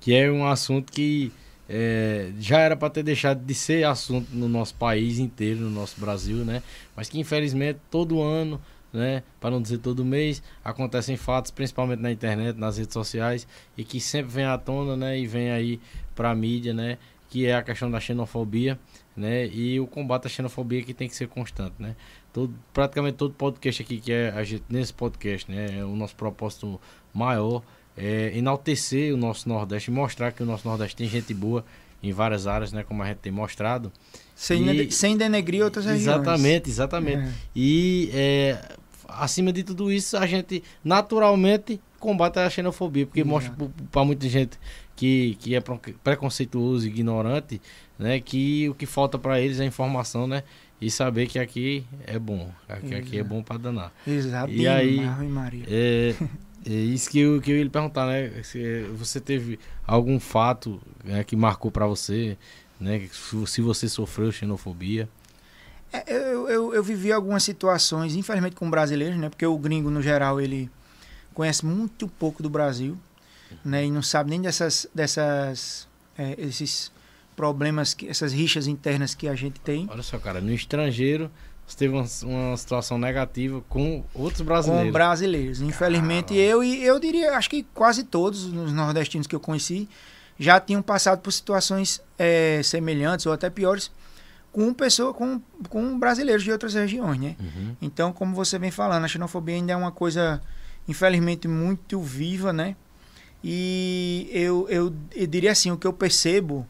que é um assunto que é, já era para ter deixado de ser assunto no nosso país inteiro, no nosso Brasil, né? Mas que infelizmente todo ano, né, para não dizer todo mês, acontecem fatos, principalmente na internet, nas redes sociais, e que sempre vem à tona, né, e vem aí para a mídia, né, que é a questão da xenofobia, né, e o combate à xenofobia que tem que ser constante, né? Todo, praticamente todo podcast aqui que é a gente nesse podcast, né, é o nosso propósito maior é, enaltecer o nosso Nordeste, mostrar que o nosso Nordeste tem gente boa em várias áreas, né? Como a gente tem mostrado. Sem, e, sem denegrir outras regiões. Exatamente, exatamente. É. E é, acima de tudo isso, a gente naturalmente combate a xenofobia, porque mostra para muita gente que, que é preconceituoso e ignorante, né? Que o que falta para eles é informação, né? E saber que aqui é bom, aqui, aqui é bom para danar. Exato. E aí, Maria. É, (laughs) É isso que eu, que eu ia lhe perguntar, né? Se você teve algum fato né, que marcou para você, né? Se você sofreu xenofobia. É, eu, eu, eu, vivi algumas situações, infelizmente com brasileiros, né? Porque o gringo, no geral, ele conhece muito pouco do Brasil, né? E não sabe nem dessas, dessas é, esses problemas, que, essas rixas internas que a gente tem. Olha só, cara, no estrangeiro você teve uma, uma, situação negativa com outros brasileiros. Com brasileiros. Infelizmente, Caramba. eu e eu diria, acho que quase todos os nordestinos que eu conheci já tinham passado por situações é, semelhantes ou até piores com pessoa, com, com brasileiros de outras regiões, né? Uhum. Então, como você vem falando, a xenofobia ainda é uma coisa, infelizmente, muito viva, né? E eu, eu, eu diria assim, o que eu percebo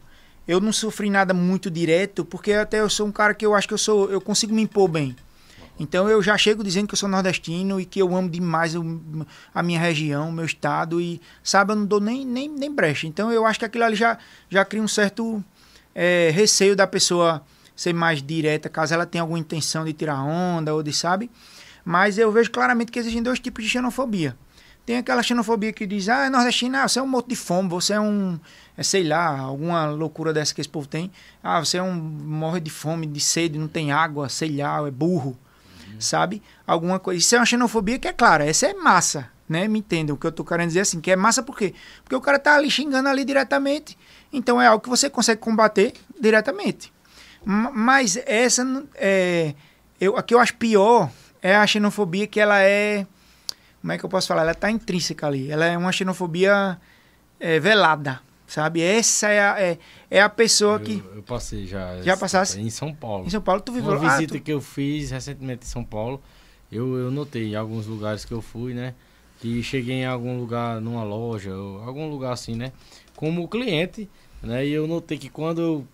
eu não sofri nada muito direto, porque até eu sou um cara que eu acho que eu sou, eu consigo me impor bem. Então eu já chego dizendo que eu sou nordestino e que eu amo demais a minha região, meu estado e sabe, eu não dou nem, nem, nem brecha. Então eu acho que aquilo ali já, já cria um certo é, receio da pessoa ser mais direta, caso ela tenha alguma intenção de tirar onda ou de, sabe? Mas eu vejo claramente que existem dois tipos de xenofobia. Tem aquela xenofobia que diz, ah, nordestino, ah, você é um moto de fome, você é um, é, sei lá, alguma loucura dessa que esse povo tem. Ah, você é um, morre de fome, de sede, não tem água, sei lá, é burro, uhum. sabe? Alguma coisa. Isso é uma xenofobia que é clara, essa é massa, né? Me entendam o que eu tô querendo dizer assim, que é massa por quê? Porque o cara tá ali xingando ali diretamente, então é algo que você consegue combater diretamente. Mas essa, é, eu, a que eu acho pior é a xenofobia que ela é como é que eu posso falar? Ela está intrínseca ali. Ela é uma xenofobia é, velada, sabe? Essa é a, é, é a pessoa eu, que. Eu passei já. Já passasse? Em São Paulo. Em São Paulo, tu viveu Uma visita ah, tu... que eu fiz recentemente em São Paulo, eu, eu notei em alguns lugares que eu fui, né? Que cheguei em algum lugar, numa loja, ou algum lugar assim, né? Como cliente, né? E eu notei que quando eu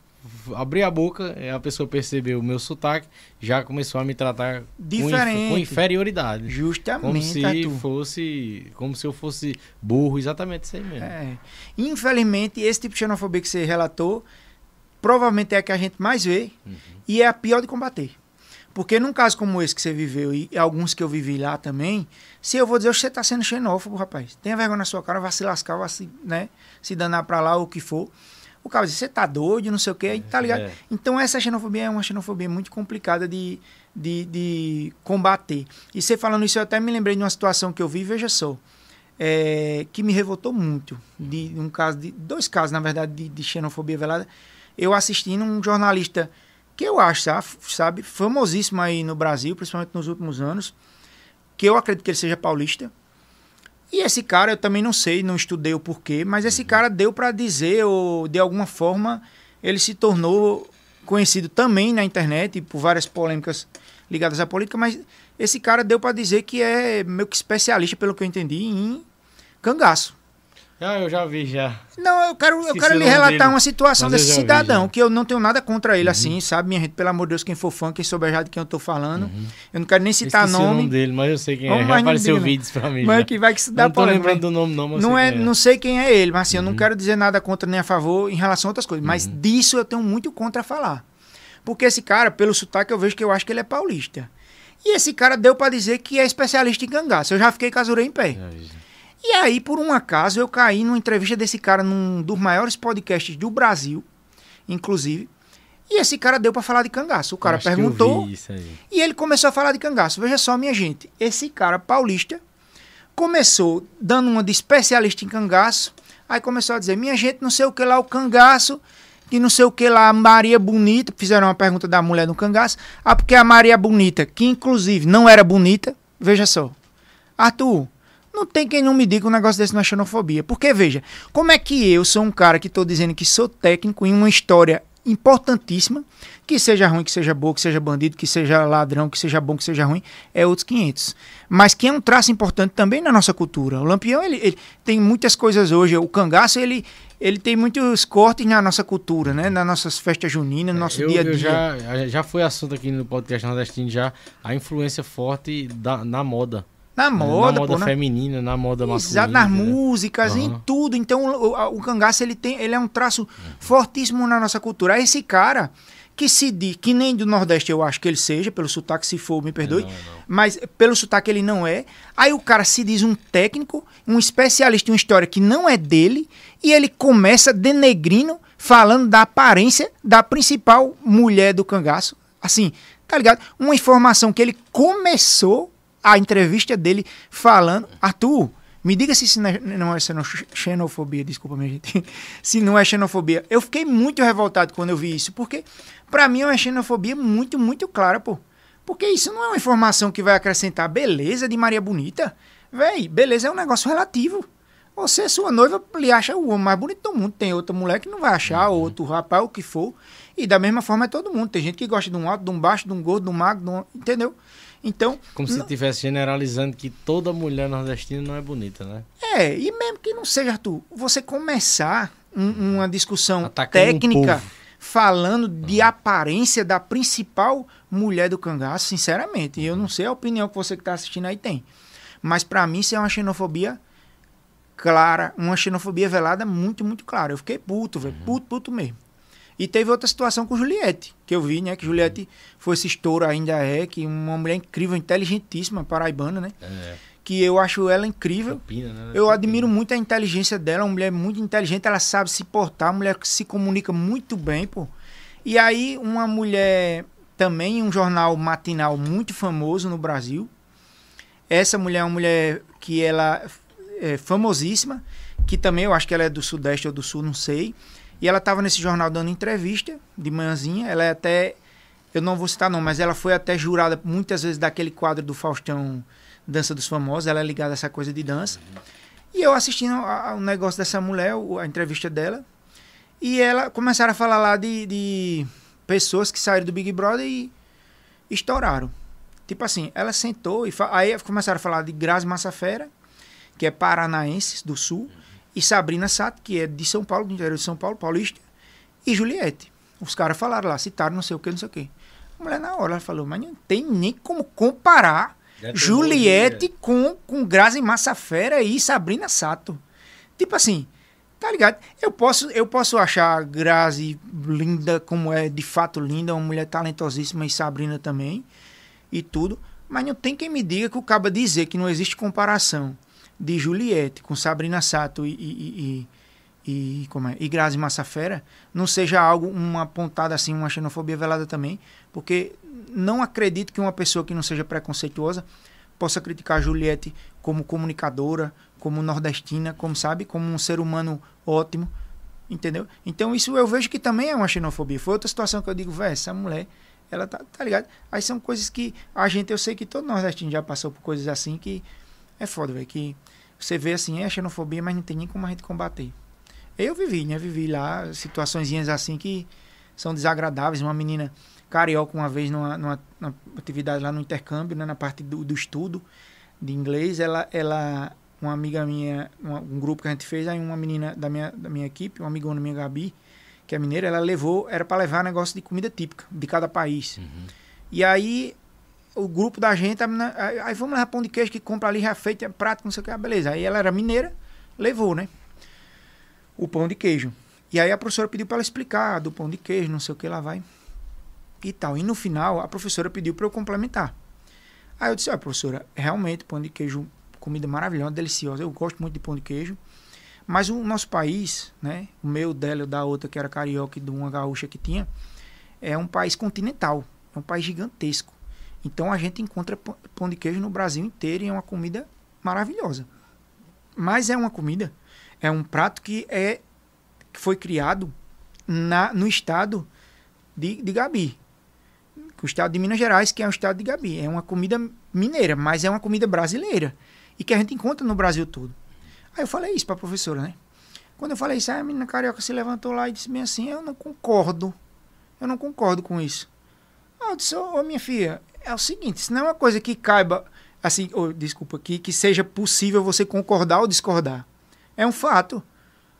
abri a boca, é, a pessoa percebeu o meu sotaque, já começou a me tratar Diferente. Com, com inferioridade. Justamente. Como se fosse. Como se eu fosse burro, exatamente isso aí mesmo. É. Infelizmente, esse tipo de xenofobia que você relatou, provavelmente é a que a gente mais vê uhum. e é a pior de combater. Porque num caso como esse que você viveu e alguns que eu vivi lá também, se eu vou dizer você está sendo xenófobo, rapaz, tenha vergonha na sua cara, vai se lascar, vai se, né, se danar para lá ou o que for. O cara diz, você tá doido, não sei o quê, tá ligado? É. Então essa xenofobia é uma xenofobia muito complicada de, de, de, combater. E você falando isso, eu até me lembrei de uma situação que eu vi, veja só, é, que me revoltou muito. De um caso, de dois casos, na verdade, de, de xenofobia velada. Eu assistindo um jornalista que eu acho, sabe, famosíssimo aí no Brasil, principalmente nos últimos anos, que eu acredito que ele seja paulista, e esse cara, eu também não sei, não estudei o porquê, mas esse uhum. cara deu para dizer, ou de alguma forma, ele se tornou conhecido também na internet por várias polêmicas ligadas à política, mas esse cara deu para dizer que é meio que especialista, pelo que eu entendi, em cangaço. Ah, eu já vi já. Não, eu quero, eu quero lhe relatar dele. uma situação desse cidadão, vi, que eu não tenho nada contra ele, uhum. assim, sabe, minha gente? Pelo amor de Deus, quem for fã, quem souber já de quem eu tô falando. Uhum. Eu não quero nem citar nome. o nome dele, mas eu sei quem é. Já apareceu vídeos pra mim. Mas já. que vai que se dá Não tô lembrando do nome, não, mas não, é, é, não sei quem é ele, mas assim, uhum. eu não uhum. quero dizer nada contra nem a favor em relação a outras coisas. Mas uhum. disso eu tenho muito contra falar. Porque esse cara, pelo sotaque, eu vejo que eu acho que ele é paulista. E esse cara deu para dizer que é especialista em cangaço. Eu já fiquei casurei em pé. É e aí, por um acaso, eu caí numa entrevista desse cara num dos maiores podcasts do Brasil, inclusive. E esse cara deu para falar de cangaço. O cara perguntou e ele começou a falar de cangaço. Veja só, minha gente, esse cara paulista começou dando uma de especialista em cangaço. Aí começou a dizer: minha gente, não sei o que lá, o cangaço, que não sei o que lá, Maria Bonita. Fizeram uma pergunta da mulher no cangaço. Ah, porque a Maria Bonita, que inclusive não era bonita, veja só. Arthur, não tem quem não me diga um negócio desse é xenofobia. Porque, veja, como é que eu sou um cara que estou dizendo que sou técnico em uma história importantíssima, que seja ruim, que seja boa, que seja bandido, que seja ladrão, que seja bom, que seja ruim, é outros 500. Mas que é um traço importante também na nossa cultura. O Lampião, ele, ele tem muitas coisas hoje. O cangaço, ele, ele tem muitos cortes na nossa cultura, né? Nas nossas festas juninas, no nosso eu, dia a dia. Já, já foi assunto aqui no podcast nordestino já, a influência forte da, na moda. Na moda, na moda pô, feminina, na moda masculina. Nas músicas, uhum. em tudo. Então, o, o, cangaço, ele, tem, ele é um traço uhum. fortíssimo na nossa cultura. Esse cara que se diz, que nem do Nordeste eu acho que ele seja, pelo sotaque, se for, me perdoe, não, não. mas pelo sotaque ele não é. Aí o cara se diz um técnico, um especialista em uma história que não é dele, e ele começa denegrindo, falando da aparência da principal mulher do cangaço. Assim, tá ligado? Uma informação que ele começou a entrevista dele falando. Arthur, me diga se isso não é, é xenofobia, desculpa, minha gente. (laughs) se não é xenofobia. Eu fiquei muito revoltado quando eu vi isso, porque para mim é uma xenofobia muito, muito clara, pô. Porque isso não é uma informação que vai acrescentar beleza de Maria Bonita. Véi, beleza é um negócio relativo. Você, sua noiva, lhe acha o homem mais bonito do mundo. Tem outra mulher que não vai achar, uhum. outro rapaz, o que for. E da mesma forma é todo mundo. Tem gente que gosta de um alto, de um baixo, de um gordo, de um magro, de um... entendeu? Então. Como se estivesse generalizando que toda mulher nordestina não é bonita, né? É, e mesmo que não seja, Arthur, você começar um, uma discussão Atacando técnica falando de ah. aparência da principal mulher do cangaço, sinceramente, eu não sei a opinião que você que está assistindo aí tem. Mas para mim isso é uma xenofobia clara, uma xenofobia velada muito, muito clara. Eu fiquei puto, velho, uhum. puto, puto mesmo. E teve outra situação com Juliette, que eu vi, né? Que Juliette foi esse estouro, ainda é, que uma mulher incrível, inteligentíssima, paraibana, né? É. que eu acho ela incrível. Campina, né? Eu admiro muito a inteligência dela, uma mulher muito inteligente, ela sabe se portar, uma mulher que se comunica muito bem, pô. E aí, uma mulher também um jornal matinal muito famoso no Brasil. Essa mulher é uma mulher que ela é famosíssima, que também eu acho que ela é do Sudeste ou do Sul, não sei. E ela estava nesse jornal dando entrevista de manhãzinha. Ela é até, eu não vou citar não, mas ela foi até jurada muitas vezes daquele quadro do Faustão Dança dos Famosos. Ela é ligada a essa coisa de dança. E eu assistindo o negócio dessa mulher, a entrevista dela. E ela começaram a falar lá de, de pessoas que saíram do Big Brother e estouraram. Tipo assim, ela sentou e aí começaram a falar de Grazi Massafera, que é paranaense do sul, e Sabrina Sato, que é de São Paulo, do interior de São Paulo, paulista, e Juliette. Os caras falaram lá, citaram não sei o que, não sei o que. A mulher na hora falou, mas não tem nem como comparar Juliette com, com Grazi Massafera e Sabrina Sato. Tipo assim, Tá ligado? Eu posso, eu posso achar Grazi linda, como é de fato linda, uma mulher talentosíssima e Sabrina também, e tudo. Mas não tem quem me diga que o caba dizer que não existe comparação de Juliette com Sabrina Sato e, e, e, e, como é, e Grazi Massafera não seja algo, uma pontada assim, uma xenofobia velada também, porque não acredito que uma pessoa que não seja preconceituosa possa criticar Juliette como comunicadora, como nordestina, como sabe, como um ser humano ótimo, entendeu? Então isso eu vejo que também é uma xenofobia. Foi outra situação que eu digo, velho, essa mulher, ela tá, tá ligado? Aí são coisas que a gente, eu sei que todo nordestino já passou por coisas assim que é foda, velho, que você vê assim, é xenofobia, mas não tem nem como a gente combater. Eu vivi, né? Vivi lá situações assim que são desagradáveis. Uma menina carioca uma vez numa, numa, numa atividade lá no intercâmbio, né, na parte do, do estudo de inglês, ela, ela uma amiga minha, uma, um grupo que a gente fez, aí uma menina da minha, da minha equipe, uma amigona minha, Gabi, que é mineira, ela levou, era para levar negócio de comida típica de cada país. Uhum. E aí o grupo da gente, aí, aí, vamos levar pão de queijo que compra ali já feito, é prato, não sei o que, ah, beleza. Aí ela era mineira, levou, né? O pão de queijo. E aí a professora pediu para ela explicar do pão de queijo, não sei o que lá vai. E tal. E no final, a professora pediu para eu complementar. Aí eu disse, olha, professora, realmente pão de queijo comida maravilhosa, deliciosa. Eu gosto muito de pão de queijo. Mas o nosso país, né, o meu, dela e da outra, que era carioca e de uma gaúcha que tinha, é um país continental, é um país gigantesco. Então a gente encontra pão de queijo no Brasil inteiro e é uma comida maravilhosa. Mas é uma comida, é um prato que é que foi criado na, no estado de, de Gabi, o estado de Minas Gerais, que é o estado de Gabi. É uma comida mineira, mas é uma comida brasileira e que a gente encontra no Brasil todo. Aí eu falei isso para a professora, né? Quando eu falei isso, a menina carioca se levantou lá e disse bem assim: Eu não concordo. Eu não concordo com isso. Aí eu disse: Ô, oh, minha filha, é o seguinte: isso não é uma coisa que caiba, assim, oh, desculpa, que, que seja possível você concordar ou discordar. É um fato.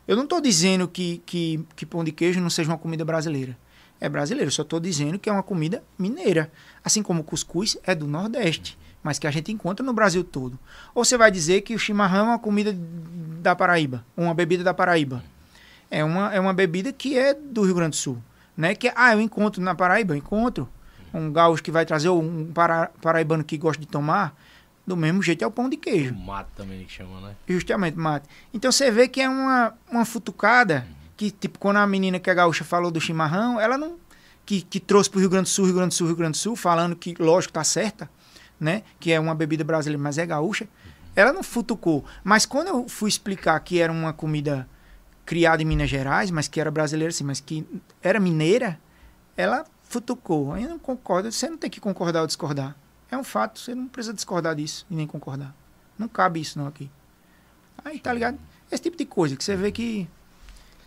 Eu não estou dizendo que, que, que pão de queijo não seja uma comida brasileira. É brasileiro, só estou dizendo que é uma comida mineira. Assim como o cuscuz é do Nordeste mas que a gente encontra no Brasil todo. Ou você vai dizer que o chimarrão é uma comida da Paraíba, uma bebida da Paraíba. É uma, é uma bebida que é do Rio Grande do Sul. Né? Que, ah, eu encontro na Paraíba, eu encontro. Um gaúcho que vai trazer, um para, paraibano que gosta de tomar, do mesmo jeito é o pão de queijo. O mate também que chama, né? Justamente, mate. Então você vê que é uma, uma futucada que, tipo, quando a menina que é gaúcha falou do chimarrão, ela não. Que, que trouxe para o Rio Grande do Sul, Rio Grande do Sul, Rio Grande do Sul, falando que, lógico, tá certa né? Que é uma bebida brasileira, mas é gaúcha. Ela não futucou. Mas quando eu fui explicar que era uma comida criada em Minas Gerais, mas que era brasileira, sim, mas que era mineira, ela futucou. Eu não concordo. Você não tem que concordar ou discordar. É um fato. Você não precisa discordar disso e nem concordar. Não cabe isso não aqui. Aí, tá ligado? Esse tipo de coisa que você vê que,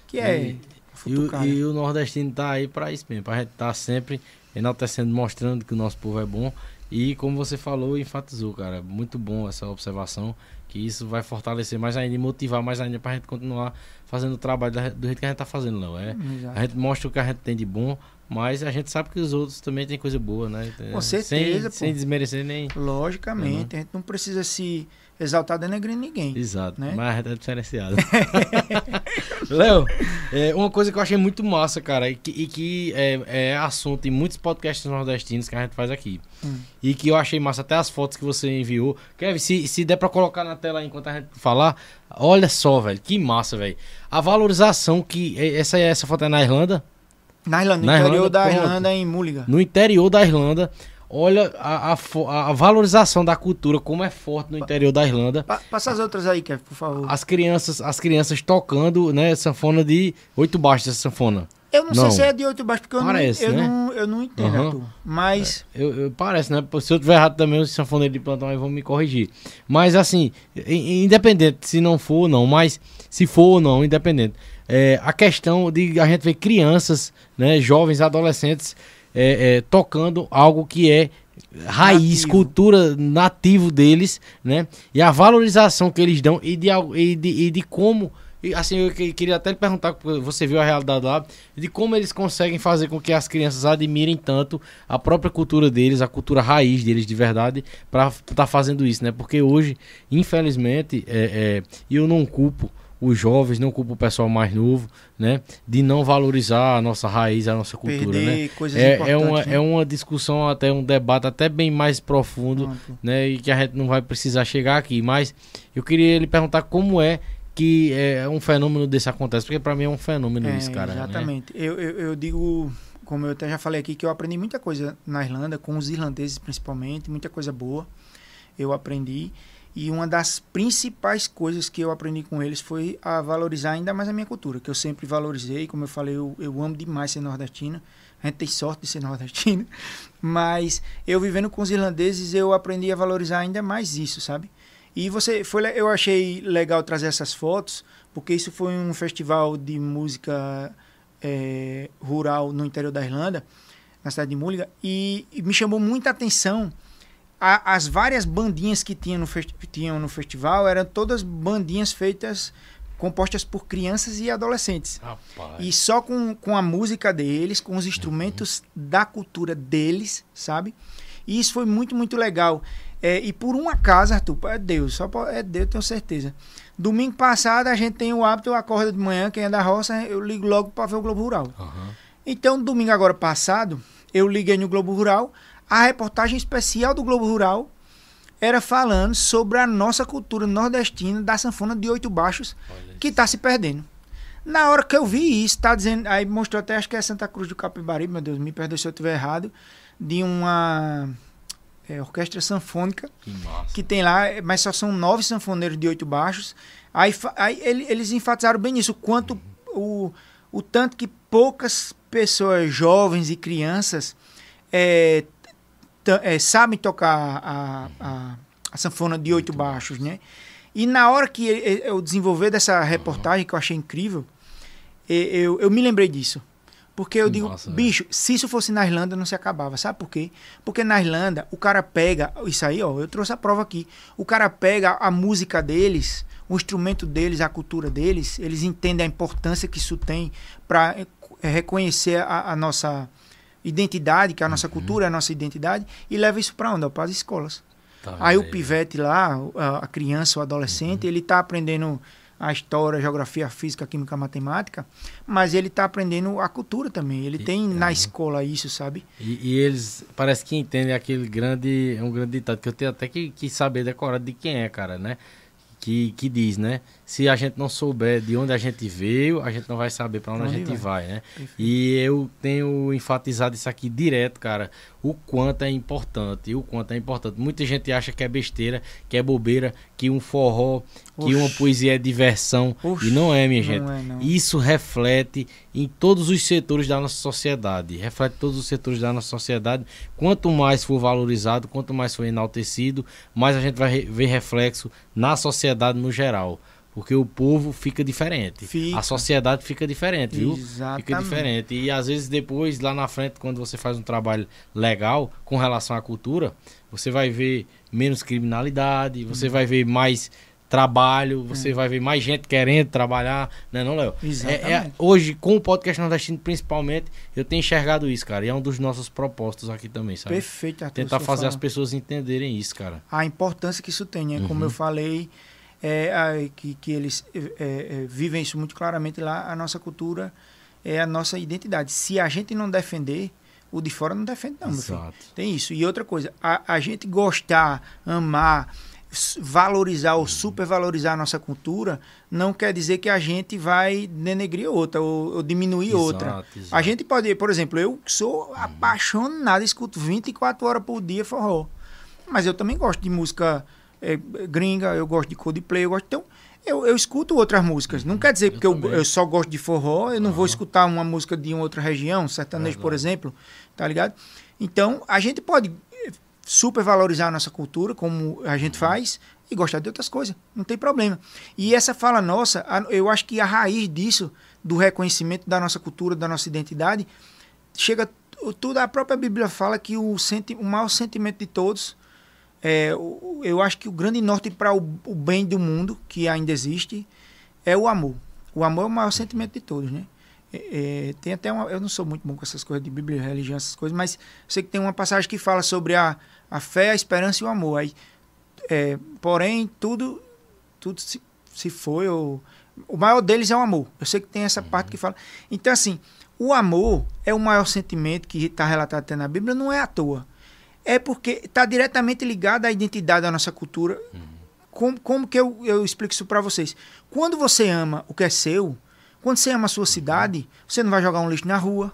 que é. E, e, o, e o nordestino tá aí para isso mesmo, pra gente tá sempre enaltecendo, mostrando que o nosso povo é bom e como você falou, enfatizou, cara, muito bom essa observação, que isso vai fortalecer mais ainda e motivar mais ainda pra gente continuar fazendo o trabalho do jeito que a gente tá fazendo, não é? a gente mostra o que a gente tem de bom, Mas a gente sabe que os outros também têm coisa boa, né? Com certeza, Sem, sem desmerecer nem. Logicamente, Uhum. a gente não precisa se exaltar denegrindo ninguém. Exato, né? mas a gente é diferenciado. (laughs) Léo, é, uma coisa que eu achei muito massa, cara, e que, e que é, é assunto em muitos podcasts nordestinos que a gente faz aqui. Hum. E que eu achei massa, até as fotos que você enviou. Kevin, se, se der pra colocar na tela enquanto a gente falar, olha só, velho, que massa, velho. A valorização que. é, Essa, essa foto é na Irlanda? Na Irlanda, no Na interior Irlanda, da pronto. Irlanda, em Mulligan. no interior da Irlanda. Olha a, a a valorização da cultura, como é forte no interior da Irlanda. Pa- passa as outras aí, Kevin, por favor. As crianças, as crianças tocando, né, sanfona de oito baixos, essa sanfona. Eu não, sei Não. se é de oito baixos, porque eu, Parece, não, eu, né? não, eu não entendo, Aham. Arthur. Mas Eu, eu- parece, né? Se eu tiver errado também, os sanfoneiros de plantão aí vão me corrigir. Mas assim, independente se não for ou não, mas se for ou não, independente. É, a questão de a gente ver crianças, né, jovens, adolescentes é, é, tocando algo que é raiz, Nativo. cultura nativo deles, né? E a valorização que eles dão e de, e de, e de como. e, assim, eu que- queria até lhe perguntar, você viu a realidade lá, de como eles conseguem fazer com que as crianças admirem tanto a própria cultura deles, a cultura raiz deles de verdade, para estar fazendo isso, né? Porque hoje, infelizmente, é, é, eu não culpo os jovens, não culpo o pessoal mais novo, né? De não valorizar a nossa raiz, a nossa cultura, perder né? coisas É, é, uma, né? é uma discussão, até um debate até bem mais profundo, Pronto. né? E que a gente não vai precisar chegar aqui. Mas eu queria lhe perguntar como é que é, um fenômeno desse acontece, porque para mim é um fenômeno É, isso, cara. né? Exatamente. Eu, eu, eu digo, como eu até já falei aqui, que eu aprendi muita coisa na Irlanda, com os irlandeses principalmente, muita coisa boa eu aprendi. E uma das principais coisas que eu aprendi com eles foi a valorizar ainda mais a minha cultura, que eu sempre valorizei. Como eu falei, eu, eu amo demais ser nordestino. A gente tem sorte de ser (laughs) nordestino. Mas eu vivendo com os irlandeses, eu aprendi a valorizar ainda mais isso, sabe? E você foi, eu achei legal trazer essas fotos, porque isso foi um festival de música eh, rural no interior da Irlanda, na cidade de Mulligan, e, e me chamou muita atenção a- as várias bandinhas que tinha no tinham no festival eram todas bandinhas feitas compostas por crianças e adolescentes. Rapaz. e só com, com a música deles com os instrumentos da cultura deles sabe? E isso foi muito muito legal. É, e por um acaso Arthur é Deus só é Deus tenho certeza. Domingo passado a gente tem o hábito acorda de manhã quem é da roça eu ligo logo para ver o Globo Rural. Aham. então, domingo agora passado, eu liguei no Globo Rural, a reportagem especial do Globo Rural era falando sobre a nossa cultura nordestina da sanfona de oito baixos que está se perdendo. Na hora que eu vi isso, tá dizendo, aí mostrou até acho que é Santa Cruz do Capibari, meu Deus, me perdoe se eu estiver errado, de uma é, orquestra sanfônica Que que tem lá, mas só são nove sanfoneiros de oito baixos. Aí, aí ele- eles enfatizaram bem isso, o quanto o, o tanto que poucas pessoas jovens e crianças é, é, sabem tocar a, a, a sanfona de oito baixos, né? E na hora que eu desenvolver dessa reportagem, que eu achei incrível, eu, eu me lembrei disso. Porque eu digo, velho. bicho, se isso fosse na Irlanda, não se acabava. Sabe por quê? Porque na Irlanda, o cara pega. Isso aí, ó, eu trouxe a prova aqui. O cara pega a música deles, o instrumento deles, a cultura deles, eles entendem a importância que isso tem para reconhecer a, a nossa identidade, que é a Uhum. nossa cultura, a nossa identidade, e leva isso para onde? Para as escolas. Tá Aí o aí. pivete lá, o- a criança, o adolescente, Uhum. ele está aprendendo a história, a geografia, a física, a química, a matemática, mas ele está aprendendo a cultura também. Ele E- tem na aham. escola isso, sabe? E, e eles parece que entendem aquele grande. É um grande ditado que eu tenho até que, que saber decorar de quem é, cara, né? Que, que diz, né? Se a gente não souber de onde a gente veio, a gente não vai saber para onde, Pra a onde gente vai, né? Perfeito. E eu tenho enfatizado isso aqui direto, cara. O quanto é importante, o quanto é importante. Muita gente acha que é besteira, que é bobeira, que um forró, que uma poesia é diversão. Oxe, e não é, minha não gente. é, não. Isso reflete em todos os setores da nossa sociedade. Reflete em todos os setores da nossa sociedade. Quanto mais for valorizado, quanto mais for enaltecido, mais a gente vai ver reflexo na sociedade no geral. Porque o povo fica diferente. Fica. A sociedade fica diferente, viu? Exatamente. Fica diferente. E às vezes depois, lá na frente, quando você faz um trabalho legal com relação à cultura, você vai ver menos criminalidade, você vai ver mais trabalho, você vai ver mais gente querendo trabalhar, né, não, Léo? Exatamente. É, é, hoje, com o podcast nordestino principalmente, eu tenho enxergado isso, cara. E é um dos nossos propósitos aqui também, sabe? Perfeito, Arthur, Tentar fazer as pessoas entenderem isso, cara. a importância que isso tem, né? Como Uhum. eu falei, é, a- que, que eles é, é, vivem isso muito claramente lá, a nossa cultura é a nossa identidade. Se a gente não defender, o de fora não defende, não, meu filho. Exato. Tem isso. E outra coisa, a, a gente gostar, amar, valorizar ou supervalorizar a nossa cultura, não quer dizer que a gente vai denegrir outra ou, ou diminuir Exato, outra. exato. A gente pode, por exemplo, eu sou apaixonado, escuto 24 horas por dia forró. Mas eu também gosto de música eh, gringa, eu gosto de Coldplay, eu gosto. Então, eu, eu escuto outras músicas. Não quer dizer porque eu, eu só gosto de forró, eu não vou escutar uma música de uma outra região, sertanejo, por exemplo, tá ligado? Então, a gente pode eh, supervalorizar a nossa cultura, como a gente faz, e gostar de outras coisas. Não tem problema. E essa fala nossa, eu acho que a raiz disso, do reconhecimento da nossa cultura, da nossa identidade, chega tudo a própria Bíblia fala que o, senti, o maior sentimento de todos é, eu acho que o grande norte para o, o bem do mundo que ainda existe é o amor. O amor é o maior sentimento de todos, né? É, é, tem até uma, eu não sou muito bom com essas coisas de Bíblia, religião, essas coisas, mas sei que tem uma passagem que fala sobre a, a fé, a esperança e o amor. Aí, é, porém, tudo, tudo se, se foi. Ou, o maior deles é o amor. Eu sei que tem essa parte que fala. Então, assim, o amor é o maior sentimento que está relatado até na Bíblia, não é à toa. É porque está diretamente ligado à identidade da nossa cultura. Como, como que eu, eu explico isso para vocês? Quando você ama o que é seu, quando você ama a sua cidade, você não vai jogar um lixo na rua.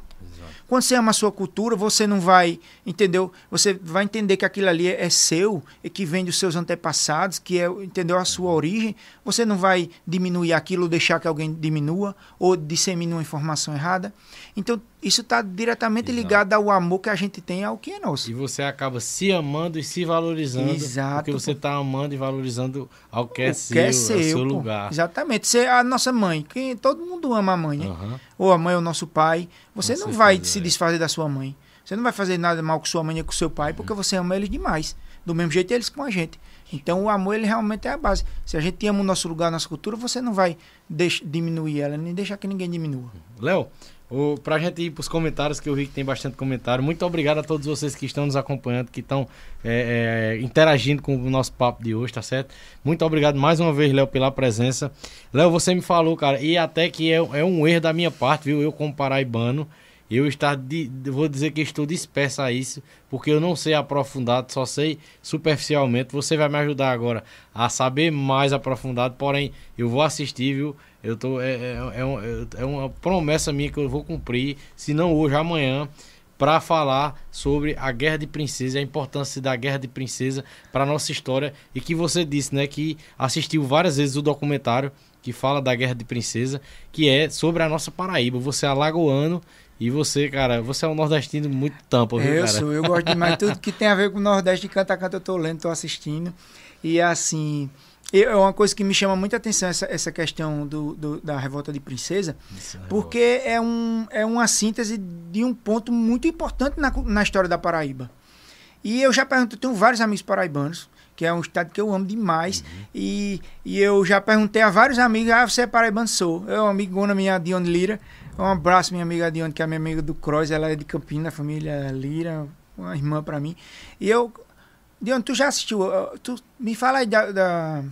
Quando você ama a sua cultura, você não vai, entendeu? Você vai entender que aquilo ali é seu e que vem dos seus antepassados, que é, entendeu, a sua origem. Você não vai diminuir aquilo, deixar que alguém diminua ou dissemine uma informação errada. Então, isso está diretamente Exato. ligado ao amor que a gente tem ao que é nosso. E você acaba se amando e se valorizando. Exato, Porque você está amando e valorizando ao que é o seu, que é seu, seu lugar. Exatamente. Você, a nossa mãe, quem, todo mundo ama a mãe, né? Aham. Ou a mãe é o nosso pai. Você Com não vai é. se desfazer da sua mãe. Você não vai fazer nada mal com sua mãe nem com seu pai, porque você ama eles demais. Do mesmo jeito eles com a gente. Então o amor ele realmente é a base. Se a gente ama o nosso lugar, a nossa cultura, você não vai diminuir ela, nem deixar que ninguém diminua. Léo, o, pra gente ir pros comentários, que eu vi que tem bastante comentário. Muito obrigado a todos vocês que estão nos acompanhando, que estão é, é, interagindo com o nosso papo de hoje, tá certo? Muito obrigado mais uma vez, Léo, pela presença. Léo, você me falou, cara, e até que é, é um erro da minha parte, viu? Eu, como paraibano, eu estar de, vou dizer que estou disperso a isso, porque eu não sei aprofundado, só sei superficialmente. Você vai me ajudar agora a saber mais aprofundado, porém eu vou assistir, viu? Eu tô, é, é, é, um- é uma promessa minha que eu vou cumprir, se não hoje, amanhã, para falar sobre a Guerra de Princesa, a importância da Guerra de Princesa para nossa história e que você disse, né, que assistiu várias vezes o documentário que fala da Guerra de Princesa, que é sobre a nossa Paraíba. Você é alagoano e você, cara, você é um nordestino muito tampa, viu, eu cara? sou, eu gosto demais. Tudo que tem a ver com o Nordeste, canta, canta, eu tô lendo, tô assistindo. E assim, eu- é uma coisa que me chama muita atenção essa, essa questão do, do- da revolta de princesa, Isso, porque é, um, é uma síntese de um ponto muito importante na, na história da Paraíba. E eu já pergunto, eu tenho vários amigos paraibanos, que é um estado que eu amo demais, e, e eu já perguntei a vários amigos, ah, você é paraibano? Sou. Eu, amigona minha, Dione Lira, um abraço minha amiga Dione, que é a minha amiga do Cross, ela é de Campina, família Lira, uma irmã pra mim. E eu, Dione, tu já assistiu, tu me fala aí da, da,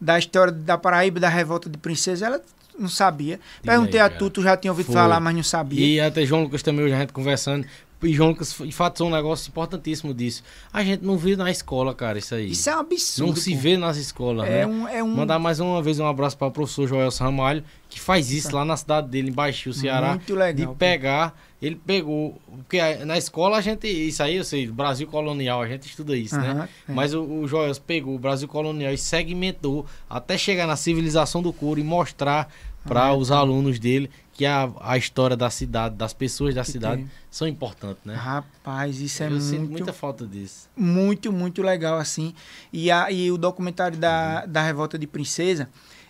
da história da Paraíba, da revolta de princesa, ela não sabia. Perguntei aí, a tu, tu já tinha ouvido Foi. falar, mas não sabia. E até João Lucas também, hoje a gente conversando. E João Lucas enfatou um negócio importantíssimo disso. A gente não vê na escola, cara, isso aí. Isso é um absurdo. não se pô. vê nas escolas, É né? um, é um Mandar mais uma vez um abraço para o professor Joel Ramalho, que faz isso lá na cidade dele, em Baixio, Ceará. Muito legal, De pô. pegar, ele pegou. Porque na escola a gente. Isso aí eu sei, Brasil colonial, a gente estuda isso, né? É. Mas o, o Joel pegou o Brasil colonial e segmentou até chegar na civilização do couro e mostrar para Ah, os alunos dele que a, a história da cidade, das pessoas da Que cidade, tem. são importantes, né? Rapaz, isso é eu sinto muito, muita falta disso. muito, muito legal, assim. E, a, e o documentário da, da Revolta de Princesa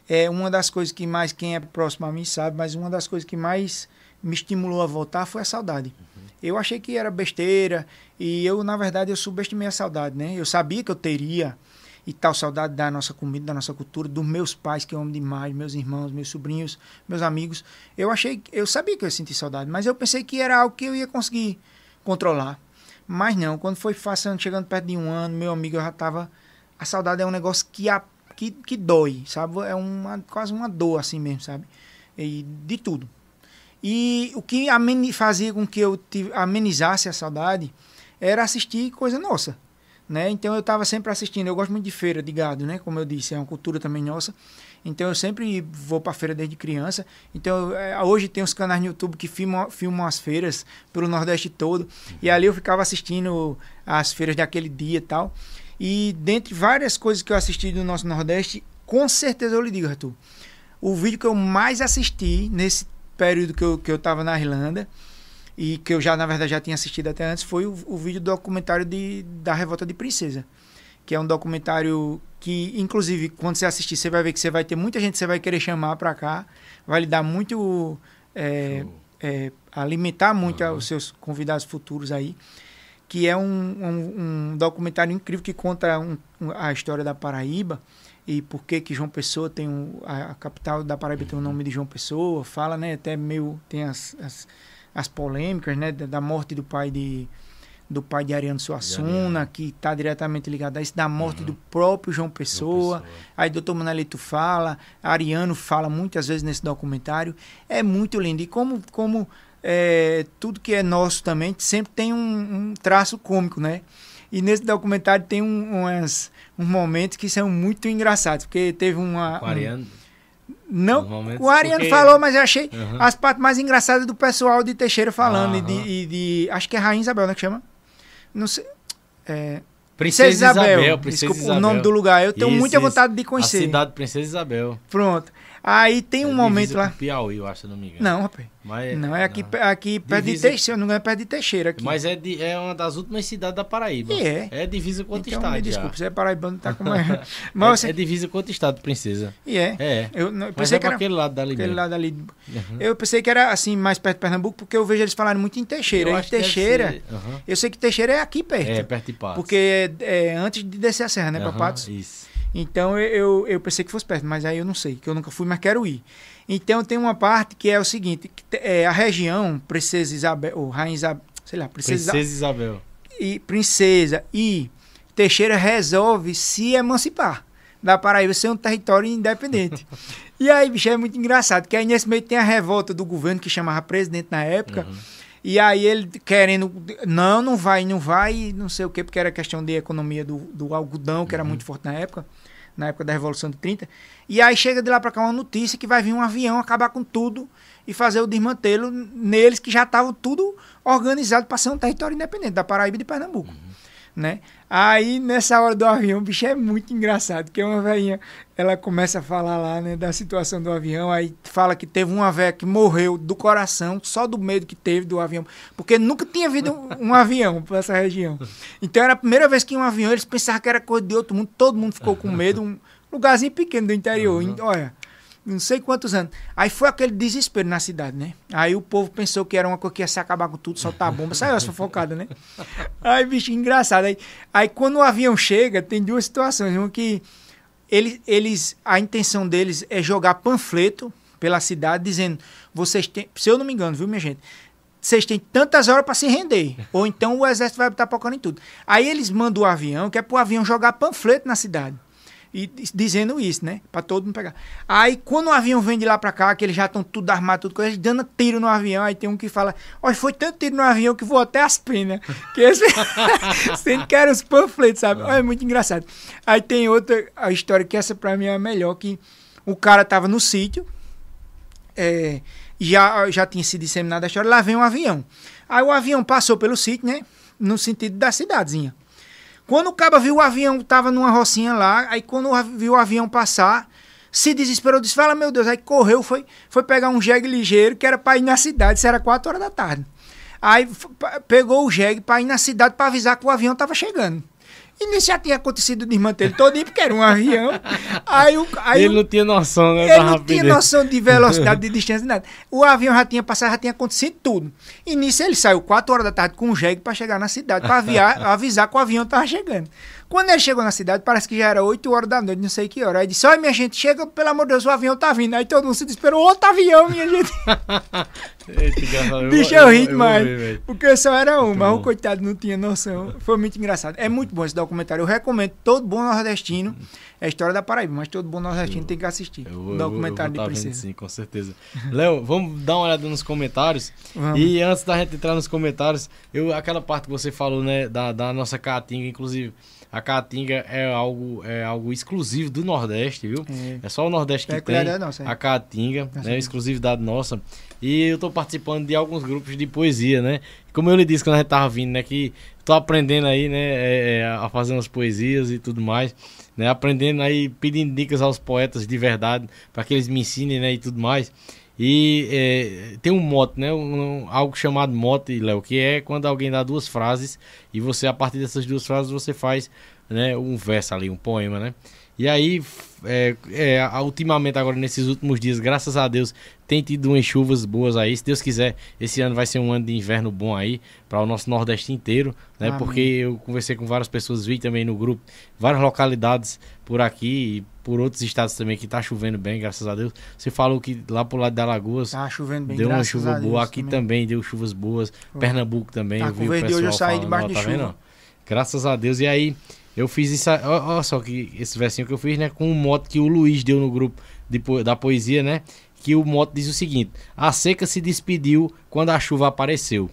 é uma das coisas que mais, quem é próximo a mim sabe, mas uma das coisas que mais me estimulou a voltar foi a saudade. Eu achei que era besteira e eu, na verdade, eu subestimei a saudade, né? Eu sabia que eu teria e tal saudade da nossa comida, da nossa cultura, dos meus pais que eu amo demais, meus irmãos, meus sobrinhos, meus amigos. Eu achei, eu sabia que eu ia sentir saudade, mas eu pensei que era algo que eu ia conseguir controlar. Mas não, quando foi passando, chegando perto de um ano, meu amigo, eu já tava. A saudade é um negócio que, a, que, que dói, sabe? É uma, quase uma dor assim mesmo, sabe? E de tudo. E o que fazia com que eu amenizasse a saudade era assistir coisa nossa. Né? Então eu estava sempre assistindo. Eu gosto muito de feira de gado, né? Como eu disse, é uma cultura também nossa. Então eu sempre vou para feira desde criança. Então é, hoje tem os canais no YouTube que filmam, filmam as feiras pelo Nordeste todo. E ali eu ficava assistindo as feiras daquele dia e tal. E dentre várias coisas que eu assisti do nosso Nordeste, com certeza eu lhe digo, Arthur, o vídeo que eu mais assisti nesse período que eu, que eu na Irlanda e que eu já, na verdade, já tinha assistido até antes, foi o, o vídeo documentário de, da Revolta de Princesa. Que é um documentário que, inclusive, quando você assistir, você vai ver que você vai ter muita gente que você vai querer chamar para cá. Vai lhe dar muito. É, é, alimentar muito uhum. os seus convidados futuros aí. Que é um, um, um documentário incrível que conta um, a história da Paraíba e por que que João Pessoa tem um, a, a, capital da Paraíba tem o nome de João Pessoa, fala, né, até meio tem as, as, as polêmicas, né, da, da, morte do pai de do pai de Ariano Suassuna, que está diretamente ligado a isso, da morte uhum. do próprio João Pessoa. Pessoa. Aí doutor Manelito fala, Ariano fala muitas vezes nesse documentário. É muito lindo. E como, como é, tudo que é nosso também sempre tem um, um traço cômico, né? E nesse documentário tem um, umas, uns momentos que são muito engraçados, porque teve uma. Com Ariano. Não, o Ariano porque... falou, mas eu achei uhum. as partes mais engraçadas do pessoal de Teixeira falando. Uhum. E, de, e, de, Acho que é Rainha Isabel, né? Que chama? Não sei. É, Princesa Isabel. Isabel Princesa Desculpa, Isabel. o nome do lugar. Eu tenho isso, muita vontade de conhecer. A cidade Princesa Isabel. Pronto. Aí tem é um momento lá. Piauí, eu acho, se não me engano. Não, rapaz. Mas, não, é aqui, não. aqui perto de Teixeira, não é perto de Teixeira. Aqui. Mas é, de, é uma das últimas cidades da Paraíba. E é. É divisa com outro então, estado. Me desculpe, você é paraibano, tá com mais. (laughs) Mas é, você... é divisa com outro estado, princesa. E é. É. Eu, não, eu pensei é que era aquele lado dali. Aquele lado ali. Uhum. Eu pensei que era assim, mais perto de Pernambuco, porque eu vejo eles falarem muito em Teixeira. Eu em Teixeira. Uhum. Eu sei que Teixeira é aqui perto. É, perto de Patos. Porque é, é antes de descer a serra, né, uhum, pra Patos? Isso. Então eu, eu pensei que fosse perto, mas aí eu não sei, que eu nunca fui, mas quero ir. Então tem uma parte que é o seguinte, é, a região Princesa Isabel, ou Rainha Isabel, sei lá, Princesa, Princesa Isabel. E Princesa e Teixeira resolve se emancipar da Paraíba ser um território independente. (laughs) e aí, bicho, é muito engraçado, que aí nesse meio tem a revolta do governo que chamava presidente na época. Uhum. E aí ele querendo, não, não vai, não vai, não sei o quê, porque era questão de economia do, do algodão, que era uhum. muito forte na época na época da Revolução de 30. E aí chega de lá para cá uma notícia que vai vir um avião acabar com tudo e fazer o desmantelo neles que já estavam tudo organizado para ser um território independente da Paraíba e de Pernambuco. Uhum né? Aí, nessa hora do avião, o bicho é muito engraçado, porque uma velhinha, ela começa a falar lá, né, da situação do avião, aí fala que teve uma velha que morreu do coração, só do medo que teve do avião, porque nunca tinha havido um, um avião para essa região. Então, era a primeira vez que um avião, eles pensavam que era coisa de outro mundo, todo mundo ficou com medo, um lugarzinho pequeno do interior, uhum. olha não sei quantos anos. Aí foi aquele desespero na cidade, né? Aí o povo pensou que era uma coisa que ia se acabar com tudo, soltar a bomba. Saiu essa focada, né? Aí, bicho, engraçado. Aí, aí quando o avião chega, tem duas situações. Uma que eles, eles, a intenção deles é jogar panfleto pela cidade, dizendo: vocês têm, se eu não me engano, viu, minha gente? Vocês têm tantas horas para se render. Ou então o exército vai estar focando em tudo. Aí eles mandam o avião, que é para o avião jogar panfleto na cidade e dizendo isso, né? Pra todo mundo pegar. Aí, quando o avião vem de lá pra cá, que eles já estão tudo armado, tudo coisa, dando tiro no avião, aí tem um que fala, olha, foi tanto tiro no avião que voou até as penas. Que esse... (laughs) Sendo que eram os panfletos, sabe? Olha, é muito engraçado. Aí tem outra a história que essa pra mim é a melhor, que o cara tava no sítio, é, já, já tinha se disseminado a história, lá vem um avião. Aí o avião passou pelo sítio, né? No sentido da cidadezinha. Quando o caba viu o avião, tava numa rocinha lá, aí quando viu o avião passar, se desesperou, disse, fala, meu Deus, aí correu, foi, foi pegar um jegue ligeiro, que era para ir na cidade, isso era 4 horas da tarde. Aí pegou o jegue para ir na cidade para avisar que o avião tava chegando. E nisso já tinha acontecido o desmantelo todo, porque era um avião. Aí, o, aí Ele não tinha noção, né? ele não rapidez. tinha noção de velocidade, de distância, nada. O avião já tinha passado, já tinha acontecido tudo. E nisso ele saiu 4 horas da tarde com o jegue para chegar na cidade, para (laughs) avisar que o avião tava chegando. Quando ele chegou na cidade, parece que já era 8 horas da noite, não sei que hora. Aí disse: Olha, minha gente, chega, pelo amor de Deus, o avião tá vindo. Aí todo mundo se desesperou: Outro avião, minha gente. (laughs) Eita. Bicho, eu ri demais. Porque só era um, mas bom. o coitado não tinha noção. Foi muito engraçado. É muito bom esse documentário. Eu recomendo todo bom nordestino. É a história da Paraíba, mas todo bom nordestino tem que assistir. Eu vou, o eu vou- eu documentário vou de vendo princesa. sim, com certeza. Léo, vamos dar uma olhada nos comentários. Vamos. E antes da gente entrar nos comentários, eu, aquela parte que você falou, né, da, da nossa caatinga, inclusive, a caatinga é algo, é algo exclusivo do Nordeste, viu? É. É só o Nordeste que tem nossa, é. a caatinga, Nossa, né, é. exclusividade nossa. E eu tô participando de alguns grupos de poesia, né? Como eu lhe disse quando a gente tava vindo, né, que tô aprendendo aí, né, é, é, a fazer umas poesias e tudo mais, né? Aprendendo aí, pedindo dicas aos poetas de verdade, para que eles me ensinem, né, e tudo mais. E é, tem um mote, né? Um, um- algo chamado mote, Léo, que é quando alguém dá duas frases e você, a partir dessas duas frases, você faz né, um verso ali, um poema, né? E aí, é, é, ultimamente, agora nesses últimos dias, graças a Deus, tem tido umas chuvas boas aí. Se Deus quiser, esse ano vai ser um ano de inverno bom aí para o nosso Nordeste inteiro, né? Amém. Porque eu conversei com várias pessoas, vi também no grupo, várias localidades por aqui por outros estados também que tá chovendo bem, graças a Deus. Você falou que lá pro lado da Alagoas Tá chovendo bem, deu uma chuva boa, aqui também. deu chuvas boas, Pernambuco também, Tá eu vi o pessoal hoje, eu saí debaixo de tá chuva. vendo? Graças a Deus. E aí, eu fiz isso. Olha só que esse versinho que eu fiz, né? Com um mote que o Luiz deu no grupo de da poesia, né? Que o mote diz o seguinte: A seca se despediu quando a chuva apareceu.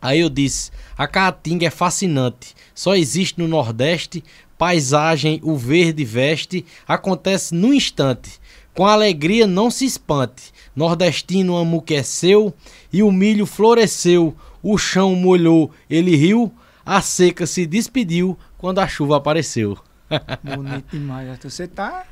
Aí eu disse: A caatinga é fascinante. Só existe no Nordeste. Paisagem, o verde veste. Acontece num instante. Com alegria não se espante. Nordestino amuqueceu e o milho floresceu. O chão molhou, ele riu. A seca se despediu quando a chuva apareceu. (laughs) Bonito demais, Arthur. Você tá.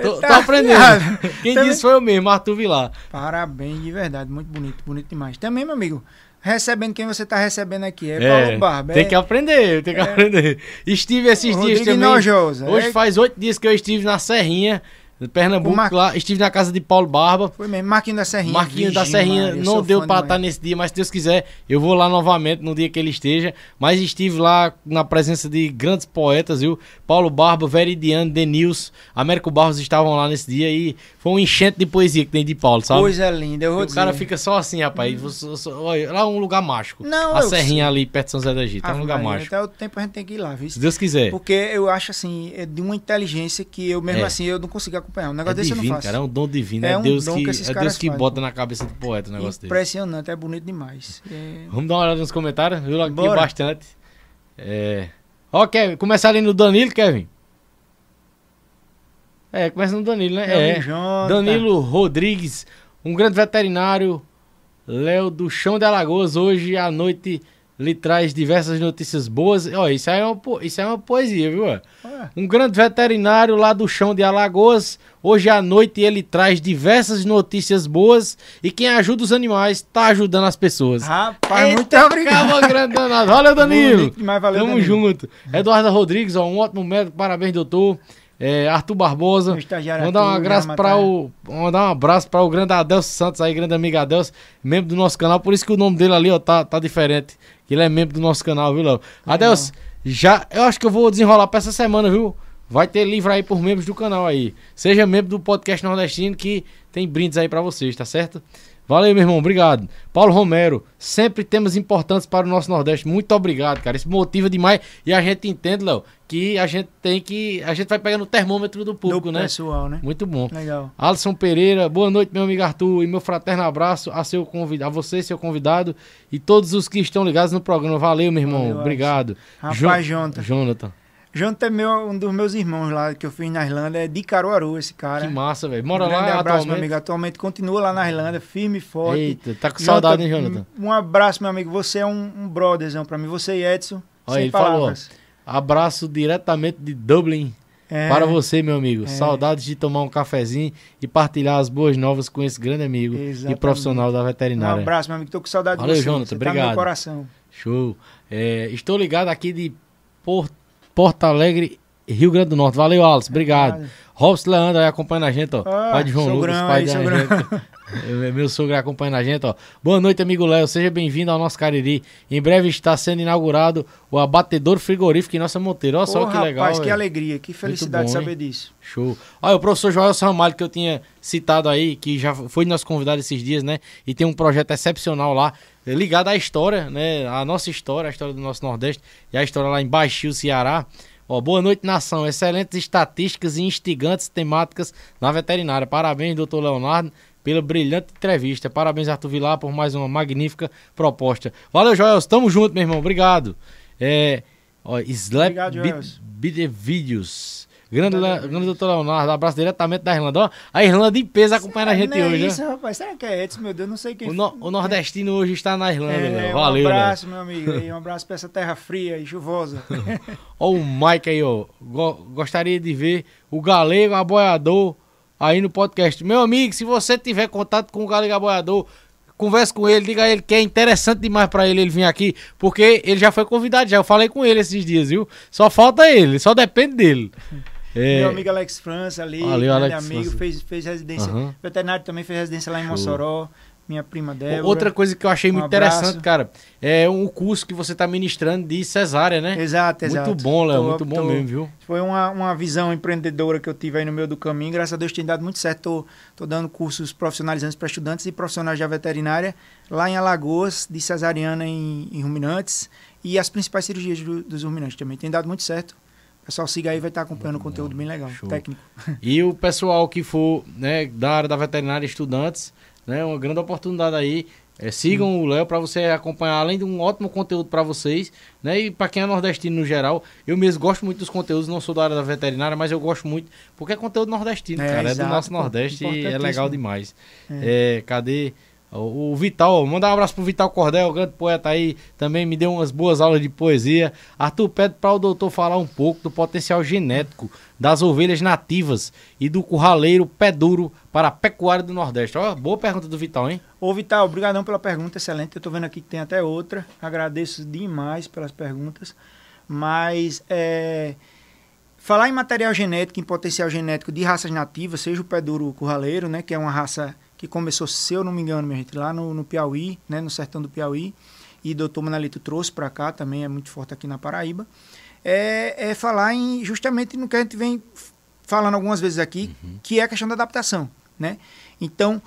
Tô, tá tô aprendendo. (laughs) Quem Também- disse foi eu mesmo, Arthur Vilar. Parabéns, de verdade. Muito bonito, bonito demais. Também, meu amigo, recebendo quem você tá recebendo aqui. É, É, Paulo Barba. tem é que aprender, tem que aprender. Estive esses dias Rodrigo também. Nojosa. Hoje É- faz oito dias que eu estive na Serrinha, Pernambuco, O Mar- lá. Estive na casa de Paulo Barba. Foi mesmo. Marquinhos da Serrinha. Marquinhos da Virgem Serrinha Maria, eu não deu demais. estar nesse dia, mas se Deus quiser, eu vou lá novamente no dia que ele esteja. Mas estive lá na presença de grandes poetas, viu? Paulo Barba, Veridiano, Denilson, Américo Barros estavam lá nesse dia e foi um enchente de poesia que tem de Paulo, sabe? Coisa linda, eu vou o dizer. cara fica só assim, rapaz. Você- você- olha, lá é um lugar mágico. Não, a Serrinha sei. ali perto de São José da Egito. É um Ave lugar mágico. Até o tempo a gente tem que ir lá, viu? Se Deus quiser. Porque eu acho assim, é de uma inteligência que eu mesmo É. assim eu não consigo acompanhar. Um É negócio desse eu não divino, faço. cara. É um dom divino. É É, um Deus dom que, que é Deus que fazem. bota na cabeça do poeta um negócio desse. Impressionante, é bonito demais. É... Vamos dar uma olhada nos comentários, viu? Aqui Bora. bastante. É. Ó, Kevin, começar ali no Danilo, Kevin. É, começa no Danilo, né? É. amigo Jonathan. Danilo Rodrigues, um grande veterinário. Léo do Chão de Alagoas, hoje à noite lhe traz diversas notícias boas. Ó, isso aí é uma, isso é uma poesia, viu? Ah, Um grande veterinário lá do chão de Alagoas. Hoje à noite ele traz diversas notícias boas. E quem ajuda os animais tá ajudando as pessoas. Rapaz, Eita, muito obrigado. Grande danado. Valeu, Danilo. Bonito demais, valeu, Tamo Danilo. junto. Eduardo Rodrigues, ó, um ótimo médico. Parabéns, doutor. É, Arthur Barbosa. Mandar um abraço para o mandar um abraço para o grande Adelso Santos aí, grande amigo Adelso, membro do nosso canal. Por isso que o nome dele ali, ó, tá, tá diferente. Que ele é membro do nosso canal, viu, Léo? Adelso, já, eu acho que eu vou desenrolar para essa semana, viu? Vai ter livro aí por membros do canal aí. Seja membro do podcast nordestino que tem brindes aí para vocês, tá certo? Valeu, meu irmão, obrigado. Paulo Romero, sempre temas importantes para o nosso Nordeste. Muito obrigado, cara. Isso motiva demais e a gente entende, Léo, que a gente tem que. A gente vai pegando o termômetro do público, do né? pessoal, né? Muito bom. Legal. Alisson Pereira, boa noite, meu amigo Arthur, e meu fraterno abraço a, seu convidado, a você, seu convidado, e todos os que estão ligados no programa. Valeu, meu irmão. Valeu, Obrigado. Rapaz, Jo- Jonathan. Jonathan. Jonathan é meu, um dos meus irmãos lá que eu fiz na Irlanda, é de Caruaru, esse cara. Que massa, velho. Mora Um lá abraço, meu atualmente. amigo. Atualmente continua lá na Irlanda, firme e forte. Eita, tá com saudade, hein, Jonathan? Um abraço, meu amigo. Você é um, um brotherzão pra mim. Você e Edson. Olha, sem ele falou, palavras. Abraço diretamente de Dublin É, para você, meu amigo. É. Saudades de tomar um cafezinho e partilhar as boas novas com esse grande amigo e Exatamente. profissional da Um veterinária. abraço, meu amigo. Tô com saudade Valeu, de você. Jonathan. Você Tá no Obrigado. meu coração. Show. É, estou ligado aqui de Porto. Porto Alegre, Rio Grande do Norte. Valeu, Alisson. Obrigado. Robson Leandro aí acompanhando a gente, ó. Ah, pai de João Lucas, pai sogrão. gente. (laughs) Eu- Meu sogro acompanhando a gente, ó. Boa noite, amigo Léo. Seja bem-vindo ao nosso Cariri. Em breve está sendo inaugurado o abatedor frigorífico em nossa Monteiro. Olha só que legal. rapaz, que velho. alegria, que felicidade bom, saber hein? disso. Show. Olha, o professor Joel Ramalho, que eu tinha citado aí, que já foi nosso convidado esses dias, né? E tem um projeto excepcional lá, ligado à história, né? A nossa história, a história do nosso Nordeste e a história lá em Baixio, Ceará. Ó, boa noite, nação. Excelentes estatísticas e instigantes temáticas na veterinária. Parabéns, doutor Leonardo, pela brilhante entrevista. Parabéns, Arthur Vilar, por mais uma magnífica proposta. Valeu, Joel. Tamo junto, meu irmão. Obrigado. É, ó, Slap Obrigado, Joels. Beat Videos. Grande, grande doutor Leonardo, abraço diretamente da Irlanda. Ó, a Irlanda em peso acompanhando a gente não é hoje. isso, né? rapaz. Será que é Edson, meu Deus? Não sei quem O, no- o nordestino hoje está na Irlanda, É, um Valeu, Léo. abraço, meu amigo. aí, um abraço pra essa terra fria e chuvosa. (laughs) Ó o Mike aí, ó. Go- gostaria de ver o Galego Aboiador aí no podcast. Meu amigo, se você tiver contato com o Galego Aboiador, converse com ele, diga a ele que é interessante demais pra ele ele vir aqui, porque ele já foi convidado, já eu falei com ele esses dias, viu? Só falta ele, só depende dele. É, Meu amigo Alex França ali, Valeu, Alex amigo, França. fez, fez residência. Aham. Veterinário também fez residência lá em Show. Mossoró. Minha prima Débora. Outra coisa que eu achei Um muito abraço. interessante, cara, é um curso que você está ministrando de cesárea, né? Exato, muito exato. bom, Léo, muito bom tô- mesmo, viu? Foi uma, uma visão empreendedora que eu tive aí no meio do caminho. Graças a Deus tem dado muito certo. Tô, tô dando cursos profissionalizantes para estudantes e profissionais da veterinária lá em Alagoas, de cesariana em, em ruminantes e as principais cirurgias do- dos ruminantes também. Tem dado muito certo. Pessoal siga aí, vai estar acompanhando um conteúdo bem legal, Show. técnico. E o pessoal que for né, da área da veterinária, estudantes, né, uma grande oportunidade aí. É, sigam o Léo para você acompanhar, além de um ótimo conteúdo para vocês, né? E para quem é nordestino no geral, eu mesmo gosto muito dos conteúdos, não sou da área da veterinária, mas eu gosto muito, porque é conteúdo nordestino, É, cara. É do nosso pô, Nordeste e é legal demais. É, cadê? O o Vital, mandar um abraço pro Vital Cordel, grande poeta aí, também me deu umas boas aulas de poesia. Arthur pede para o doutor falar um pouco do potencial genético das ovelhas nativas e do curraleiro pé duro para a pecuária do Nordeste. Ó, boa pergunta do Vital, hein? Ô, Vital, obrigadão pela pergunta, excelente. Eu tô vendo aqui que tem até outra. Agradeço demais pelas perguntas. Mas é, falar em material genético, em potencial genético de raças nativas, seja o pé duro curraleiro, né, que é uma raça que começou, se eu não me engano, minha gente, lá no, no Piauí, né, no sertão do Piauí, e o doutor Manelito trouxe para cá, também é muito forte aqui na Paraíba, é, é falar em justamente no que a gente vem falando algumas vezes aqui, que é a questão da adaptação, né? Então,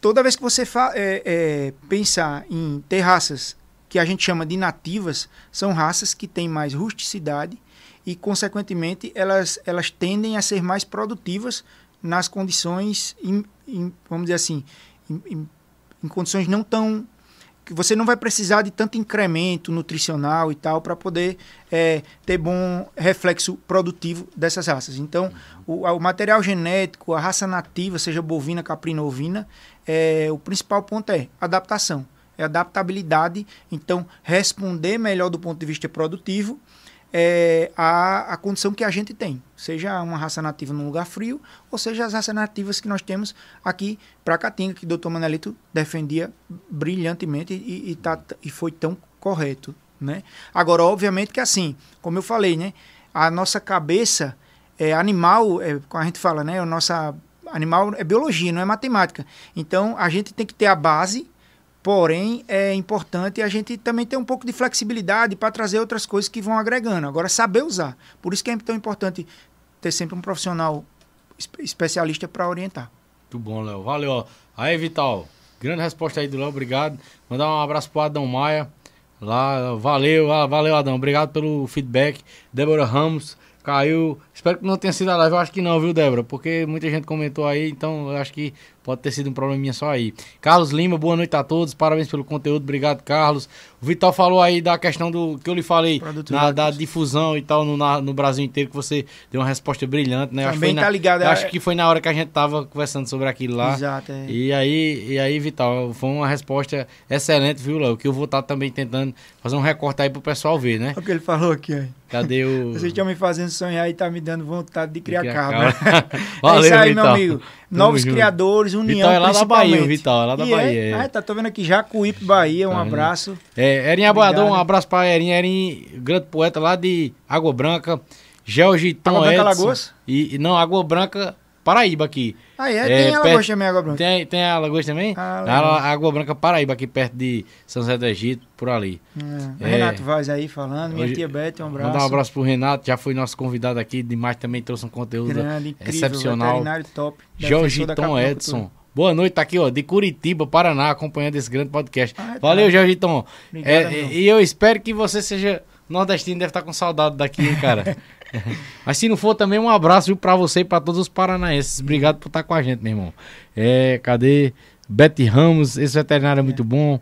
toda vez que você é, é, pensar em ter raças que a gente chama de nativas, são raças que têm mais rusticidade e, consequentemente, elas, elas tendem a ser mais produtivas nas condições, em- vamos dizer assim, em, em- em condições não tão que você não vai precisar de tanto incremento nutricional e tal para poder é, ter bom reflexo produtivo dessas raças. Então, o, o material genético, a raça nativa, seja bovina, caprina ovina, é, o principal ponto é adaptação, é adaptabilidade. Então, responder melhor do ponto de vista produtivo é, a, a condição que a gente tem, seja uma raça nativa num lugar frio, ou seja as raças nativas que nós temos aqui para Caatinga, que o doutor Manelito defendia brilhantemente e, e, tá, e foi tão correto. Né? Agora, obviamente que assim, como eu falei, né, a nossa cabeça é animal, é, como a gente fala, né, a nossa animal é biologia, não é matemática. Então, a gente tem que ter a base, Porém, é importante a gente também ter um pouco de flexibilidade para trazer outras coisas que vão agregando. Agora, saber usar. Por isso que é tão importante ter sempre um profissional espe- especialista para orientar. Muito bom, Léo. Valeu. Aí, Vital. Grande resposta aí do Léo, obrigado. Mandar um abraço pro Adão Maia. Lá, valeu, valeu, Adão. Obrigado pelo feedback. Débora Ramos caiu. Espero que não tenha sido a live. Eu acho que não, viu, Débora? Porque muita gente comentou aí, então eu acho que pode ter sido um probleminha só aí. Carlos Lima, boa noite a todos. Parabéns pelo conteúdo. Obrigado, Carlos. O Vital falou aí da questão do que eu lhe falei, na, da difusão e tal no, na- no Brasil inteiro, que você deu uma resposta brilhante, né? Acho Também foi tá na- ligado, é- acho que foi na hora que a gente tava conversando sobre aquilo lá. Exato. É. E aí, e aí, Vital, foi uma resposta excelente, viu, Léo? Que eu vou estar também tentando fazer um recorte aí pro pessoal ver, né? Olha o que ele falou aqui. Aí. Cadê o. Vocês estão me fazendo sonhar e tá me dando vontade de criar, criar cabra. (laughs) Valeu, é isso aí, Vital. meu amigo. Novos junto. criadores, união Vital é lá da Bahia. Vital, é lá da E Bahia, é. Ah, tá, tô vendo aqui Jacuípe, Bahia, um Tá abraço. É, Erinha Boiador, um Obrigado. abraço pra Erinha. Erinha, grande poeta lá de Água Branca. George Tom Água Branca, Edson. Alagoas? E, e não, Água Branca, Paraíba aqui. Ah, é? É, Tem Alagoas perto- também, Água Branca. Tem, tem a Alagoas também? Ah, A-. Água Branca, Paraíba, aqui perto de São José do Egito, por ali. É, É. Renato Vaz aí falando, minha Hoje- tia Beth, um abraço. Mandar um abraço pro Renato, já foi nosso convidado aqui, demais também trouxe um conteúdo Grande, incrível, excepcional. top. Capital Edson. cultura. Boa noite, tá aqui, ó, de Curitiba, Paraná, acompanhando esse grande podcast. Ah, tá. Valeu, Tom. Obrigado, É, e eu espero que você seja nordestino, deve estar com saudade daqui, hein, cara. (laughs) (laughs) Mas se não for também, um abraço viu, pra você e pra todos os paranaenses. Obrigado por estar com a gente, meu irmão. É, cadê? Betty Ramos, esse veterinário é muito bom.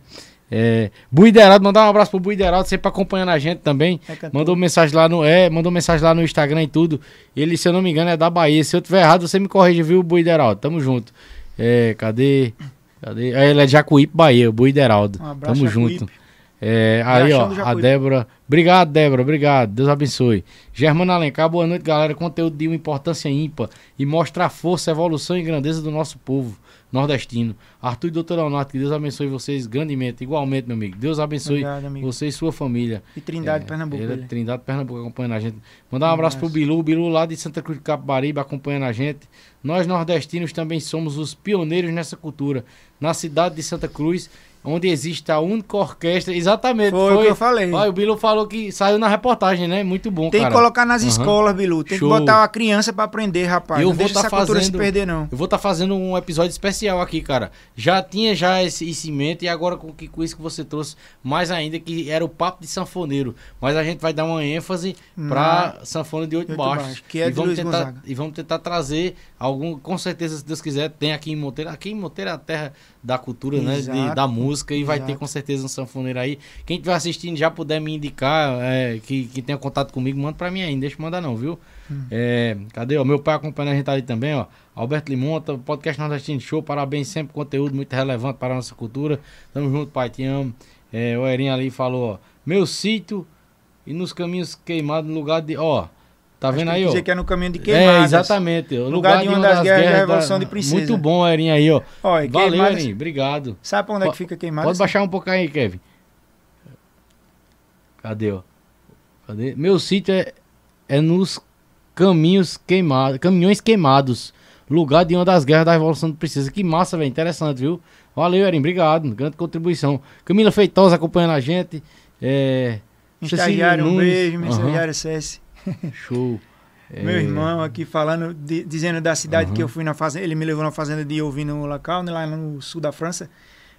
É, Buideraldo, mandar um abraço pro Buideraldo, sempre acompanhando a gente também. É. Mandou mensagem lá no. É, mandou mensagem lá no Instagram e tudo. Ele, se eu não me engano, é da Bahia. Se eu tiver errado, você me corrige, viu, Buideraldo? Tamo junto. É, cadê? Cadê? É, ele é de Jacuípe, Bahia, o Buideraldo. Um abraço, Tamo Jacuípe. junto. É, aí, Riachão ó, a. Débora. Obrigado, Débora. Obrigado. Deus abençoe. Germano Alencar, boa noite, galera. Conteúdo de uma importância ímpar e mostra a força, a evolução e grandeza do nosso povo nordestino. Arthur e Doutor Leonardo, que Deus abençoe vocês grandemente. Igualmente, meu amigo. Deus abençoe Obrigado, amigo. você e sua família. E Trindade, É, Pernambuco. Ele é ele. de Trindade, Pernambuco, acompanhando a gente. Mandar um Um abraço pro. Bilu, Bilu lá de Santa Cruz de Capibaribe, acompanhando a gente. Nós nordestinos também somos os pioneiros nessa cultura. Na cidade de Santa Cruz, onde existe a única orquestra. Exatamente. Foi o que eu falei. Olha, o Bilu falou que saiu na reportagem, né? Muito bom, Tem cara. que colocar nas Aham. escolas, Bilu. Tem Show. que botar a criança pra aprender, rapaz. Eu não vou deixa tá essa cultura se fazendo- perder, não. Eu vou estar fazendo um episódio especial aqui, cara. Já tinha já esse, esse e agora com, que- com isso que você trouxe, mais ainda, que era o papo de sanfoneiro. Mas a gente vai dar uma ênfase pra sanfona de oito Oito baixos. baixos, que é e, de vamos tentar, Gonzaga. e vamos tentar trazer algum, com certeza, se Deus quiser, tem aqui em Monteiro. Aqui em Monteiro é a terra da cultura, né? de- Exato. da música. E vai ter Exato. com certeza um sanfoneiro aí. Quem estiver assistindo já puder me indicar, é, que, que tenha contato comigo, manda pra mim aí. Não deixa eu mandar não, viu? Hum. É, cadê? ó? meu pai acompanhando a gente ali também, ó. Alberto Limonta, podcast Nordestino Show, parabéns sempre, conteúdo muito relevante para a nossa cultura. Tamo junto, pai, te amo. É, o Erinho ali falou, ó, meu sítio e nos caminhos queimados no lugar de, ó, tá vendo aí, ó? Dizer que é no caminho de É, queimadas. exatamente. O Lugar de uma das guerras da Revolução de Princesa. Muito bom, Erinho aí, ó. Olha, Valeu, queimadas- obrigado. Sabe pra onde é que fica queimadas? Pode baixar um pouco aí, Kevin. Cadê, ó? Cadê? Meu sítio é, é nos caminhos queimados, caminhões queimados. Lugar de uma das guerras da Revolução do Princesa. Que massa, velho. Interessante, viu? Valeu, Erin. Obrigado. Grande contribuição. Camila Feitosa acompanhando a gente. É... Estagiário, um beijo, meu estagiário CS. (laughs) Show. Meu É, irmão aqui falando, di- dizendo da cidade Aham. que eu fui na fazenda. Ele me levou na fazenda de ouvir no local, lá no sul da França.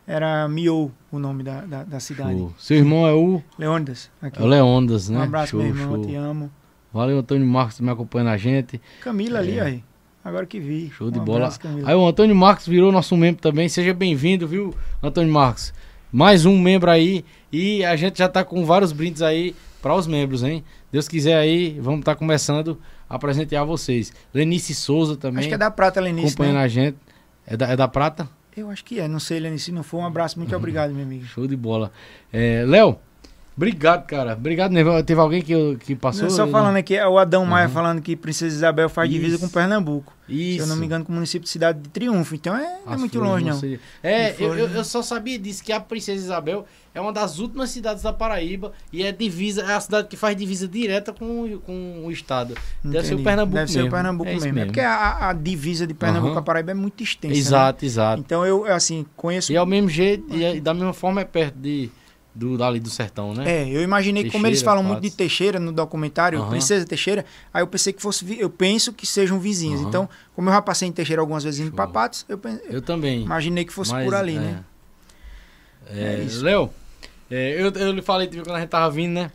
Era Miou o nome da, da, da cidade. Show. Seu irmão é o, Leônidas. Aqui. é o Leondas, né? Um abraço, show, meu irmão, show. te amo. Valeu, Antônio Marcos, me acompanhando a gente. Camila ali, É. aí. Agora que vi. Show de Um bola. abraço. Aí o Antônio Marcos virou nosso membro também. Seja bem-vindo, viu, Antônio Marcos? Mais um membro aí. E a gente já tá com vários brindes aí para os membros, hein? Deus quiser aí, vamos estar começando a presentear vocês. Lenice Souza também. Acho que é da Prata, Lenice, acompanhando né? a gente. É da, é da Prata? Eu acho que é, não sei, Lenice. Se não for, um abraço. Uhum. Muito obrigado, meu amigo. Show de bola. É, Léo, obrigado, cara. Obrigado, Nevel. Teve alguém que, que passou? Só falando aqui, é o Adão Maia Uhum. falando que Princesa Isabel faz divisa Isso. com Pernambuco. Isso. Se eu não me engano, com o município de Cidade de Triunfo. Então é, não é muito flores longe, não. sei. É, flores, eu, né? eu só sabia disso, que a Princesa Isabel é uma das últimas cidades da Paraíba e é divisa, é a cidade que faz divisa direta com, o- com o estado. Deve ser o. Pernambuco Deve ser mesmo. o Pernambuco É isso mesmo. É porque a, a divisa de Pernambuco com a Paraíba é muito extensa. né? Exato, exato. Então eu, assim, conheço. E ao mesmo jeito, e, é- da mesma forma é perto de, do, dali do sertão, né? É, eu imaginei que como eles Teixeira, falam muito de. Teixeira no documentário, Aham. Princesa Teixeira, aí eu pensei que fosse. Eu penso que sejam vizinhos. Aham. Então, como eu já passei em Teixeira algumas vezes indo Show. pra Patos, eu, pen- eu também. imaginei que fosse Mas, por ali, é. né? É, É isso. Léo, é, eu, eu lhe falei quando a gente tava vindo, né?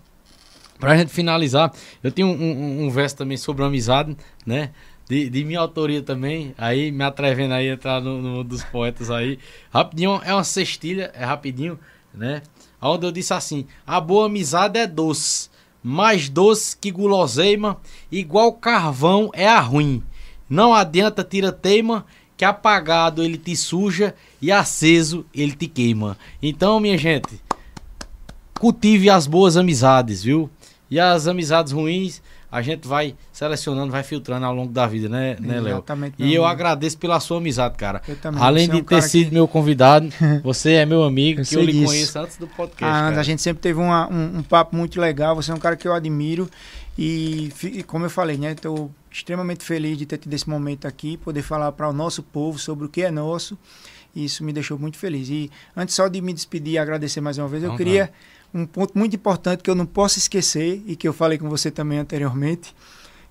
Pra gente finalizar, eu tenho um, um- um verso também sobre amizade, né? De, de minha autoria também, aí me atrevendo aí a entrar no, no dos poetas aí. Rapidinho, é uma cestilha, é rapidinho, né? Onde eu disse assim: a boa amizade é doce, mais doce que guloseima, igual carvão é a ruim. Não adianta tira teima, que apagado ele te suja e aceso ele te queima. Então, minha gente, cultive as boas amizades, viu? E as amizades ruins, a gente vai selecionando, vai filtrando ao longo da vida, né, né Léo? Exatamente, E eu amigo. agradeço pela sua amizade, cara. Eu também. Além é de um ter sido que- meu convidado, (laughs) você é meu amigo, Eu que eu lhe disso. conheço antes do podcast. Ah, a gente sempre teve uma- um, um papo muito legal. Você é um cara que eu admiro. E, e como eu falei, né? Estou extremamente feliz de ter tido esse momento aqui, poder falar para o nosso povo sobre o que é nosso. E isso me deixou muito feliz. E antes só de me despedir e agradecer mais uma vez, eu queria um ponto muito importante que eu não posso esquecer e que eu falei com você também anteriormente,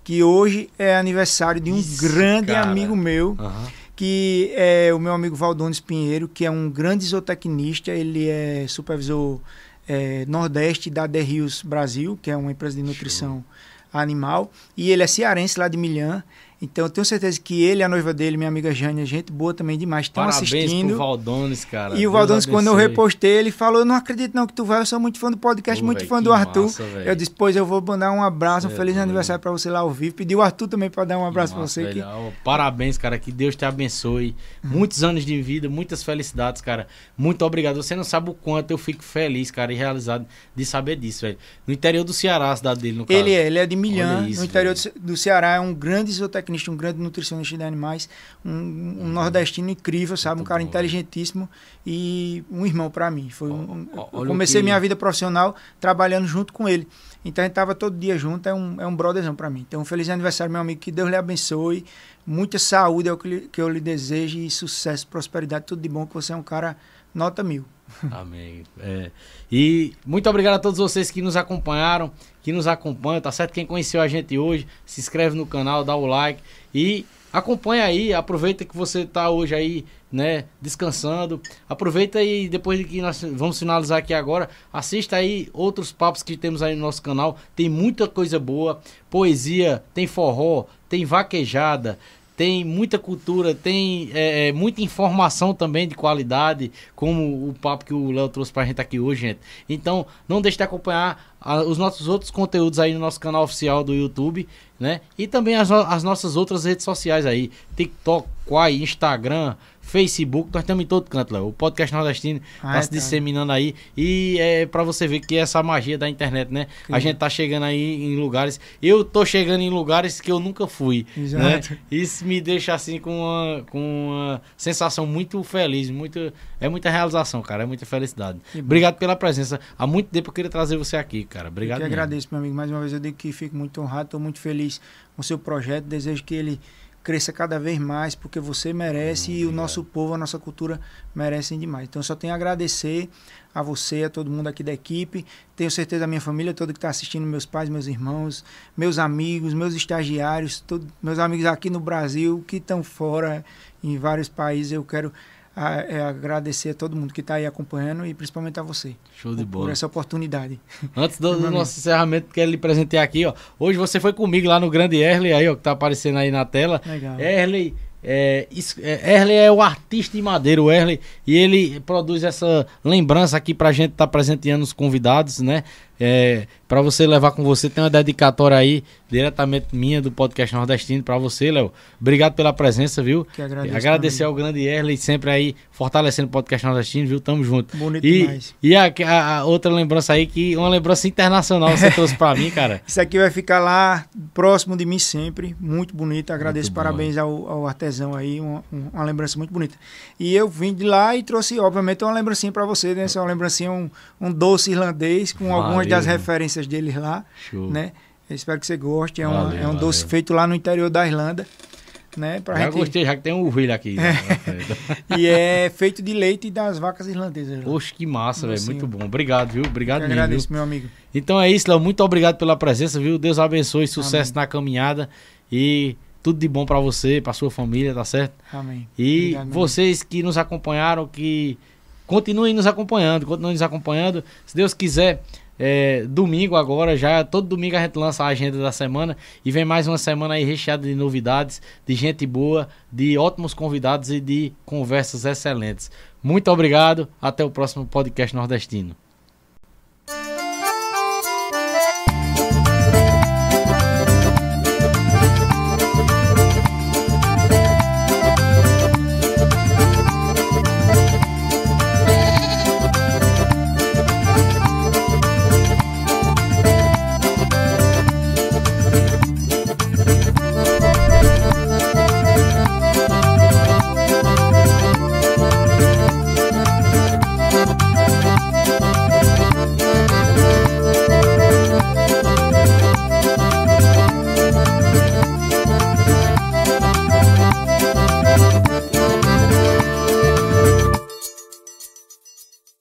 que hoje é aniversário de um Isso, grande cara. amigo meu, Aham. que é o meu amigo Valdones Pinheiro, que é um grande zootecnista, ele é supervisor é, nordeste da The Rios Brasil, que é uma empresa de nutrição animal, e ele é cearense lá de Milhã, então eu tenho certeza que ele a noiva dele, minha amiga Jânia, gente boa também demais, estão Parabéns pro assistindo. Valdones, cara. E o Deus Valdones, quando eu repostei, ele falou: Eu não acredito não que tu vai, eu sou muito fã do podcast, Pô, muito véi, fã do Arthur. massa, eu disse: Pois eu vou mandar um abraço, um é feliz aniversário pra você lá ao vivo. Pedi o Arthur também pra dar um abraço pra Nossa, você. Velho, ó, Parabéns, cara. Que Deus te abençoe. Muitos anos de vida, muitas felicidades, cara. Muito obrigado. Você não sabe o quanto eu fico feliz, cara, e realizado de saber disso, velho. No interior do Ceará, a cidade dele, no caso. Ele é, ele é de Milhã, isso, no interior velho. do Ceará, é um grande zootecnista, um grande nutricionista de animais, um, um nordestino incrível, sabe? Um Muito cara bom, inteligentíssimo e um irmão pra mim. Foi um, olha comecei que- minha vida profissional trabalhando junto com ele. Então a gente tava todo dia junto, é um, é um brotherzão pra mim. Então, feliz aniversário, meu amigo, que Deus lhe abençoe, muita saúde é o que, lhe- que eu lhe desejo e sucesso, prosperidade, tudo de bom, que você é um cara nota mil. Amém. É. E muito obrigado a todos vocês que nos acompanharam, que nos acompanham, tá certo? Quem conheceu a gente hoje, se inscreve no canal, dá o like e acompanha aí, aproveita que você tá hoje aí, né, descansando. Aproveita e depois de que nós vamos finalizar aqui agora, assista aí outros papos que temos aí no nosso canal. Tem muita coisa boa, poesia, tem forró, tem vaquejada, tem muita cultura, tem é, é, muita informação também de qualidade, como o papo que o Léo trouxe pra gente aqui hoje, gente. Então, não deixe de acompanhar a- os nossos outros conteúdos aí no nosso canal oficial do YouTube, né? E também as, as nossas outras redes sociais aí, TikTok, Quai, Instagram, Facebook, nós estamos em todo canto, Léo. O podcast nordestino Ah, tá é, se tá. disseminando aí e é para você ver que essa magia da internet, né? A Sim. gente tá chegando aí em lugares, eu tô chegando em lugares que eu nunca fui, né? Exato. Isso me deixa assim com uma, com uma sensação muito feliz, muito é muita realização, cara, é muita felicidade. Obrigado pela presença. Há muito tempo eu queria trazer você aqui, cara. Obrigado. Eu que agradeço, meu amigo. Mais uma vez eu digo que fico muito honrado, estou muito feliz com o seu projeto. Desejo que ele cresça cada vez mais, porque você merece e o nosso povo, a nossa cultura merecem demais. Então, eu só tenho a agradecer a você, a todo mundo aqui da equipe. Tenho certeza a minha família toda que está assistindo, meus pais, meus irmãos, meus amigos, meus estagiários, todo- meus amigos aqui no Brasil, que estão fora, em vários países. Eu quero ah, é, agradecer a todo mundo que está aí acompanhando e principalmente a você Show de por bola. essa oportunidade. Antes do, (laughs) do nosso encerramento, quero lhe presentear aqui, ó. Hoje você foi comigo lá no Grande Erley, aí, ó, que tá aparecendo aí na tela. Legal. Erley, é, é, Erley é o artista de madeira, o Erley, e ele produz essa lembrança aqui pra gente estar presenteando os convidados, né? É, para você levar com você, tem uma dedicatória aí, diretamente minha do podcast Nordestino, pra você, Léo. Obrigado pela presença, viu? Que agradeço, Agradecer meu ao grande Erley, sempre aí fortalecendo o podcast Nordestino, viu? Tamo junto. Bonito E, demais. e a, a- a outra lembrança aí, que uma lembrança internacional você (laughs) trouxe pra mim, cara. Isso aqui vai ficar lá próximo de mim sempre, muito bonito. Agradeço, Muito parabéns ao, ao artesão aí, uma, um- uma lembrança muito bonita. E eu vim de lá e trouxe, obviamente, uma lembrancinha para você, né? Essa é uma lembrancinha, um, um doce irlandês com algumas Valeu, das referências deles lá, Show. né? Eu espero que você goste. É, Valeu, é um doce valeu. feito lá no interior da Irlanda, né? Pra Já gente... gostei, já que tem um ovelha aqui. né, frente. (laughs) E é feito de leite das vacas irlandesas. Poxa, que massa, velho. Muito bom. Obrigado, viu? Obrigado Eu mesmo. agradeço, viu? meu amigo. Então é isso, Léo. Muito obrigado pela presença, viu? Deus abençoe, sucesso na caminhada e tudo de bom pra você, pra sua família, tá certo? Amém. E Obrigado, vocês que nos acompanharam, que continuem nos acompanhando, continuem nos acompanhando. Se Deus quiser, é, domingo agora, já todo domingo a gente lança a agenda da semana e vem mais uma semana aí recheada de novidades, de gente boa, de ótimos convidados e de conversas excelentes. Muito obrigado, até o próximo podcast nordestino.